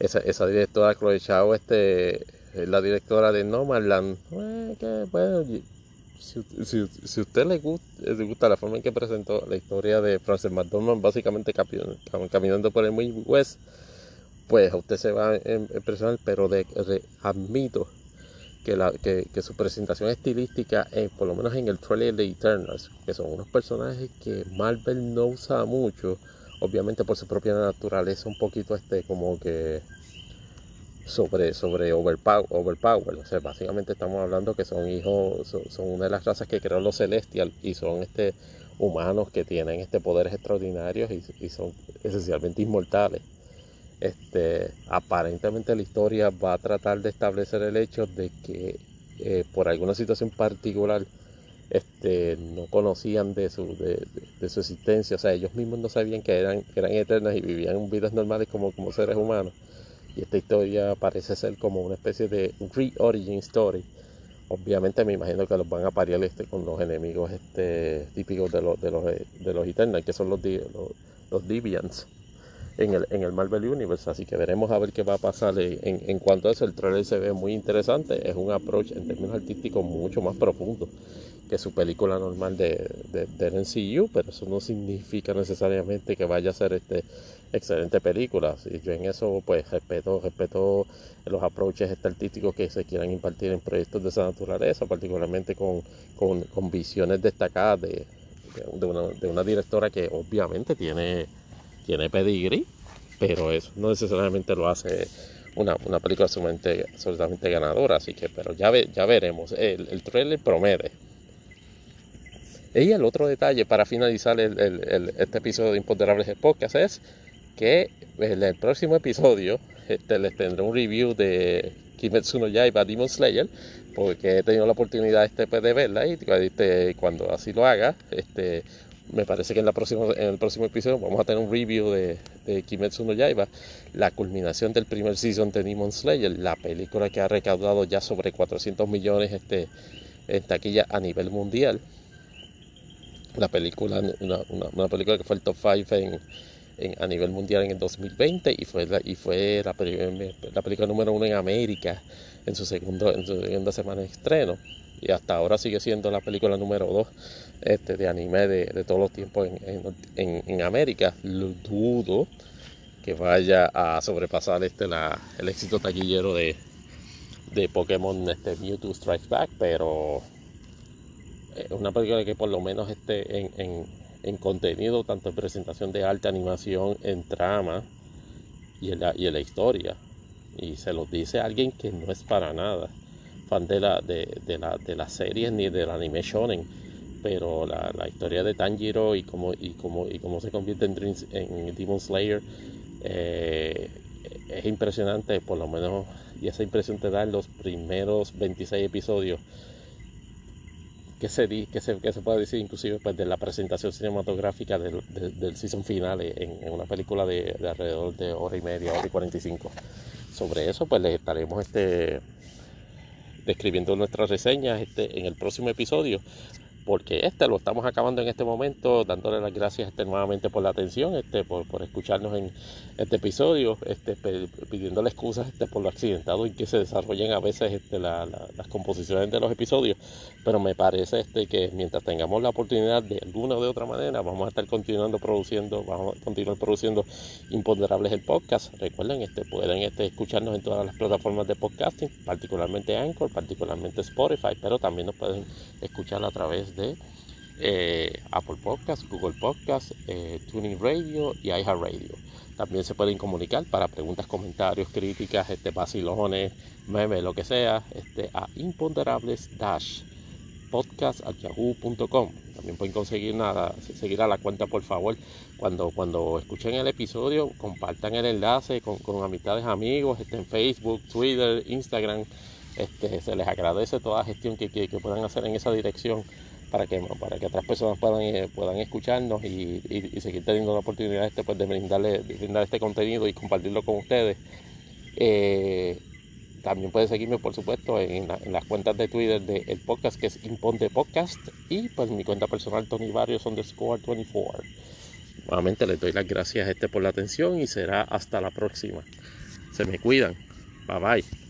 esa, esa directora Chloe Chao este la directora de Nomadland. bueno, si, usted le gusta, le gusta la forma en que presentó la historia de Frances McDormand, básicamente caminando por el muy West, pues usted se va a impresionar, pero de, admito que, la, que, su presentación estilística, eh, por lo menos en el trailer de Eternals, que son unos personajes que Marvel no usa mucho, obviamente por su propia naturaleza, un poquito este como que sobre, sobre overpower, overpower. O sea, básicamente estamos hablando que son hijos, son, una de las razas que creó los Celestial y son este humanos que tienen este poderes extraordinarios y, son esencialmente inmortales. Este, aparentemente la historia va a tratar de establecer el hecho de que eh, por alguna situación particular este, no conocían de su, de, su existencia, o sea, ellos mismos no sabían que eran, que eran eternas y vivían vidas normales como, como seres humanos y esta historia parece ser como una especie de re-origin story. Obviamente me imagino que los van a pariar este con los enemigos este, típicos de los, de los, de los Eternals, que son los, los, los Deviants en el, en el Marvel Universe. Así que veremos a ver qué va a pasar. En, en cuanto a eso, el trailer se ve muy interesante. Es un approach en términos artísticos mucho más profundo que su película normal de, de, del MCU, pero eso no significa necesariamente que vaya a ser este excelente película. Yo en eso pues respeto, respeto los approaches artísticos que se quieran impartir en proyectos de esa naturaleza, particularmente con, con, con visiones destacadas de, de, una, de, una, directora que obviamente tiene, tiene pedigrí, pero eso no necesariamente lo hace una, una película absolutamente, absolutamente ganadora, así que pero ya, ve, ya veremos. El, el trailer promete, y el otro detalle para finalizar el, este episodio de Imponderables Podcast es que en el próximo episodio este, les tendré un review de Kimetsu no Yaiba Demon Slayer porque he tenido la oportunidad este, pues, de verla y este, cuando así lo haga este, me parece que en, la próxima, en el próximo episodio vamos a tener un review de, de Kimetsu no Yaiba, la culminación del primer season de Demon Slayer, la película que ha recaudado ya sobre 400 millones este, en taquilla a nivel mundial. La película, una, una, película que fue el top 5 en, en, a nivel mundial en el 2020 y fue la, y fue la, la, película número uno en América en su, segundo, en su segunda semana de estreno. Y hasta ahora sigue siendo la película número 2 este, de anime de, de todos los tiempos en, en, en, América. Lo dudo que vaya a sobrepasar este, el éxito taquillero de, de Pokémon este, Mewtwo Strikes Back, pero es una película que por lo menos esté en, en, contenido, tanto en presentación de alta animación, en trama y en la, y en la historia. Y se lo dice alguien que no es para nada fan de la, de, de la, de las series ni del anime shonen. Pero la, la historia de Tanjiro y cómo, y cómo, y cómo se convierte en, en Demon Slayer eh, es impresionante, por lo menos, y esa impresión te da en los primeros 26 episodios. Que se, que, se, que se puede decir inclusive pues, de la presentación cinematográfica del, del, season final en, una película de, de, alrededor de hora y media, hora y 45. Sobre eso pues les estaremos este, describiendo nuestras reseñas este, en el próximo episodio porque este lo estamos acabando en este momento, dándole las gracias este, nuevamente por la atención, este, por, por escucharnos en este episodio, este, pidiéndole excusas este, por lo accidentado y que se desarrollen a veces este, las composiciones de los episodios, pero me parece que mientras tengamos la oportunidad de alguna o de otra manera, vamos a estar continuando produciendo, vamos a continuar produciendo Imponderables el podcast. Recuerden, pueden escucharnos en todas las plataformas de podcasting, particularmente Anchor, particularmente Spotify, pero también nos pueden escuchar a través de eh, Apple Podcast, Google Podcast, eh, Tuning Radio y iHeartRadio. También se pueden comunicar para preguntas, comentarios, críticas, este, vacilones, memes, lo que sea, este, a imponderables podcast.yahoo.com. También pueden conseguir nada, seguir a la cuenta, por favor. Cuando, cuando escuchen el episodio, compartan el enlace con, con amistades, amigos, este, en Facebook, Twitter, Instagram. Este, se les agradece toda la gestión que, que puedan hacer en esa dirección para que, otras personas puedan, eh, puedan escucharnos y, seguir teniendo la oportunidad este, pues, de, brindarle, brindar este contenido y compartirlo con ustedes. Eh, también pueden seguirme, por supuesto, en, las cuentas de Twitter del podcast, que es Imponte Podcast, y pues mi cuenta personal, Tony Varios underscore 24. Nuevamente les doy las gracias este por la atención y será hasta la próxima. Se me cuidan. Bye bye.